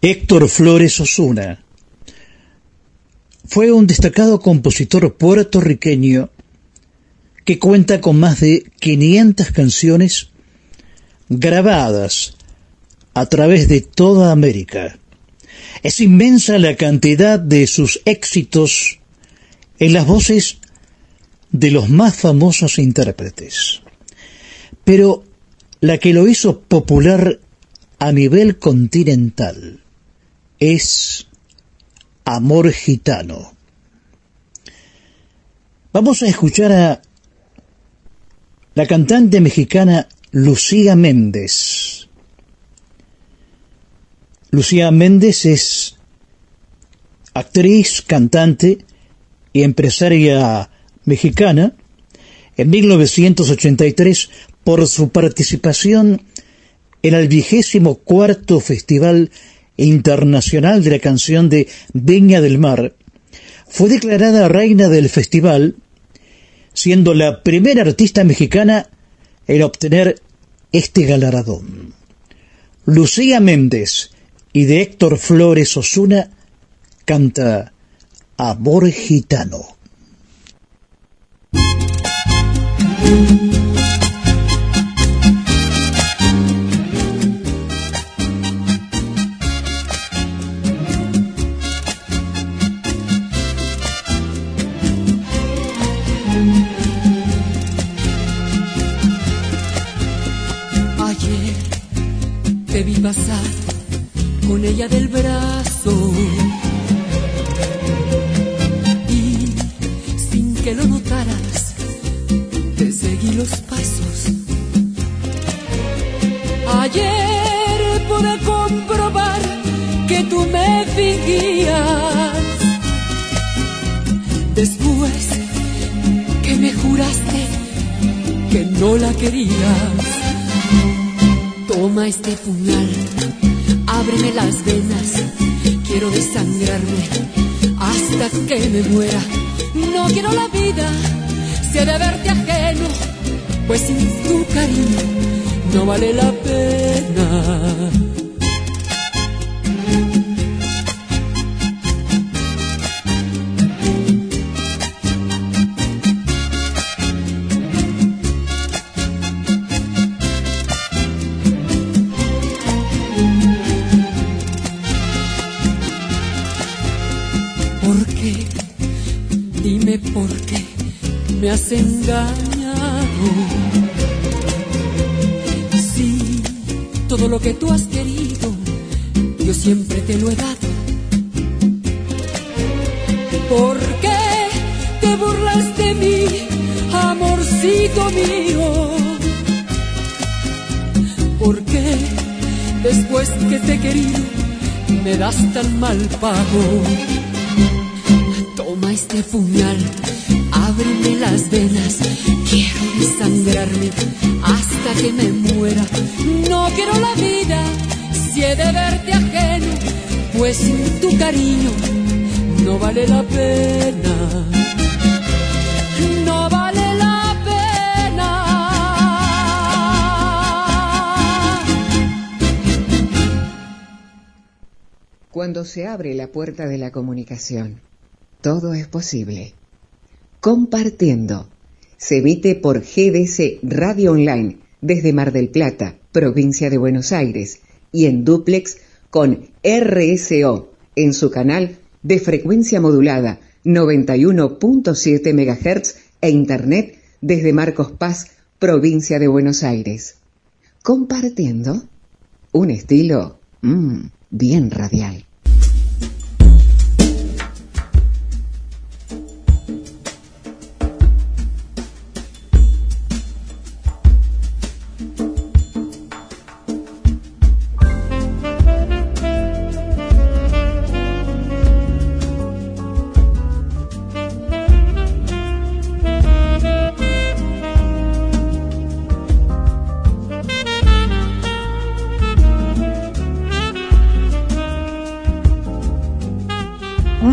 Héctor Flores Osuna fue un destacado compositor puertorriqueño que cuenta con más de 500 canciones grabadas a través de toda América. Es inmensa la cantidad de sus éxitos en las voces de los más famosos intérpretes. Pero la que lo hizo popular a nivel continental es Amor Gitano. Vamos a escuchar a la cantante mexicana Lucía Méndez. Lucía Méndez es actriz, cantante y empresaria mexicana. En 1983, por su participación en el vigésimo cuarto Festival internacional de la canción de Viña del Mar, fue declarada reina del festival, siendo la primera artista mexicana en obtener este galardón. Lucía Méndez y de Héctor Flores Osuna canta Amor Gitano. Ayer te vi pasar con ella del brazo y sin que lo notaras te seguí los pasos. Ayer pude comprobar que tú me fingías. Después que me juraste que no la querías. Toma este puñal, ábreme las venas, quiero desangrarme hasta que me muera. No quiero la vida, si he de verte ajeno, pues sin tu cariño no vale la pena. Me has engañado. Sí, todo lo que tú has querido, yo siempre te lo he dado. ¿Por qué te burlas de mí, amorcito mío? ¿Por qué después que te he querido me das tan mal pago? Toma este puñal, ábreme las venas, quiero desangrarme hasta que me muera. No quiero la vida, si he de verte ajeno, pues sin tu cariño no vale la pena. No vale la pena. Cuando se abre la puerta de la comunicación, todo es posible. Compartiendo. Se emite por GDC Radio Online desde Mar del Plata, provincia de Buenos Aires, y en duplex con RSO en su canal de frecuencia modulada 91.7 MHz e Internet desde Marcos Paz, provincia de Buenos Aires. Compartiendo un estilo mm, bien radial.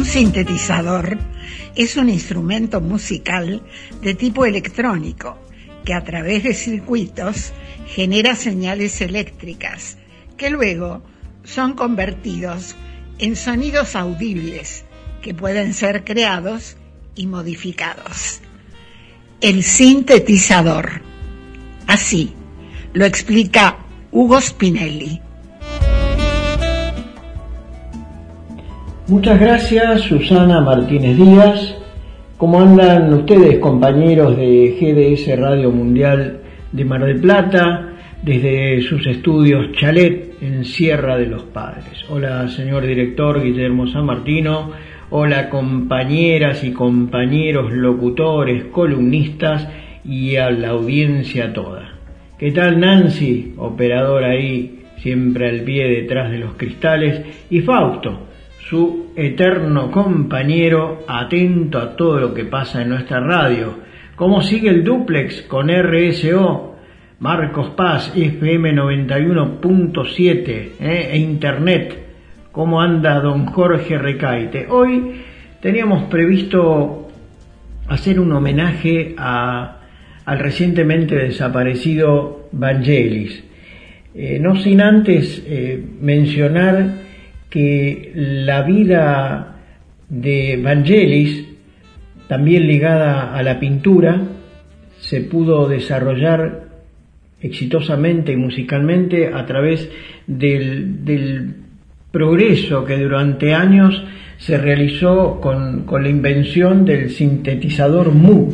Sintetizador es un instrumento musical de tipo electrónico que a través de circuitos genera señales eléctricas que luego son convertidos en sonidos audibles que pueden ser creados y modificados. El sintetizador. Así lo explica Hugo Spinelli. Muchas gracias, Susana Martínez Díaz. ¿Cómo andan ustedes, compañeros de GDS Radio Mundial de Mar del Plata, desde sus estudios Chalet en Sierra de los Padres? Hola, señor director Guillermo San Martino. Hola, compañeras y compañeros locutores, columnistas y a la audiencia toda. ¿Qué tal, Nancy, operador ahí, siempre al pie detrás de los cristales? Y Fausto, su eterno compañero, atento a todo lo que pasa en nuestra radio. ¿Cómo sigue el duplex con RSO? Marcos Paz, FM 91.7 eh, e Internet ¿Cómo anda don Jorge Recaite? Hoy teníamos previsto hacer un homenaje a- al recientemente desaparecido Vangelis. Eh, no sin antes eh, mencionar que la vida de Vangelis, también ligada a la pintura, se pudo desarrollar exitosamente y musicalmente a través del, del progreso que durante años se realizó con, con la invención del sintetizador Moog,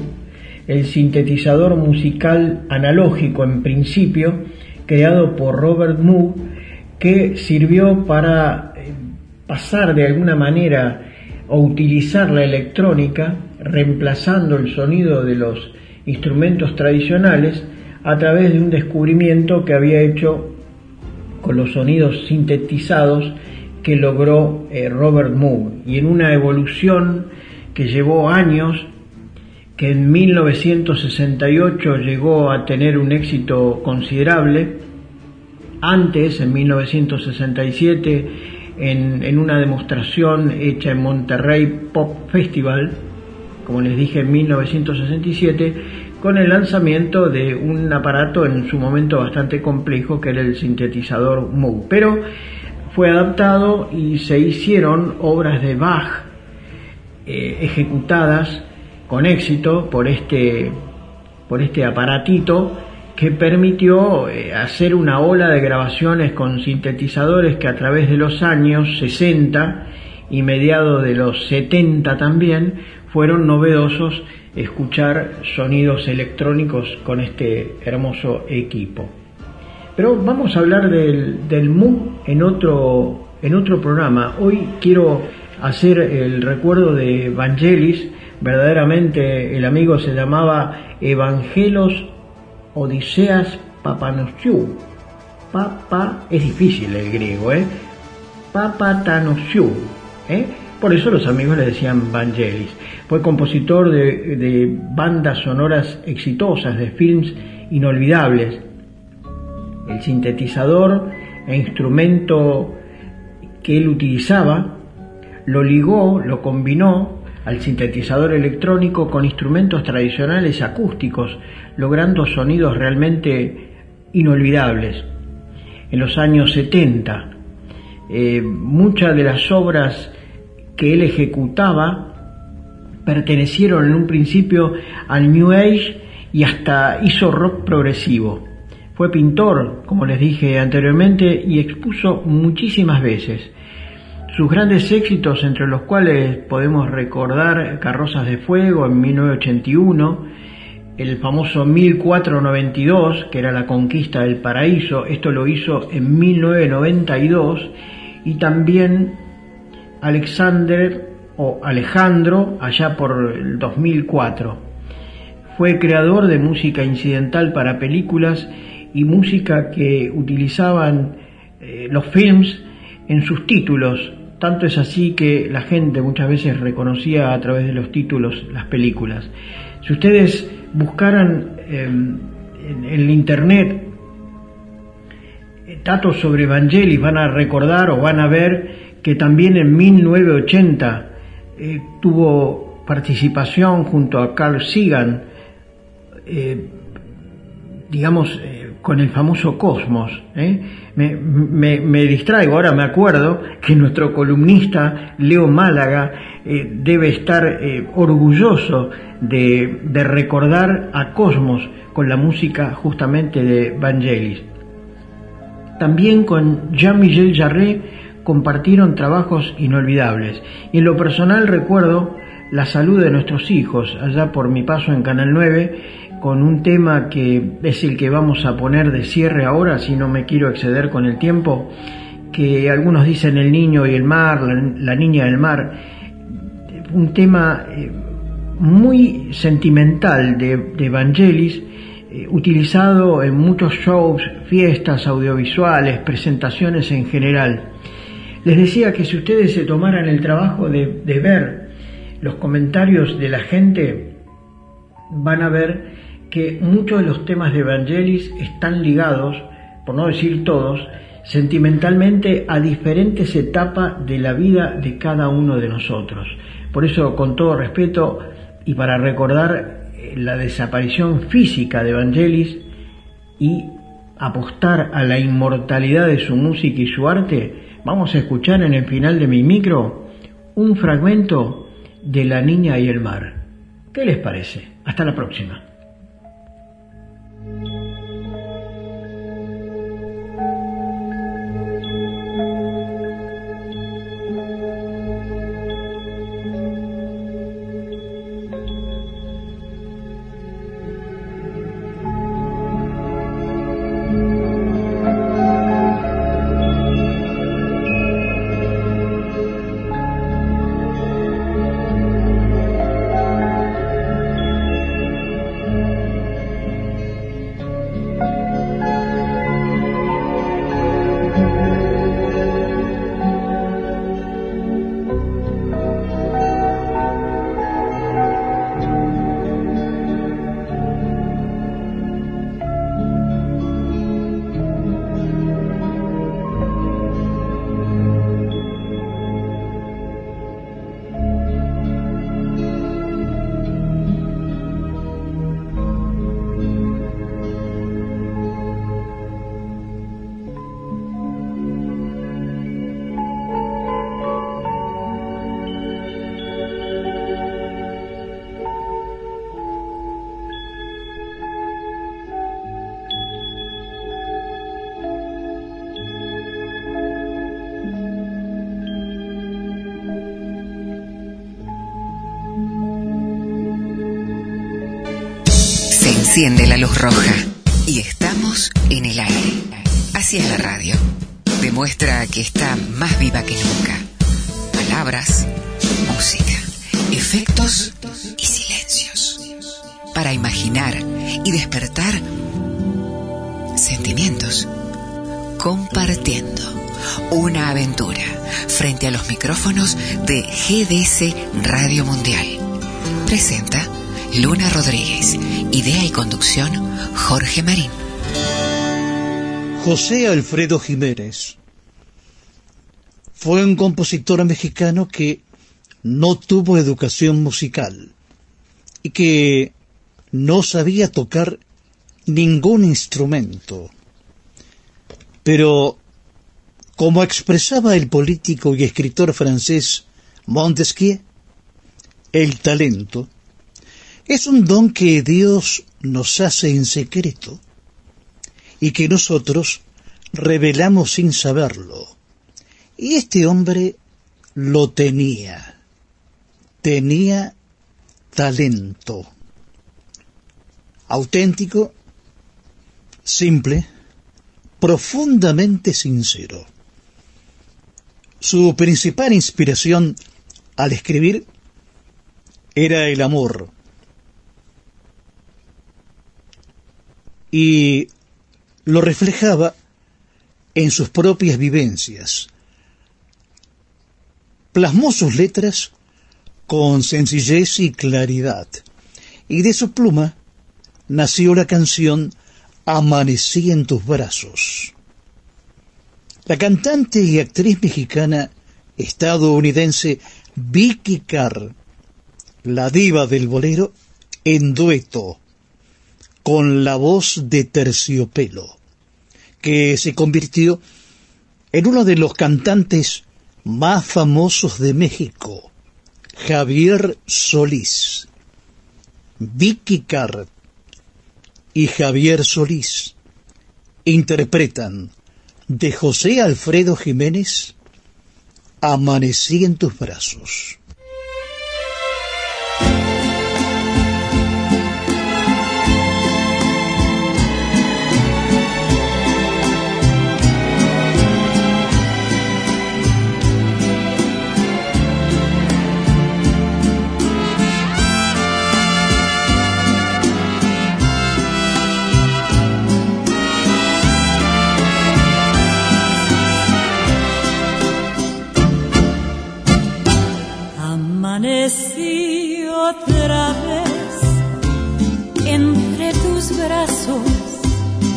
el sintetizador musical analógico en principio, creado por Robert Moog, que sirvió para pasar de alguna manera o utilizar la electrónica, reemplazando el sonido de los instrumentos tradicionales a través de un descubrimiento que había hecho con los sonidos sintetizados que logró eh, Robert Moog y en una evolución que llevó años que en 1968 llegó a tener un éxito considerable antes en 1967 en, una demostración hecha en Monterrey Pop Festival como les dije en 1967 con el lanzamiento de un aparato en su momento bastante complejo que era el sintetizador Moog. Pero fue adaptado y se hicieron obras de Bach eh, ejecutadas con éxito por este, por este aparatito que permitió eh, hacer una ola de grabaciones con sintetizadores que a través de los años 60 y mediados de los 70 también fueron novedosos escuchar sonidos electrónicos con este hermoso equipo. Pero vamos a hablar del, del Moog en otro, en otro programa. Hoy quiero hacer el recuerdo de Vangelis. Verdaderamente el amigo se llamaba Evangelos Odiseas Papanosiou. Papa, es difícil el griego, ¿eh? Papatanosiou, ¿eh? Por eso los amigos le decían Vangelis. Fue compositor de, de bandas sonoras exitosas, de films inolvidables. El sintetizador e instrumento que él utilizaba lo ligó, lo combinó al sintetizador electrónico con instrumentos tradicionales acústicos, logrando sonidos realmente inolvidables. En los años 70, eh, muchas de las obras que él ejecutaba pertenecieron en un principio al New Age y hasta hizo rock progresivo. Fue pintor, como les dije anteriormente, y expuso muchísimas veces. Sus grandes éxitos, entre los cuales podemos recordar Carrozas de Fuego en 1981, el famoso 1492, que era la conquista del paraíso, esto lo hizo en 1992, y también Alexander o Alejandro allá por el 2004. Fue creador de música incidental para películas y música que utilizaban eh, los films en sus títulos. Tanto es así que la gente muchas veces reconocía a través de los títulos las películas. Si ustedes buscaran eh, en, en internet eh, datos sobre Vangelis van a recordar o van a ver que también en 1980 eh, tuvo participación junto a Carl Sagan, eh, digamos, con el famoso Cosmos. ¿eh? Me, me- distraigo, ahora me acuerdo que nuestro columnista Leo Málaga eh, debe estar eh, orgulloso de, de recordar a Cosmos con la música justamente de Vangelis. También con Jean-Michel Jarre compartieron trabajos inolvidables. Y en lo personal recuerdo la salud de nuestros hijos allá por mi paso en Canal 9 con un tema que es el que vamos a poner de cierre ahora, si no me quiero exceder con el tiempo, que algunos dicen el niño y el mar, la, niña del mar, un tema eh, muy sentimental de, de Vangelis, eh, utilizado en muchos shows, fiestas audiovisuales, presentaciones en general. Les decía que si ustedes se tomaran el trabajo de, de ver los comentarios de la gente, van a ver que muchos de los temas de Vangelis están ligados, por no decir todos, sentimentalmente a diferentes etapas de la vida de cada uno de nosotros. Por eso, con todo respeto y para recordar eh, la desaparición física de Vangelis y apostar a la inmortalidad de su música y su arte, vamos a escuchar en el final de mi micro un fragmento de La Niña y el Mar. ¿Qué les parece? Hasta la próxima. Roja José Alfredo Jiménez fue un compositor mexicano que no tuvo educación musical y que no sabía tocar ningún instrumento. Pero, como expresaba el político y escritor francés Montesquieu, el talento es un don que Dios nos hace en secreto y que nosotros revelamos sin saberlo. Y este hombre lo tenía. Tenía talento. Auténtico, simple, profundamente sincero. Su principal inspiración al escribir era el amor. Y lo reflejaba en sus propias vivencias. Plasmó sus letras con sencillez y claridad, y de su pluma nació la canción Amanecí en tus brazos. La cantante y actriz mexicana estadounidense Vicky Carr, la diva del bolero, en dueto con la voz de Terciopelo, que se convirtió en uno de los cantantes más famosos de México, Javier Solís. Vicky Carr y Javier Solís interpretan de José Alfredo Jiménez Amanecí en tus brazos.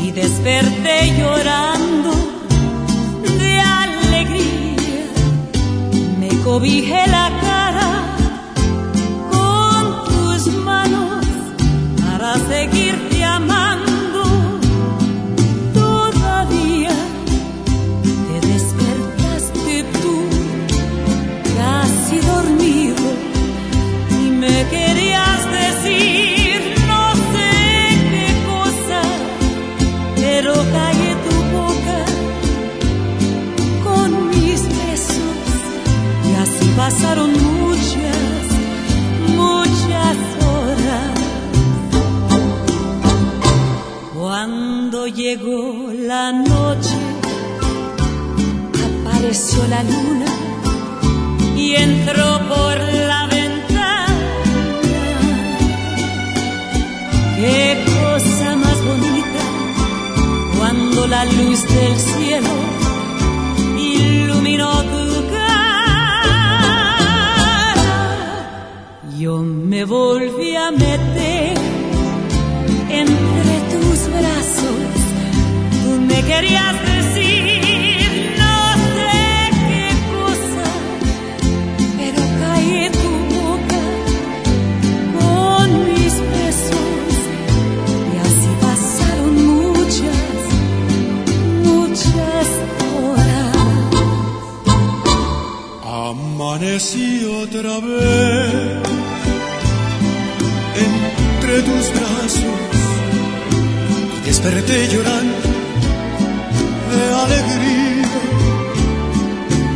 y desperté llorando de alegría. Me cobijé la cara con tus manos para seguirte amando. Llegó la noche, apareció la luna y entró por la ventana. Qué cosa más bonita cuando la luz del cielo iluminó tu cara. Yo me volví a meter otra vez entre tus brazos y desperté llorando alegría.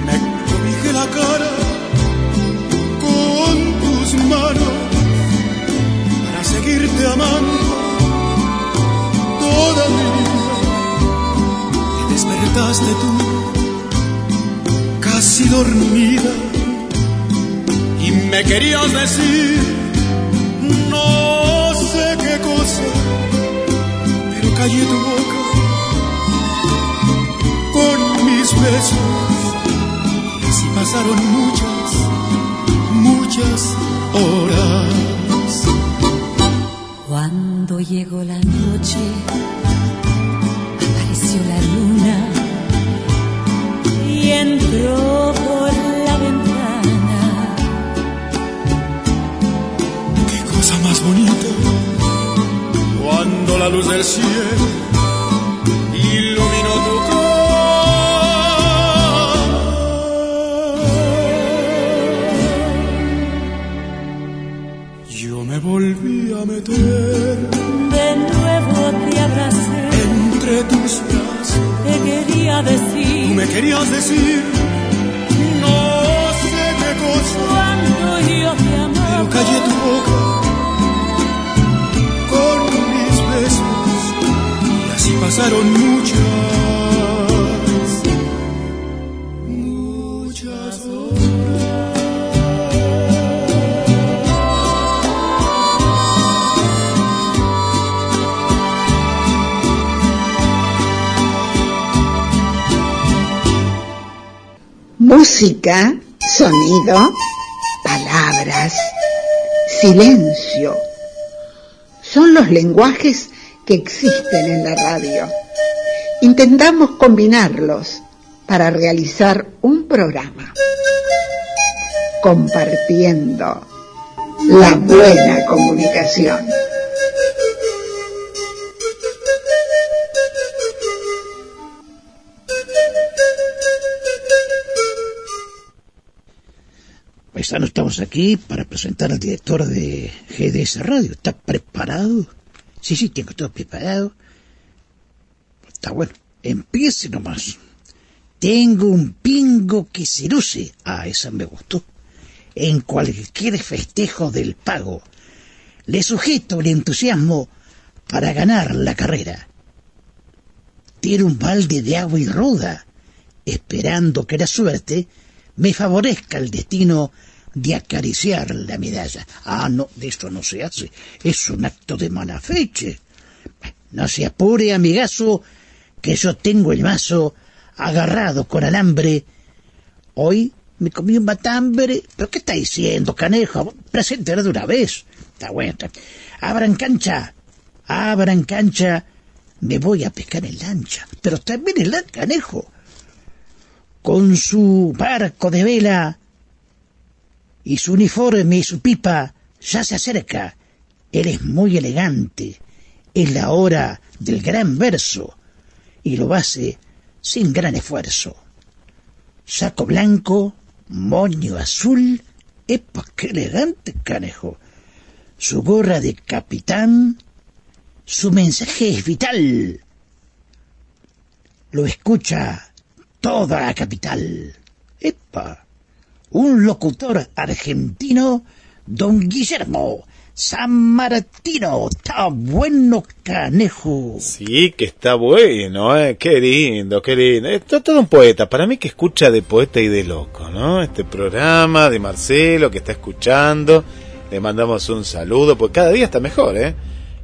Me cobijé la cara con tus manos para seguirte amando toda mi vida. Y despertaste tú casi dormida y me querías decir no sé qué cosa, pero callé tu boca y así pasaron muchas, muchas horas. Cuando llegó la noche, silencio. Son los lenguajes que existen en la radio. Intentamos combinarlos para realizar un programa. Compartiendo la buena comunicación. Paisano, estamos aquí para presentar al director de GDS Radio. ¿Está preparado? Sí, sí, tengo todo preparado. Está bueno. Empiece nomás. Tengo un pingo que se luce. Ah, esa me gustó. En cualquier festejo del pago, le sujeto el entusiasmo para ganar la carrera. Tiene un balde de agua y ruda, esperando que la suerte me favorezca el destino de acariciar la medalla. Ah, no, de esto no se hace. Es un acto de mala feche. No se apure, amigazo, que yo tengo el mazo agarrado con alambre. Hoy me comí un matambre. ¿Pero qué está diciendo, canejo? Preséntelo de una vez. Está bueno. Abran cancha. Abran cancha. Me voy a pescar en lancha. Pero también el canejo. Con su barco de vela y su uniforme y su pipa ya se acerca. Él es muy elegante. Es la hora del gran verso y lo hace sin gran esfuerzo. Saco blanco, moño azul. ¡Epa, qué elegante, canejo! Su gorra de capitán. Su mensaje es vital. Lo escucha toda la capital. ¡Epa! Un locutor argentino, don Guillermo San Martino. Está bueno, canejo. Sí, que está bueno, ¿eh? Qué lindo, qué lindo. Esto es todo un poeta. Para mí que escucha de poeta y de loco, ¿no? Este programa de Marcelo que está escuchando. Le mandamos un saludo, porque cada día está mejor, ¿eh?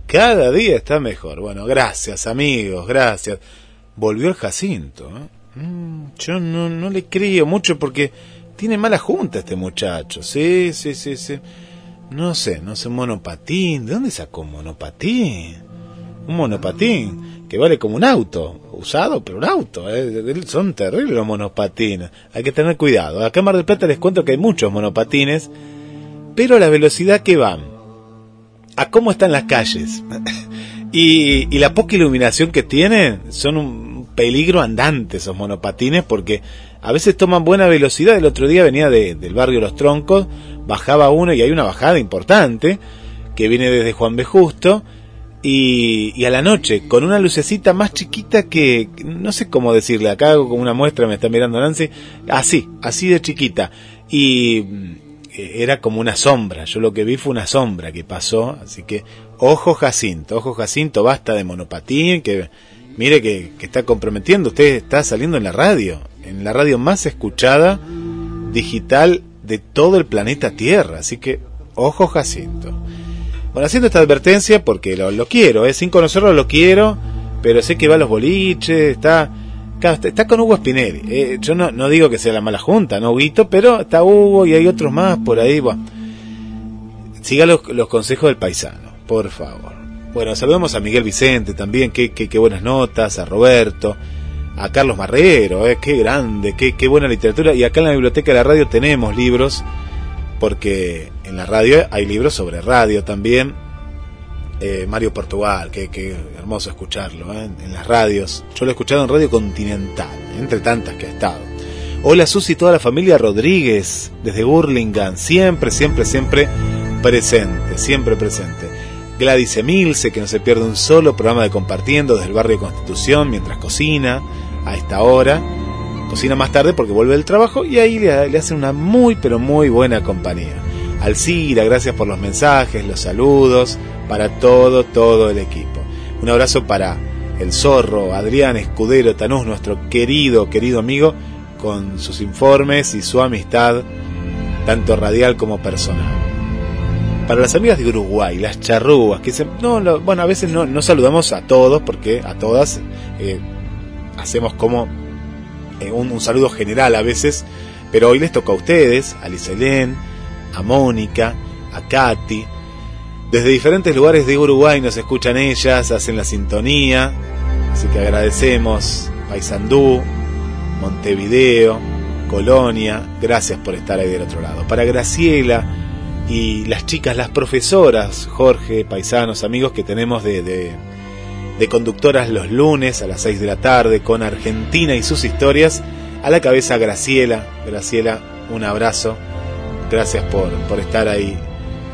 Cada día está mejor. Bueno, gracias, amigos, gracias. Volvió el Jacinto, ¿eh? Mm, yo no, no le creo mucho porque tiene mala junta este muchacho. Sí, sí, sí, sí. No sé, no sé, monopatín. ¿De dónde sacó un monopatín? Un monopatín que vale como un auto, usado, pero un auto. ¿eh? Son terribles los monopatines. Hay que tener cuidado. Acá en Mar del Plata les cuento que hay muchos monopatines, pero a la velocidad que van, a cómo están las calles y, y la poca iluminación que tienen, son un peligro andante esos monopatines porque a veces toman buena velocidad. El otro día venía de- del barrio Los Troncos, bajaba uno y hay una bajada importante que viene desde Juan B. Justo. Y, a la noche, con una lucecita más chiquita que, no sé cómo decirle, acá hago como una muestra, me está mirando Nancy, así, así de chiquita. Y mm, era como una sombra, yo lo que vi fue una sombra que pasó, así que ojo Jacinto, ojo Jacinto, basta de monopatín, que mire que, está comprometiendo, usted está saliendo en la radio, en la radio más escuchada digital de todo el planeta Tierra, así que ojo Jacinto. Bueno, haciendo esta advertencia porque lo, quiero, ¿eh? sin conocerlo lo quiero, pero sé que va a los boliches, está, está, con Hugo Spinelli. eh, yo no, digo que sea la mala junta, no Huguito, pero está Hugo y hay otros más por ahí. Siga los consejos del paisano, por favor. Bueno, saludamos a Miguel Vicente también, qué, qué, qué buenas notas, a Roberto, a Carlos Marrero, eh, qué grande, qué, qué buena literatura. Y acá en la biblioteca de la radio tenemos libros, porque en la radio hay libros sobre radio también. Eh, Mario Portugal, qué, qué hermoso escucharlo eh, en las radios. Yo lo he escuchado en Radio Continental, entre tantas que ha estado. Hola Susi toda la familia Rodríguez, desde Burlingame, siempre, siempre, siempre presente, siempre presente. Gladys Emilce, que no se pierde un solo programa de compartiendo desde el barrio Constitución mientras cocina a esta hora. Cocina más tarde porque vuelve del trabajo y ahí le, le hacen una muy pero muy buena compañía. Alcira, gracias por los mensajes, los saludos, para todo, todo el equipo. Un abrazo para el zorro, Adrián Escudero Tanús, nuestro querido, querido amigo, con sus informes y su amistad, tanto radial como personal. Para las amigas de Uruguay, las charrúas, que se, no, lo- bueno, a veces no, no saludamos a todos, porque a todas eh, hacemos como eh, un, saludo general a veces, pero hoy les toca a ustedes, a Liselén, a Mónica, a Katy. Desde diferentes lugares de Uruguay nos escuchan ellas, hacen la sintonía, así que agradecemos Paysandú, Montevideo, Colonia, gracias por estar ahí del otro lado. Para Graciela y las chicas, las profesoras, Jorge, paisanos, amigos que tenemos de, de, conductoras los lunes a las 6 de la tarde con Argentina y sus historias. A la cabeza Graciela, Graciela, un abrazo. Gracias por, por estar ahí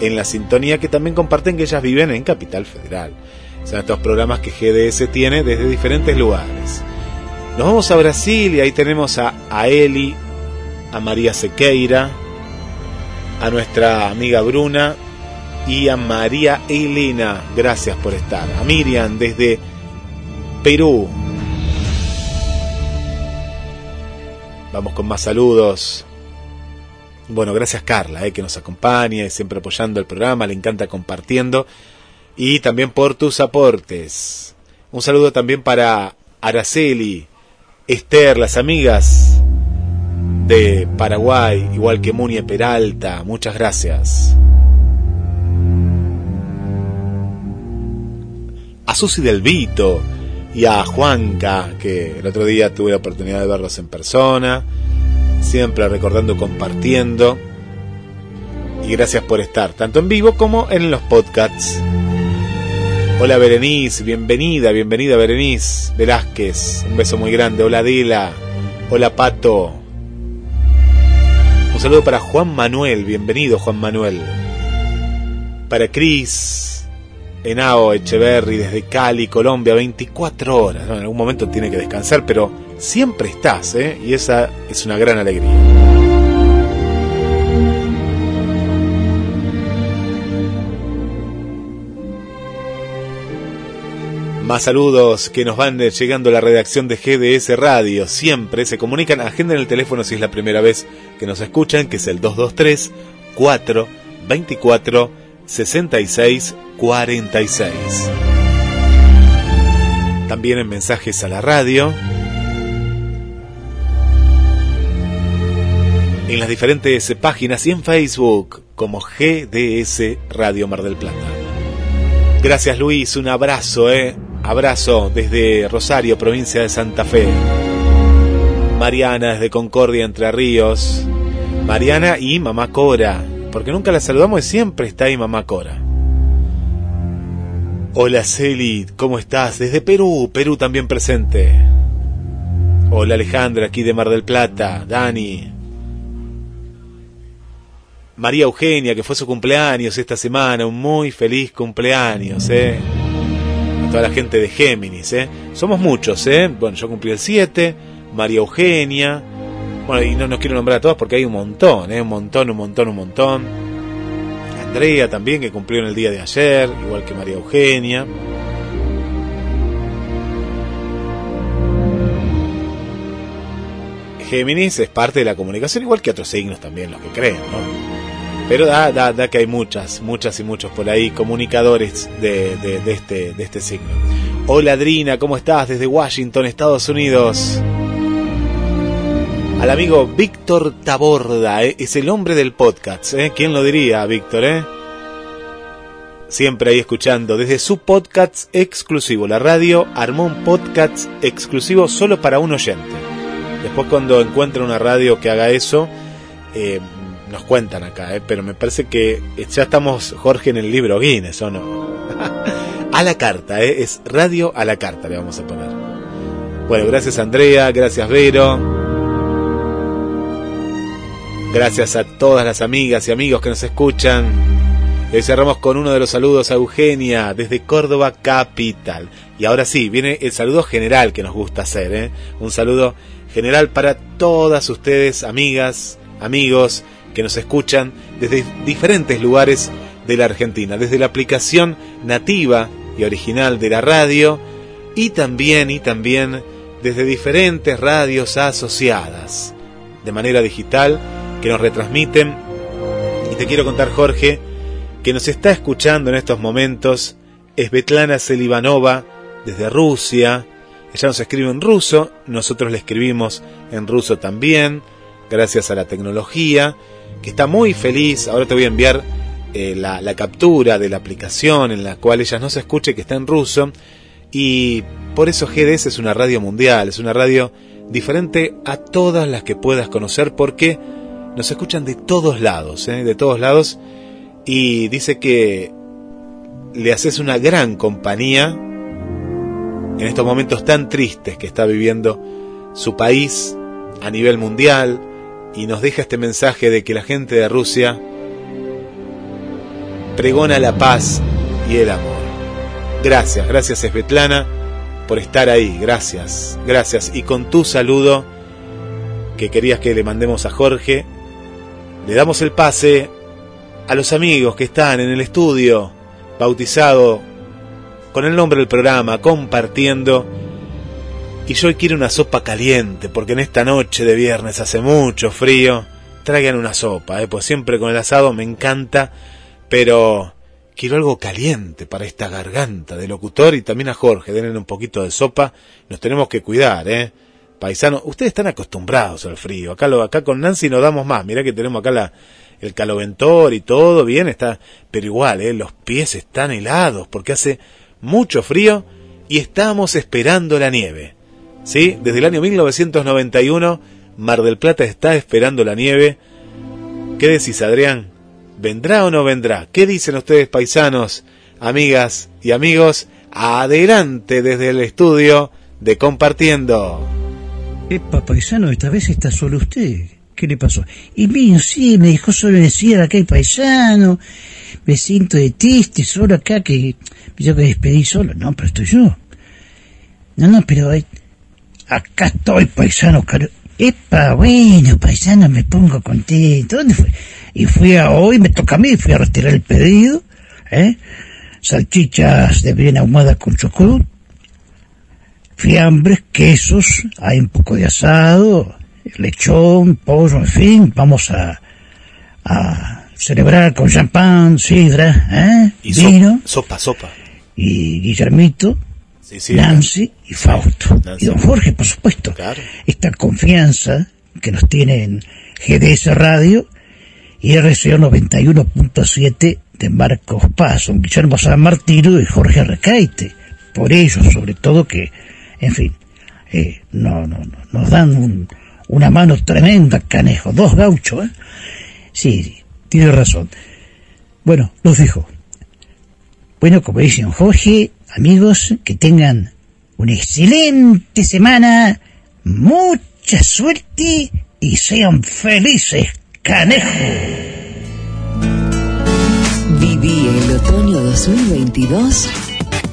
en la sintonía que también comparten que ellas viven en Capital Federal. Son estos programas que GDS tiene desde diferentes lugares. Nos vamos a Brasil y ahí tenemos a, a Eli, a María Sequeira, a nuestra amiga Bruna y a María Elena. Gracias por estar. A Miriam desde Perú. Vamos con más saludos. Bueno, gracias Carla, eh, que nos acompaña y siempre apoyando el programa, le encanta compartiendo. Y también por tus aportes. Un saludo también para Araceli, Esther, las amigas de Paraguay, igual que Munie Peralta. Muchas gracias. A Susi del Vito y a Juanca, que el otro día tuve la oportunidad de verlos en persona, siempre recordando, compartiendo. Y gracias por estar, tanto en vivo como en los podcasts. Hola Berenice, bienvenida, bienvenida Berenice Velázquez, un beso muy grande. Hola Adela, hola Pato. Saludo para Juan Manuel, bienvenido Juan Manuel. Para Cris, Henao Echeverry desde Cali, Colombia, 24 horas. En algún momento tiene que descansar, pero siempre estás, ¿eh? Y esa es una gran alegría. Más saludos que nos van llegando a la redacción de GDS Radio. Siempre se comunican, agenden el teléfono si es la primera vez que nos escuchan, que es el 223 4 24 66 46. También en mensajes a la radio. En las diferentes páginas y en Facebook como GDS Radio Mar del Plata. Gracias Luis, un abrazo, eh. Abrazo desde Rosario, provincia de Santa Fe. Mariana desde Concordia, Entre Ríos. Mariana y Mamá Cora, porque nunca la saludamos y siempre está ahí Mamá Cora. Hola Celi, ¿cómo estás? Desde Perú, Perú también presente. Hola Alejandra, aquí de Mar del Plata, Dani. María Eugenia, que fue su cumpleaños esta semana, un muy feliz cumpleaños, eh. Toda la gente de Géminis, eh. Somos muchos, eh. Bueno, yo cumplí el 7, María Eugenia. Bueno, y no nos quiero nombrar a todas porque hay un montón, eh. Un montón, un montón, un montón. Andrea también, que cumplió en el día de ayer, igual que María Eugenia. Géminis es parte de la comunicación, igual que otros signos también, los que creen, ¿no? Pero da, da, da que hay muchas, muchas y muchos por ahí, comunicadores de, de, este, de este signo. Hola Adrina, ¿cómo estás? Desde Washington, Estados Unidos. Al amigo Víctor Taborda, ¿eh? es el hombre del podcast, ¿eh? ¿Quién lo diría, Víctor, eh? Siempre ahí escuchando, desde su podcast exclusivo, la radio armó un podcast exclusivo solo para un oyente. Después cuando encuentra una radio que haga eso, eh, nos cuentan acá, ¿eh? pero me parece que ya estamos, Jorge, en el libro Guinness, ¿o no? a la carta, ¿eh? es radio a la carta, le vamos a poner. Bueno, gracias Andrea, gracias Vero. Gracias a todas las amigas y amigos que nos escuchan. Y cerramos con uno de los saludos a Eugenia desde Córdoba Capital. Y ahora sí, viene el saludo general que nos gusta hacer. ¿eh? Un saludo general para todas ustedes, amigas, amigos, que nos escuchan desde diferentes lugares de la Argentina, desde la aplicación nativa y original de la radio y también y también desde diferentes radios asociadas de manera digital que nos retransmiten. Y te quiero contar Jorge que nos está escuchando en estos momentos es Betlana Selivanova desde Rusia. Ella nos escribe en ruso nosotros le escribimos en ruso también gracias a la tecnología que está muy feliz. Ahora te voy a enviar eh, la, la, captura de la aplicación en la cual ella no se escuche, que está en ruso. Y por eso GDS es una radio mundial, es una radio diferente a todas las que puedas conocer porque nos escuchan de todos lados, ¿eh? de todos lados. Y dice que le haces una gran compañía en estos momentos tan tristes que está viviendo su país a nivel mundial, y nos deja este mensaje de que la gente de Rusia pregona la paz y el amor. Gracias, gracias Svetlana por estar ahí, gracias, gracias. Y con tu saludo que querías que le mandemos a Jorge, le damos el pase a los amigos que están en el estudio, bautizado con el nombre del programa, compartiendo y yo quiero una sopa caliente, porque en esta noche de viernes hace mucho frío. Traigan una sopa, ¿eh? pues siempre con el asado me encanta, pero quiero algo caliente para esta garganta de locutor y también a Jorge, denle un poquito de sopa. Nos tenemos que cuidar, ¿eh? Paisano, ustedes están acostumbrados al frío. Acá, lo, acá con Nancy no damos más. Mirá que tenemos acá la, el caloventor y todo bien, está, pero igual, ¿eh? los pies están helados porque hace mucho frío y estamos esperando la nieve. ¿Sí? Desde el año 1991, Mar del Plata está esperando la nieve. ¿Qué decís, Adrián? ¿Vendrá o no vendrá? ¿Qué dicen ustedes, paisanos, amigas y amigos? Adelante desde el estudio de Compartiendo. Epa, paisano, esta vez está solo usted. ¿Qué le pasó? Y bien, sí, me dejó solo decir acá hay paisano, me siento de triste, solo acá que yo que despedí solo. No, pero estoy yo. No, no, pero acá estoy, paisano. caro- Epa, bueno, paisano, me pongo contento. ¿Dónde fue? Y fui a hoy, me toca a mí, fui a retirar el pedido, ¿eh? Salchichas de bien ahumada con chocolate, fiambres, quesos, hay un poco de asado, lechón, pollo, en fin, vamos a, a celebrar con champán, sidra, ¿eh? Y vino, sopa, sopa. y Guillermito, Sí, sí. Nancy y Fausto. Nancy. Y don Jorge, por supuesto. Esta confianza que nos tiene en GDS Radio y RCO 91.7 de Marcos Paz, don Guillermo San Martino y Jorge Recaite. Por ellos, sobre todo, que, en fin, eh, no, no, no, nos dan un- una mano tremenda, canejo. Dos gauchos, ¿eh? Sí, tiene razón. Bueno, los dejo. Bueno, como dice don Jorge, amigos, que tengan una excelente semana, mucha suerte y sean felices, canejo. Viví el otoño 2022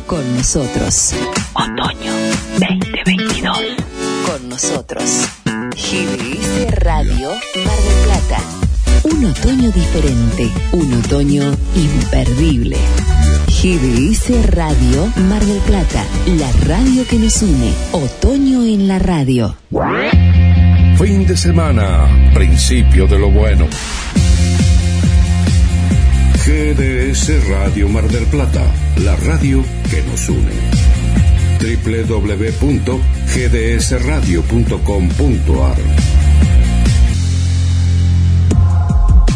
con nosotros. Otoño 2022. Con nosotros. GDS Radio Mar del Plata. Un otoño diferente. Un otoño imperdible. GDS Radio Mar del Plata. La radio que nos une. Otoño en la radio. Fin de semana, principio de lo bueno. GDS Radio Mar del Plata, la radio que nos une. www.gdsradio.com.ar